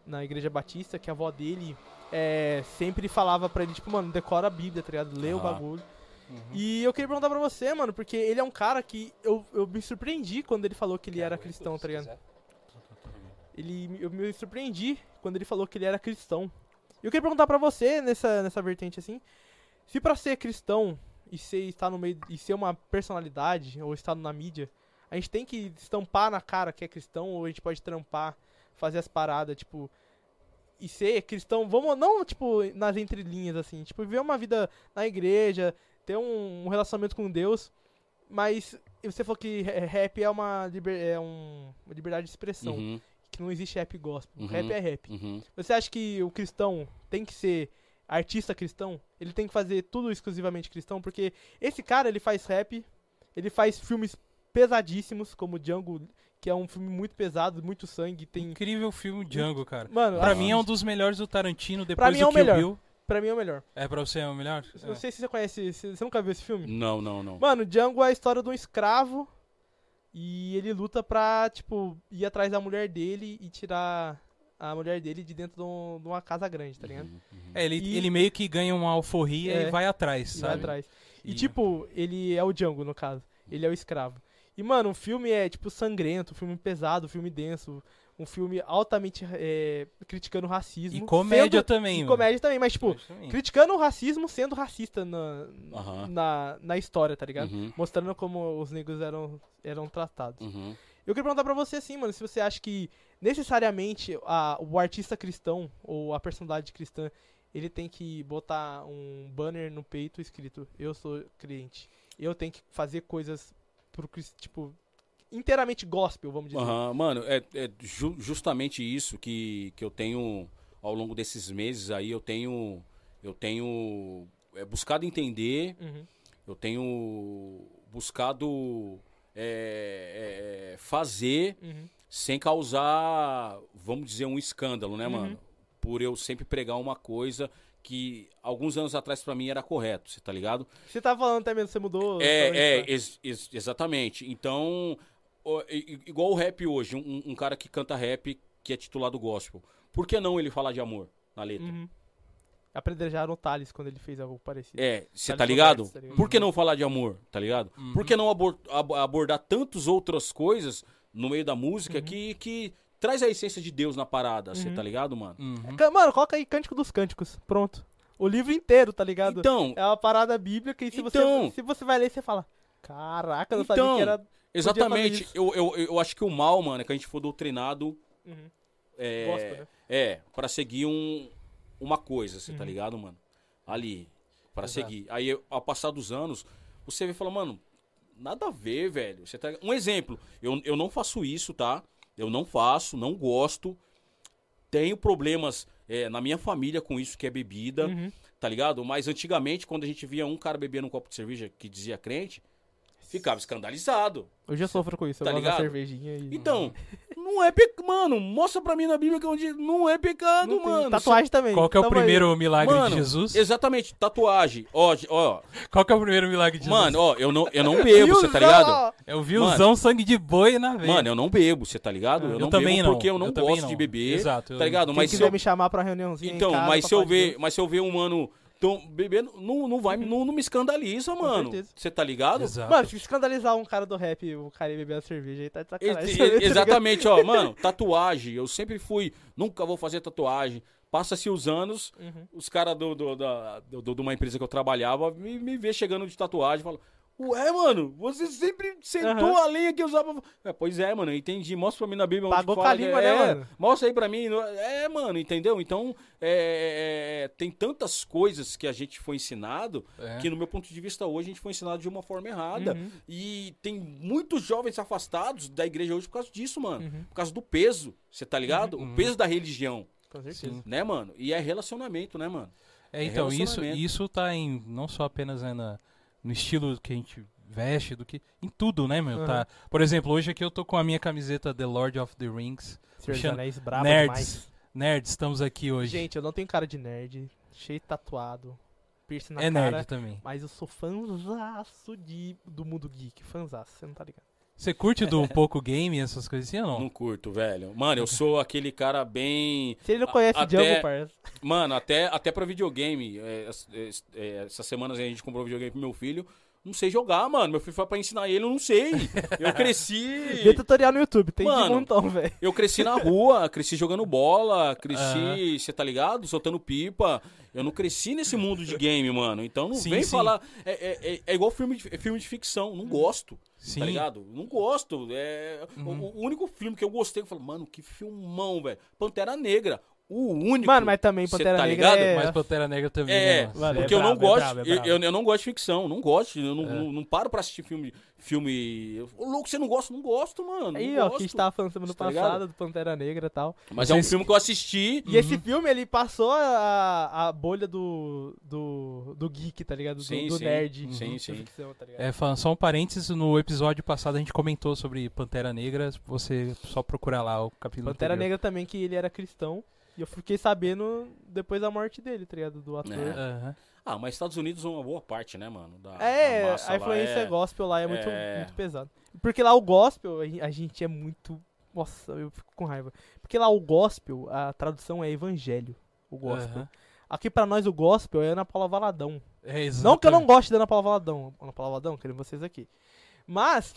na igreja batista, que a avó dele é, sempre falava pra ele, tipo, mano, decora a Bíblia, tá ligado? Lê o Aham. bagulho. Uhum. E eu queria perguntar pra você, mano, porque ele é um cara que eu, eu me surpreendi quando ele falou que ele era cristão, tá ligado? Ele, eu me surpreendi quando ele falou que ele era cristão. E eu queria perguntar pra você, nessa, nessa vertente assim, se pra ser cristão e ser, estar no meio, e ser uma personalidade, ou estar na mídia, a gente tem que estampar na cara que é cristão, ou a gente pode trampar, fazer as paradas, tipo, e ser cristão, vamos, não, tipo, nas entrelinhas, assim, tipo, viver uma vida na igreja, ter um, um relacionamento com Deus, mas você falou que ra- rap é uma, liber, é um- uma liberdade de expressão Uhum, que não existe rap gospel. Uhum. Rap é rap. uhum. Você acha que o cristão tem que ser artista cristão? Ele tem que fazer tudo exclusivamente cristão? Porque esse cara, ele faz rap, ele faz filmes pesadíssimos, como Django, que é um filme muito pesado, muito sangue, tem... Incrível filme Django, cara. Mano, Pra a- mim é um dos melhores do Tarantino, depois mim do é o Kill melhor. Bill. pra mim é o melhor. É pra você é o melhor? Eu Não sei se você conhece, você nunca viu esse filme? Não, não, não. Mano, Django é a história de um escravo e ele luta pra, tipo, ir atrás da mulher dele e tirar a mulher dele de dentro de, um- de uma casa grande, tá ligado? Uhum, uhum. É, ele, E- ele meio que ganha uma alforria É. e vai atrás, E vai sabe? atrás. E, E- tipo, ele é o Django, no caso. Ele é o escravo. E, mano, o filme é, tipo, sangrento, um filme pesado, um filme denso, um filme altamente é, criticando o racismo. E comédia sendo- também, E mano. comédia também, mas, tipo, também. criticando o racismo sendo racista na, na, na história, tá ligado? Uhum, Mostrando como os negros eram, eram tratados. uhum. Eu queria perguntar pra você assim, mano, se você acha que necessariamente a- o artista cristão ou a personalidade cristã, ele tem que botar um banner no peito escrito eu sou crente. Eu tenho que fazer coisas pro tipo inteiramente gospel, vamos dizer. Aham, Mano, é, é ju- justamente isso que, que eu tenho ao longo desses meses aí, eu tenho eu tenho é, buscado entender, Uhum. eu tenho buscado é, é, fazer Uhum. sem causar, vamos dizer, um escândalo, né, Uhum. mano? Por eu sempre pregar uma coisa que alguns anos atrás pra mim era correto, você tá ligado? Você tava falando até mesmo, você mudou. É, é, pra- ex- ex- exatamente. Então, igual o rap hoje, um, um cara que canta rap que é titulado gospel. Por que não ele falar de amor na letra? Uhum. Apredrejaram o Thales quando ele fez algo parecido. É, você tá tá ligado? Por que não falar de amor, tá ligado? Uhum. Por que não abor- ab- abordar tantas outras coisas no meio da música Uhum. que, que traz a essência de Deus na parada, você Uhum. tá ligado, mano? Uhum. Ca- Mano, coloca aí Cântico dos Cânticos. Pronto. O livro inteiro, tá ligado? Então, É uma parada bíblica e se, Então. você, se você vai ler, você fala: Caraca, eu não Então. sabia que era. exatamente, eu, eu, eu acho que o mal, mano, é que a gente for doutrinado Uhum. é, Gospel, né? É, pra seguir um, uma coisa, você tá Uhum. ligado, mano? Ali, pra Exato. seguir. Aí, ao passar dos anos, você vê e fala, mano, nada a ver, velho. Você tá... Um exemplo, eu, eu não faço isso, tá? Eu não faço, não gosto. Tenho problemas é, na minha família com isso que é bebida, Uhum. tá ligado? Mas antigamente, quando a gente via um cara bebendo um copo de cerveja que dizia crente, ficava escandalizado. Eu sofro com isso, eu Tá da ligado? cervejinha e... Então, não é pecado. Mano, mostra pra mim na Bíblia que é onde não é pecado, Não mano. Tatuagem também. Qual que é o tamo aí. primeiro milagre Mano, de Jesus? Exatamente, tatuagem. Ó, ó, Qual que é o primeiro milagre de Jesus? mano, ó, eu não, eu não bebo, você tá ligado? É o viuzão sangue de boi na veia. Mano, eu não bebo, você tá ligado? Eu, Eu não também bebo não, porque eu não eu gosto não. de beber. Exato, eu- Tá ligado? Quem Mas se quiser eu, me chamar pra reuniãozinha em então, casa mas se eu ver, mas se eu ver um mano tão bebendo, não, não vai, não, não me escandaliza, mano. certeza. Você tá ligado? Exato. Mano, se escandalizar um cara do rap, o cara ir beber a cerveja aí tá de E- sacanagem. e- também, tá exatamente, ó, mano, tatuagem. Eu sempre fui, nunca vou fazer tatuagem. Passa-se os anos, Uhum. os caras do, do, da- do- do- de uma empresa que eu trabalhava me, me vê chegando de tatuagem e falam. Ué, mano, você sempre sentou Aham. a lenha que usava. É, pois é, mano, eu entendi. Mostra pra mim na Bíblia onde Pagou fala com a que língua, é. né, mano? Mostra aí pra mim. É, mano, entendeu? Então, é, é, tem tantas coisas que a gente foi ensinado É. que, no meu ponto de vista, hoje a gente foi ensinado de uma forma errada. Uhum. E tem muitos jovens afastados da igreja hoje por causa disso, mano. Uhum. Por causa do peso, você tá ligado? Uhum. O peso da religião, Com certeza. Sim. né, mano? E é relacionamento, né, mano? É, então, isso, isso tá em não só apenas né, na- no estilo que a gente veste, do que. Em tudo, né, meu? Aham. Tá. Por exemplo, hoje aqui eu tô com a minha camiseta The Lord of the Rings. Senhor dos Anéis, brabo nerds. Nerds, estamos aqui hoje. Gente, eu não tenho cara de nerd, cheio de tatuado, piercing na é cara. nerd também. Mas eu sou fãzaço de, do mundo geek, fãzaço, você não tá ligado. Você curte do pouco game, essas coisas assim ou Não não? curto, velho. Mano, eu sou aquele cara bem. Se ele não conhece até- Django, parça. Mano, até, até pra videogame. é, es- é, essas semanas aí a gente comprou videogame pro meu filho. Não sei jogar, mano. Meu filho foi pra ensinar ele, eu não sei. Eu cresci. Vê tutorial no YouTube, tem de Mano, montão, velho. Eu cresci na rua, cresci jogando bola, cresci, você tá ligado? Soltando pipa. Eu não cresci nesse mundo de game, mano. Então não Sim, vem sim. falar. É, é, é- é igual filme de, filme de ficção. Não gosto. Sim. Tá ligado? Não gosto. É, o- Uhum. o, único filme que eu gostei, eu falo, mano, que filmão, velho. Pantera Negra. O único. Mano, mas também Pantera tá Negra ligado? é... Mas Pantera Negra também. É, né, porque é eu não gosto. é eu- brabo. eu, eu não gosto de ficção, não gosto. Eu não, É. não, não paro pra assistir filme. filme... Ô, louco, você não gosta? Não gosto, mano. Aí, ó, gosto. que a gente tava falando semana Tá passada ligado? do Pantera Negra e tal. Mas é um filme que eu assisti. E esse filme, ele passou a, a bolha do, do, do geek, tá ligado? Do, Sim, do sim. nerd. Sim, da sim. ficção, tá ligado? É, falando só um parênteses, no episódio passado a gente comentou sobre Pantera Negra. Você só procurar lá o capítulo Pantera anterior. Negra também, que ele era cristão. E eu fiquei sabendo depois da morte dele, tá ligado? Do ator. É. Aham. Ah, mas Estados Unidos é uma boa parte, né, mano? Da, É, da massa a lá influência é... gospel lá é muito, é. muito pesada. Porque lá o gospel, a gen- a gente é muito. Nossa, eu fico com raiva. Porque lá o gospel, a tradução é evangelho. O gospel. Aham. Aqui pra nós o gospel é Ana Paula Valadão. É, Não que eu não goste da Ana Paula Valadão. Ana Paula Valadão, querendo vocês aqui. Mas,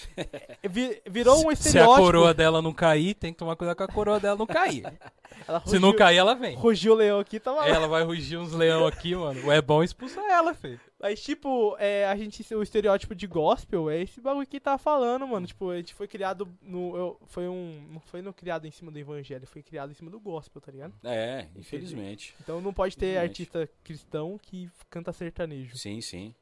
vi- virou um Se- Se a estereótipo. coroa dela não cair, tem que tomar cuidado com a coroa dela não cair. Ela Se não rugiu- cair, ela vem. Rugiu o leão aqui, tava lá. Ela vai rugir uns leão aqui, mano. O é bom expulsa ela, filho. Mas, tipo, é, a gente, o estereótipo de gospel é esse bagulho que tá falando, mano. Tipo, a gente foi criado no. eu- foi um. Não foi no criado em cima do evangelho, foi criado em cima do gospel, tá ligado? É, infelizmente. Então não pode ter artista cristão que canta sertanejo. Sim, sim.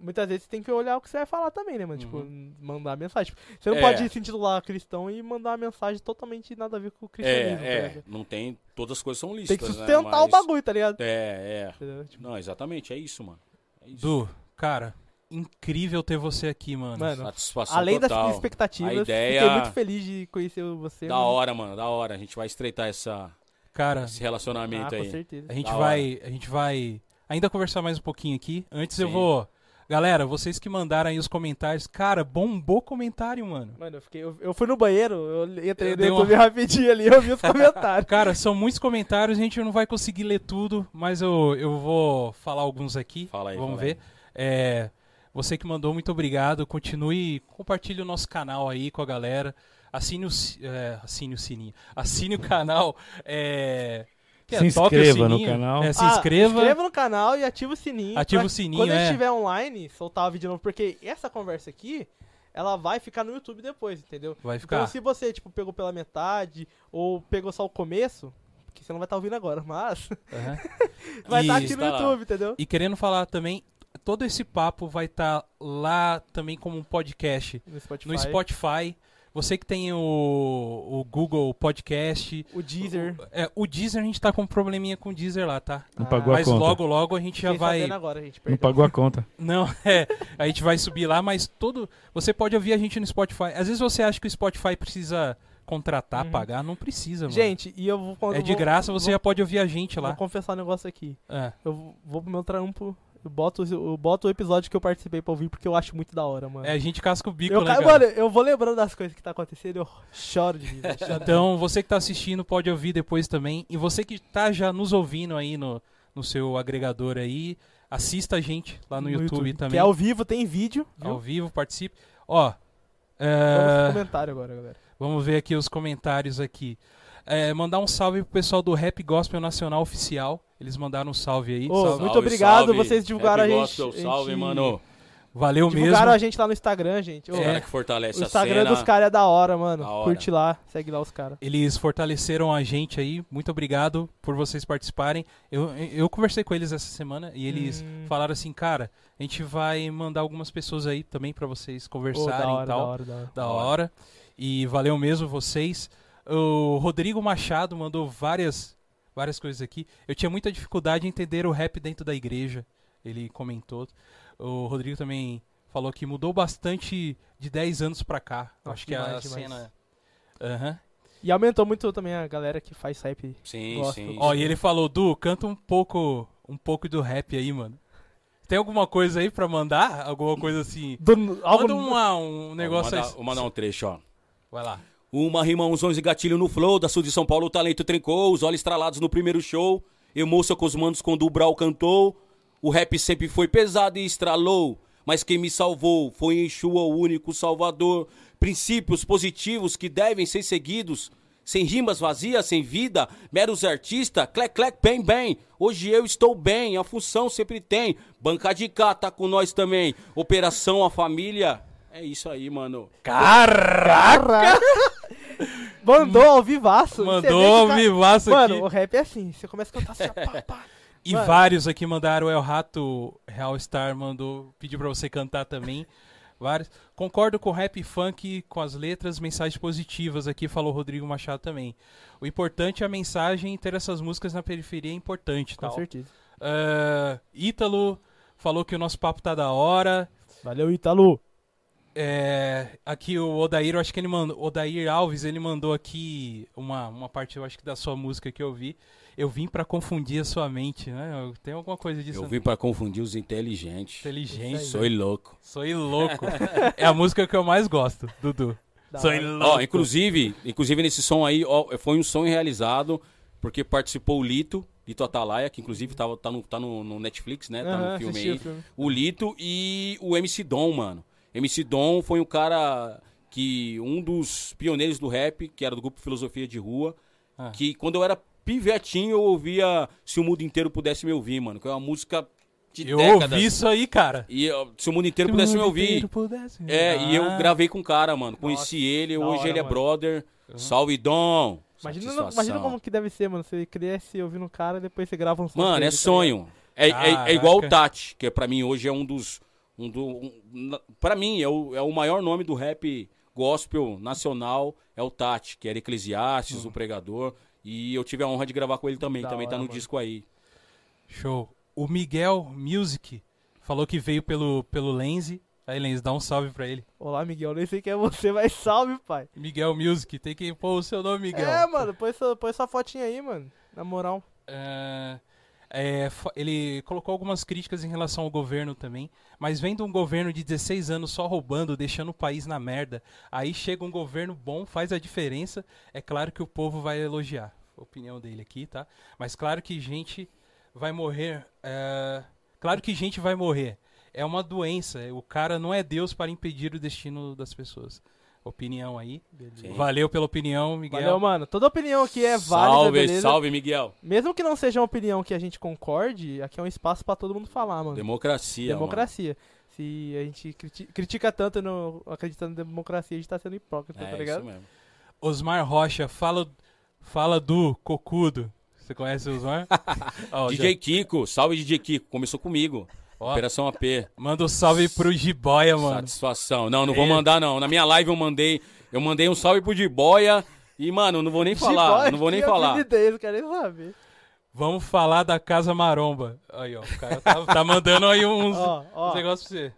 Muitas vezes você tem que olhar o que você vai falar também, né, mano? Tipo, Uhum. mandar mensagem. Tipo, você não É. pode se intitular cristão e mandar uma mensagem totalmente nada a ver com o cristianismo, tá É, é. ligado? Não tem. Todas as coisas são Tem lícitas. que né, sustentar o mas- bagulho, tá ligado? É, é. Tipo, Não, exatamente, é isso, mano. É isso. Du, cara, incrível ter você aqui, mano. Mano, Satisfação além das total. expectativas, A ideia- fiquei muito feliz de conhecer você. Da mano. hora, mano, da hora. A gente vai estreitar essa, Cara, esse Ah, relacionamento com aí. certeza. a gente Da vai, a gente vai ainda conversar mais um pouquinho aqui. Antes eu Sim. vou, galera, vocês que mandaram aí os comentários, cara, bombou comentário, mano. Mano, eu, fiquei, eu, eu fui no banheiro, eu entrei Eu no YouTube uma- rapidinho ali, eu vi os comentários. Cara, são muitos comentários, a gente não vai conseguir ler tudo, mas eu, eu vou falar alguns aqui. Fala aí, Vamos fala ver. É, você que mandou, muito obrigado. Continue, compartilhe o nosso canal aí com a galera. Assine o, é, assine o sininho. Assine o canal. É, que Se toque o inscreva no canal. É, se Ah, inscreva. inscreva no canal e ativa o sininho. Ativa o sininho, Quando é. estiver online, soltar o vídeo novo, porque essa conversa aqui, ela vai ficar no YouTube depois, entendeu? Vai Então ficar. se você, tipo, pegou pela metade, ou pegou só o começo, que você não vai estar ouvindo agora, mas Aham. vai estar E- aqui no lá. YouTube, entendeu? E querendo falar também, todo esse papo vai estar lá também como um podcast No Spotify. no Spotify. Você que tem o, o Google Podcast. O Deezer. O, é, o Deezer, a gente tá com um probleminha com o Deezer lá, tá? Não Ah, pagou a Mas conta. logo, logo a gente já Fiquei vai. agora, gente. Não pagou a conta. Não, é. A gente vai subir lá, mas todo. Você pode ouvir a gente no Spotify. Às vezes você acha que o Spotify precisa contratar, Uhum. pagar. Não precisa, mano. Gente, e eu vou... é de vou- graça, você vou, já pode ouvir a gente Vou lá. confessar um negócio aqui. É. Eu vou pro meu trampo, eu boto, eu boto o episódio que eu participei pra ouvir, porque eu acho muito da hora, mano. É, a gente casca o bico, eu, né, ca- cara? mano, eu vou lembrando das coisas que tá acontecendo, eu choro de rir. choro. Então, você que tá assistindo pode ouvir depois também. E você que tá já nos ouvindo aí no, no seu agregador aí, assista a gente lá no, YouTube, também. Que é ao vivo, tem vídeo, viu? Ao vivo, participe. Ó, Vamos é, pro comentário agora, galera. vamos ver aqui os comentários aqui. É, mandar um salve pro pessoal do Rap Gospel Nacional Oficial. Eles mandaram um salve aí. Ô, Salve. muito obrigado, vocês divulgaram Happy a gente- Gospel, a Salve, gente- mano. Valeu Divulgaram mesmo. a gente lá no Instagram, gente. Ô, Os É. cara que fortalece O a Instagram cena. dos caras é da hora, mano. Da hora. Curte lá, segue lá os caras. Eles fortaleceram a gente aí. Muito obrigado por vocês participarem. Eu, eu conversei com eles essa semana e eles Hum. falaram assim, cara, a gente vai mandar algumas pessoas aí também pra vocês Ô, conversarem da hora, e tal. da hora, da hora. Da hora. E valeu mesmo vocês. O Rodrigo Machado mandou várias, várias coisas aqui. Eu tinha muita dificuldade em entender o rap dentro da igreja. Ele comentou. O Rodrigo também falou que mudou bastante de 10 anos pra cá. Nossa, Acho que a demais, demais. cena. Aham. E aumentou muito também a galera que faz rap. Sim, sim. Ó, e ele falou, Du, canta um pouco, um pouco do rap aí, mano. Tem alguma coisa aí pra mandar? Alguma coisa assim? Do, Manda uma- um negócio aí. mandar, vou mandar um trecho, ó. Vai lá. Uma rima, uns 11 gatilho no flow, da Sul de São Paulo o talento trincou, os olhos estralados no primeiro show, emoção com os manos quando o Brau cantou, o rap sempre foi pesado e estralou, mas quem me salvou foi Yeshua, o único salvador, princípios positivos que devem ser seguidos, sem rimas vazias, sem vida, meros artistas, clec, clec, bem, bem. Hoje eu estou bem, a função sempre tem. Banca de cá tá com nós também. Operação a família. É isso aí, mano. Caraca! Mandou ao vivaço. Mandou ao tá- vivaço Mano, aqui. o rap é assim. Você começa a cantar assim, pá, pá. E Mano. vários aqui mandaram. O El Rato Real Star mandou, pediu pra você cantar também. Vários. Concordo com rap e funk, com as letras, mensagens positivas aqui, falou Rodrigo Machado também. O importante é a mensagem, ter essas músicas na periferia é importante. Com Tal. certeza. Ah, Ítalo falou que o nosso papo tá da hora. Valeu, Ítalo. É, aqui o Odair, eu acho que ele mandou. Odair Alves, ele mandou aqui uma, uma parte, eu acho que da sua música que eu vi. Eu vim pra confundir a sua mente, né? Tem alguma coisa disso. Eu vim pra confundir os inteligentes. Inteligente. Sou louco. Sou louco. é a música que eu mais gosto, Dudu. Sou louco. Ó, inclusive, inclusive nesse som aí, ó, foi um sonho realizado, porque participou o Lito, Lito Atalaia, que inclusive tava, tá, no, tá no, no Netflix, né? Tá Aham, no filme aí. o filme. O Lito e o MC Dom, mano. MC Dom foi um cara que. um dos pioneiros do rap, que era do grupo Filosofia de Rua. Ah. Que quando eu era pivetinho, eu ouvia Se o Mundo Inteiro Pudesse Me Ouvir, mano. Que é uma música de Eu décadas. ouvi isso aí, cara. E ó, Se o Mundo Inteiro Pudesse Me Ouvir. É, e eu Ah. gravei com o cara, mano. Conheci Nossa, ele, hoje hira, ele é mano. brother. Salve, Dom! Imagina, imagina como que deve ser, mano. Você cresce ouvindo um cara, depois você grava um som. Mano, é tá sonho. É, é, é Caraca. igual o Tati, que pra mim hoje é um dos. Um do, um, pra mim, é o, é o maior nome do rap gospel nacional, é o Tati, que era Eclesiastes, o pregador. E eu tive a honra de gravar com ele também. Da também tá hora, no mano. disco aí. Show. O Miguel Music falou que veio pelo, pelo Lenzi. Aí, Lenzi, dá um salve pra ele. Olá, Miguel. Nem sei quem é você, mas salve, pai. Miguel Music, tem que pôr o seu nome, Miguel. É, mano. Põe sua, põe sua fotinha aí, mano. Na moral. É, é, ele colocou algumas críticas em relação ao governo também, mas vendo um governo de 16 anos só roubando, deixando o país na merda, aí chega um governo bom, faz a diferença, é claro que o povo vai elogiar. Opinião dele aqui, tá? Mas claro que gente vai morrer. é, claro que gente vai morrer. É uma doença. O cara não é Deus para impedir o destino das pessoas. Opinião aí. Sim. Valeu pela opinião, Miguel. Valeu, mano. Toda opinião aqui é válida, salve, beleza? salve, Miguel. Mesmo que não seja uma opinião que a gente concorde, aqui é um espaço pra todo mundo falar, mano. Democracia. Democracia. Se a gente criti- critica tanto no, acreditando na democracia, a gente tá sendo hipócrita, Mano. tá É, ligado? isso mesmo. Osmar Rocha, fala, fala do Cocudo. Você conhece o Osmar? Ó, DJ Kiko, salve DJ Kiko. Começou comigo. Ó, Operação AP. manda um salve pro Jiboia, mano. Satisfação. Não, não vou mandar, não. Na minha live eu mandei. Eu mandei um salve pro Jiboia. E, mano, não vou nem falar. não vou nem falar. Ideia, quero nem saber. Vamos falar da Casa Maromba. Aí, ó. O cara tá, tá mandando aí uns, Ó, ó. uns negócios pra você.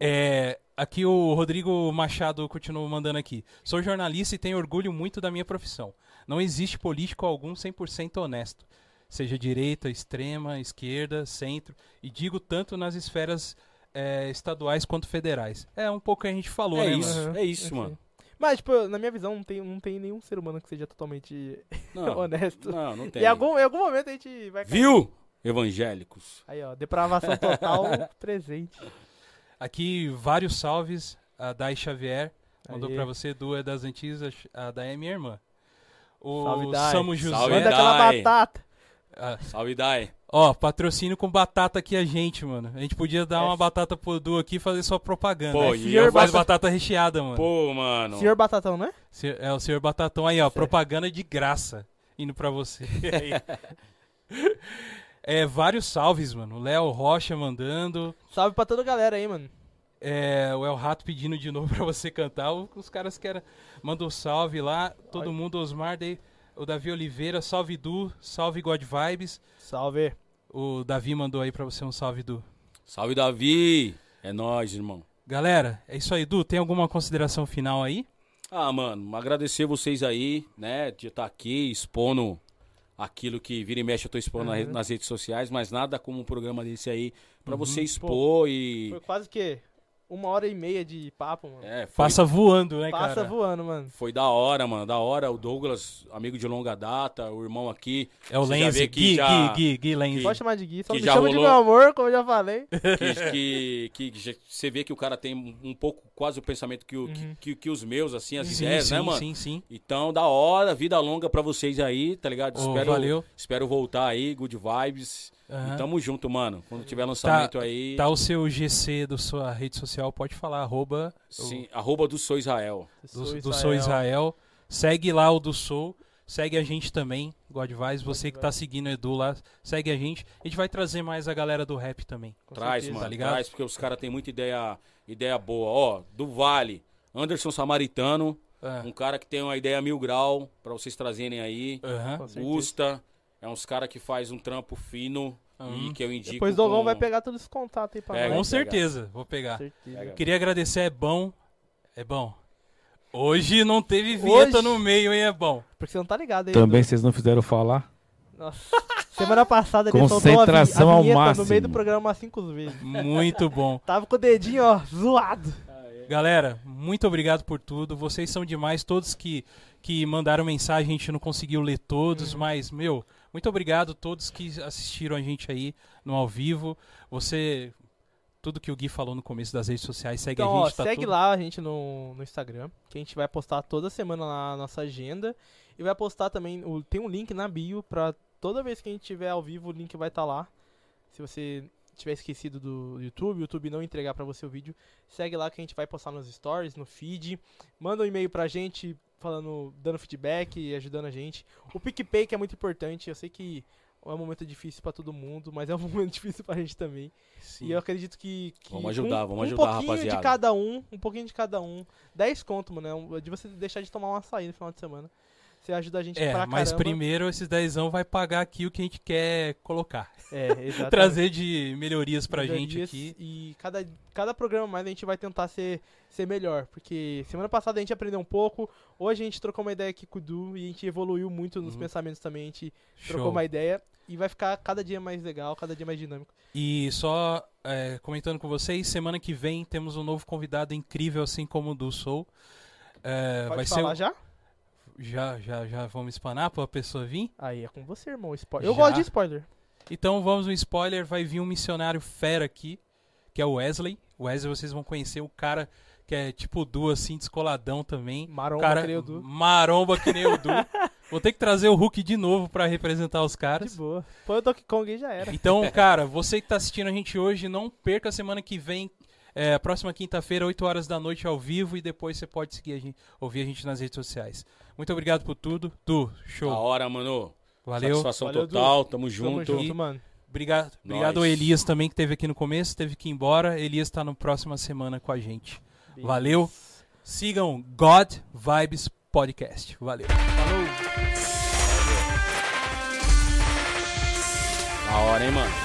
É, aqui o Rodrigo Machado continua mandando aqui. Sou jornalista e tenho orgulho muito da minha profissão. Não existe político algum 100% honesto. Seja direita, extrema, esquerda, centro. E digo tanto nas esferas é, estaduais quanto federais. É um pouco que a gente falou, É né, isso, mano? É isso, enfim. mano. Mas, tipo, na minha visão, não tem, não tem nenhum ser humano que seja totalmente Não, honesto. não, não tem. Em algum, em algum momento a gente vai cair. Viu? Evangélicos. Aí, ó, depravação total presente. Aqui, vários salves. A Dai Xavier mandou pra você, duas das antigas. A Dai é minha irmã. O Salve, Dai. Samu José. Salve, Manda aquela batata. Ah, Salve, Dai. ó, patrocínio com batata aqui a gente, mano. A gente podia dar É. uma batata pro Du aqui e fazer sua propaganda. Pô, né? e senhor eu Faz faço... batata recheada, mano. Pô, mano. Senhor Batatão, né? Se- É o senhor Batatão aí, ó. Propaganda de graça indo pra você. É, vários salves, mano. O Léo Rocha mandando. Salve pra toda a galera aí, mano. É, o El Rato pedindo de novo pra você cantar. Os caras querem. Manda um salve lá. Todo Ai. mundo, Osmar, daí, o Davi Oliveira, salve Du, salve God Vibes. Salve. O Davi mandou aí pra você um salve, Du. Salve, Davi. É nóis, irmão. Galera, é isso aí, Du. Tem alguma consideração final aí? Ah, mano, agradecer vocês aí, né, de estar aqui expondo aquilo que vira e mexe eu tô expondo Uhum. nas redes sociais, mas nada como um programa desse aí pra Uhum. você expor e Foi quase que uma hora e meia de papo, mano. é, foi, Passa voando, né, Passa cara? voando, mano. foi da hora, mano, da hora. O Douglas, amigo de longa data, o irmão aqui, É o que Gui, já- Gui, Gui, Gui Lenzi. Pode chamar de Gui. Só que me já chama de rolou- meu amor, como eu já falei. que, que, que já- você vê que o cara tem um pouco, quase o pensamento que, o- que- Uhum. que, que os meus, assim, as Sim, ideias, sim, né, mano? sim, sim. Então, da hora, vida longa pra vocês aí, tá ligado? Ô, espero, valeu. espero voltar aí, good vibes. Aham. E tamo junto, mano. Quando tiver lançamento aí, Tá o seu GC da sua rede social, pode falar, arroba sim, arroba do Sou Israel. do, do Sou Israel. Segue lá o do Sou. Segue a gente também, Godvice. Você que tá seguindo o Edu lá, segue a gente. A gente vai trazer mais a galera do rap também. Com Traz, certeza. mano, tá ligado? traz, porque os caras têm muita ideia, ideia boa. Ó, do Vale, Anderson Samaritano, Ah, um cara que tem uma ideia mil grau pra vocês trazerem aí. certeza. Gusta, é uns cara que faz um trampo fino e Uhum. que eu indico. Depois o Dogão com- vai pegar todos os contatos aí pra Pega. Com certeza, vou pegar. Certeza. Pega. Queria agradecer, é bom. É bom. Hoje não teve vinheta Hoje- no meio, hein? É bom. Porque você não tá ligado aí. Também vocês não fizeram falar? Nossa. Semana passada ele soltou a, vi- Concentração a ao vinheta no máximo. meio do programa cinco vezes. Muito bom. Tava com o dedinho, ó, zoado. Galera, muito obrigado por tudo. Vocês são demais. Todos que, que mandaram mensagem, a gente não conseguiu ler todos, mas, meu, muito obrigado a todos que assistiram a gente aí no ao vivo. Você. Tudo que o Gui falou no começo das redes sociais, segue Então, a ó, gente. tá segue tudo- lá a gente no, no Instagram, que a gente vai postar toda semana na nossa agenda. E vai postar também, o- tem um link na bio pra toda vez que a gente tiver ao vivo, o link vai estar lá. Se você tiver esquecido do YouTube, o YouTube não entregar pra você o vídeo, segue lá que a gente vai postar nos stories, no feed. Manda um e-mail pra gente falando, dando feedback e ajudando a gente. O PicPay que é muito importante, eu sei que é um momento difícil pra todo mundo, mas é um momento difícil pra gente também. Sim. E eu acredito que. que Vamos ajudar, um, vamos um ajudar, pouquinho rapaziada. de cada um, um pouquinho de cada um. 10 conto, mano. é um- De você deixar de tomar um açaí no final de semana. Você ajuda a gente É, pra mas caramba. primeiro esses dezão vai pagar aqui o que a gente quer colocar. É, exatamente. Trazer de melhorias pra gente Melhorias aqui. E cada, cada programa mais a gente vai tentar ser, ser melhor. Porque semana passada a gente aprendeu um pouco. Hoje a gente trocou uma ideia aqui com o Du e a gente evoluiu muito nos Uhum. pensamentos também. A gente trocou Show. uma ideia. E vai ficar cada dia mais legal, cada dia mais dinâmico. E só é, comentando com vocês, semana que vem temos um novo convidado incrível, assim como o do Soul. É, Pode vai falar ser já? Já já já vamos espanar para a pessoa vir. Aí é com você, irmão. Spoiler. Eu Já? gosto de spoiler. Então vamos um spoiler, vai vir um missionário fera aqui, que é o Wesley. O Wesley vocês vão conhecer o cara que é tipo Du assim, descoladão também. Maromba, cara creio, Du. maromba que nem o Du. Vou ter que trazer o Hulk de novo pra representar os De caras. boa. Põe o Donkey Kong e já era. Então, cara, você que tá assistindo a gente hoje, não perca a semana que vem, é, próxima quinta-feira, 8 horas da noite, ao vivo, e depois você pode seguir a gente, ouvir a gente nas redes sociais. Muito obrigado por tudo. Tu, show. a hora, mano. Valeu. Satisfação Valeu, total, du. tamo junto. Tamo junto, mano. Obrigado, obrigado ao Elias também, que teve aqui no começo, teve que ir embora. Elias tá na próxima semana com a gente. Beleza. Valeu. Sigam God Vibes Podcast. Valeu. Falou. Hora, hein, mano.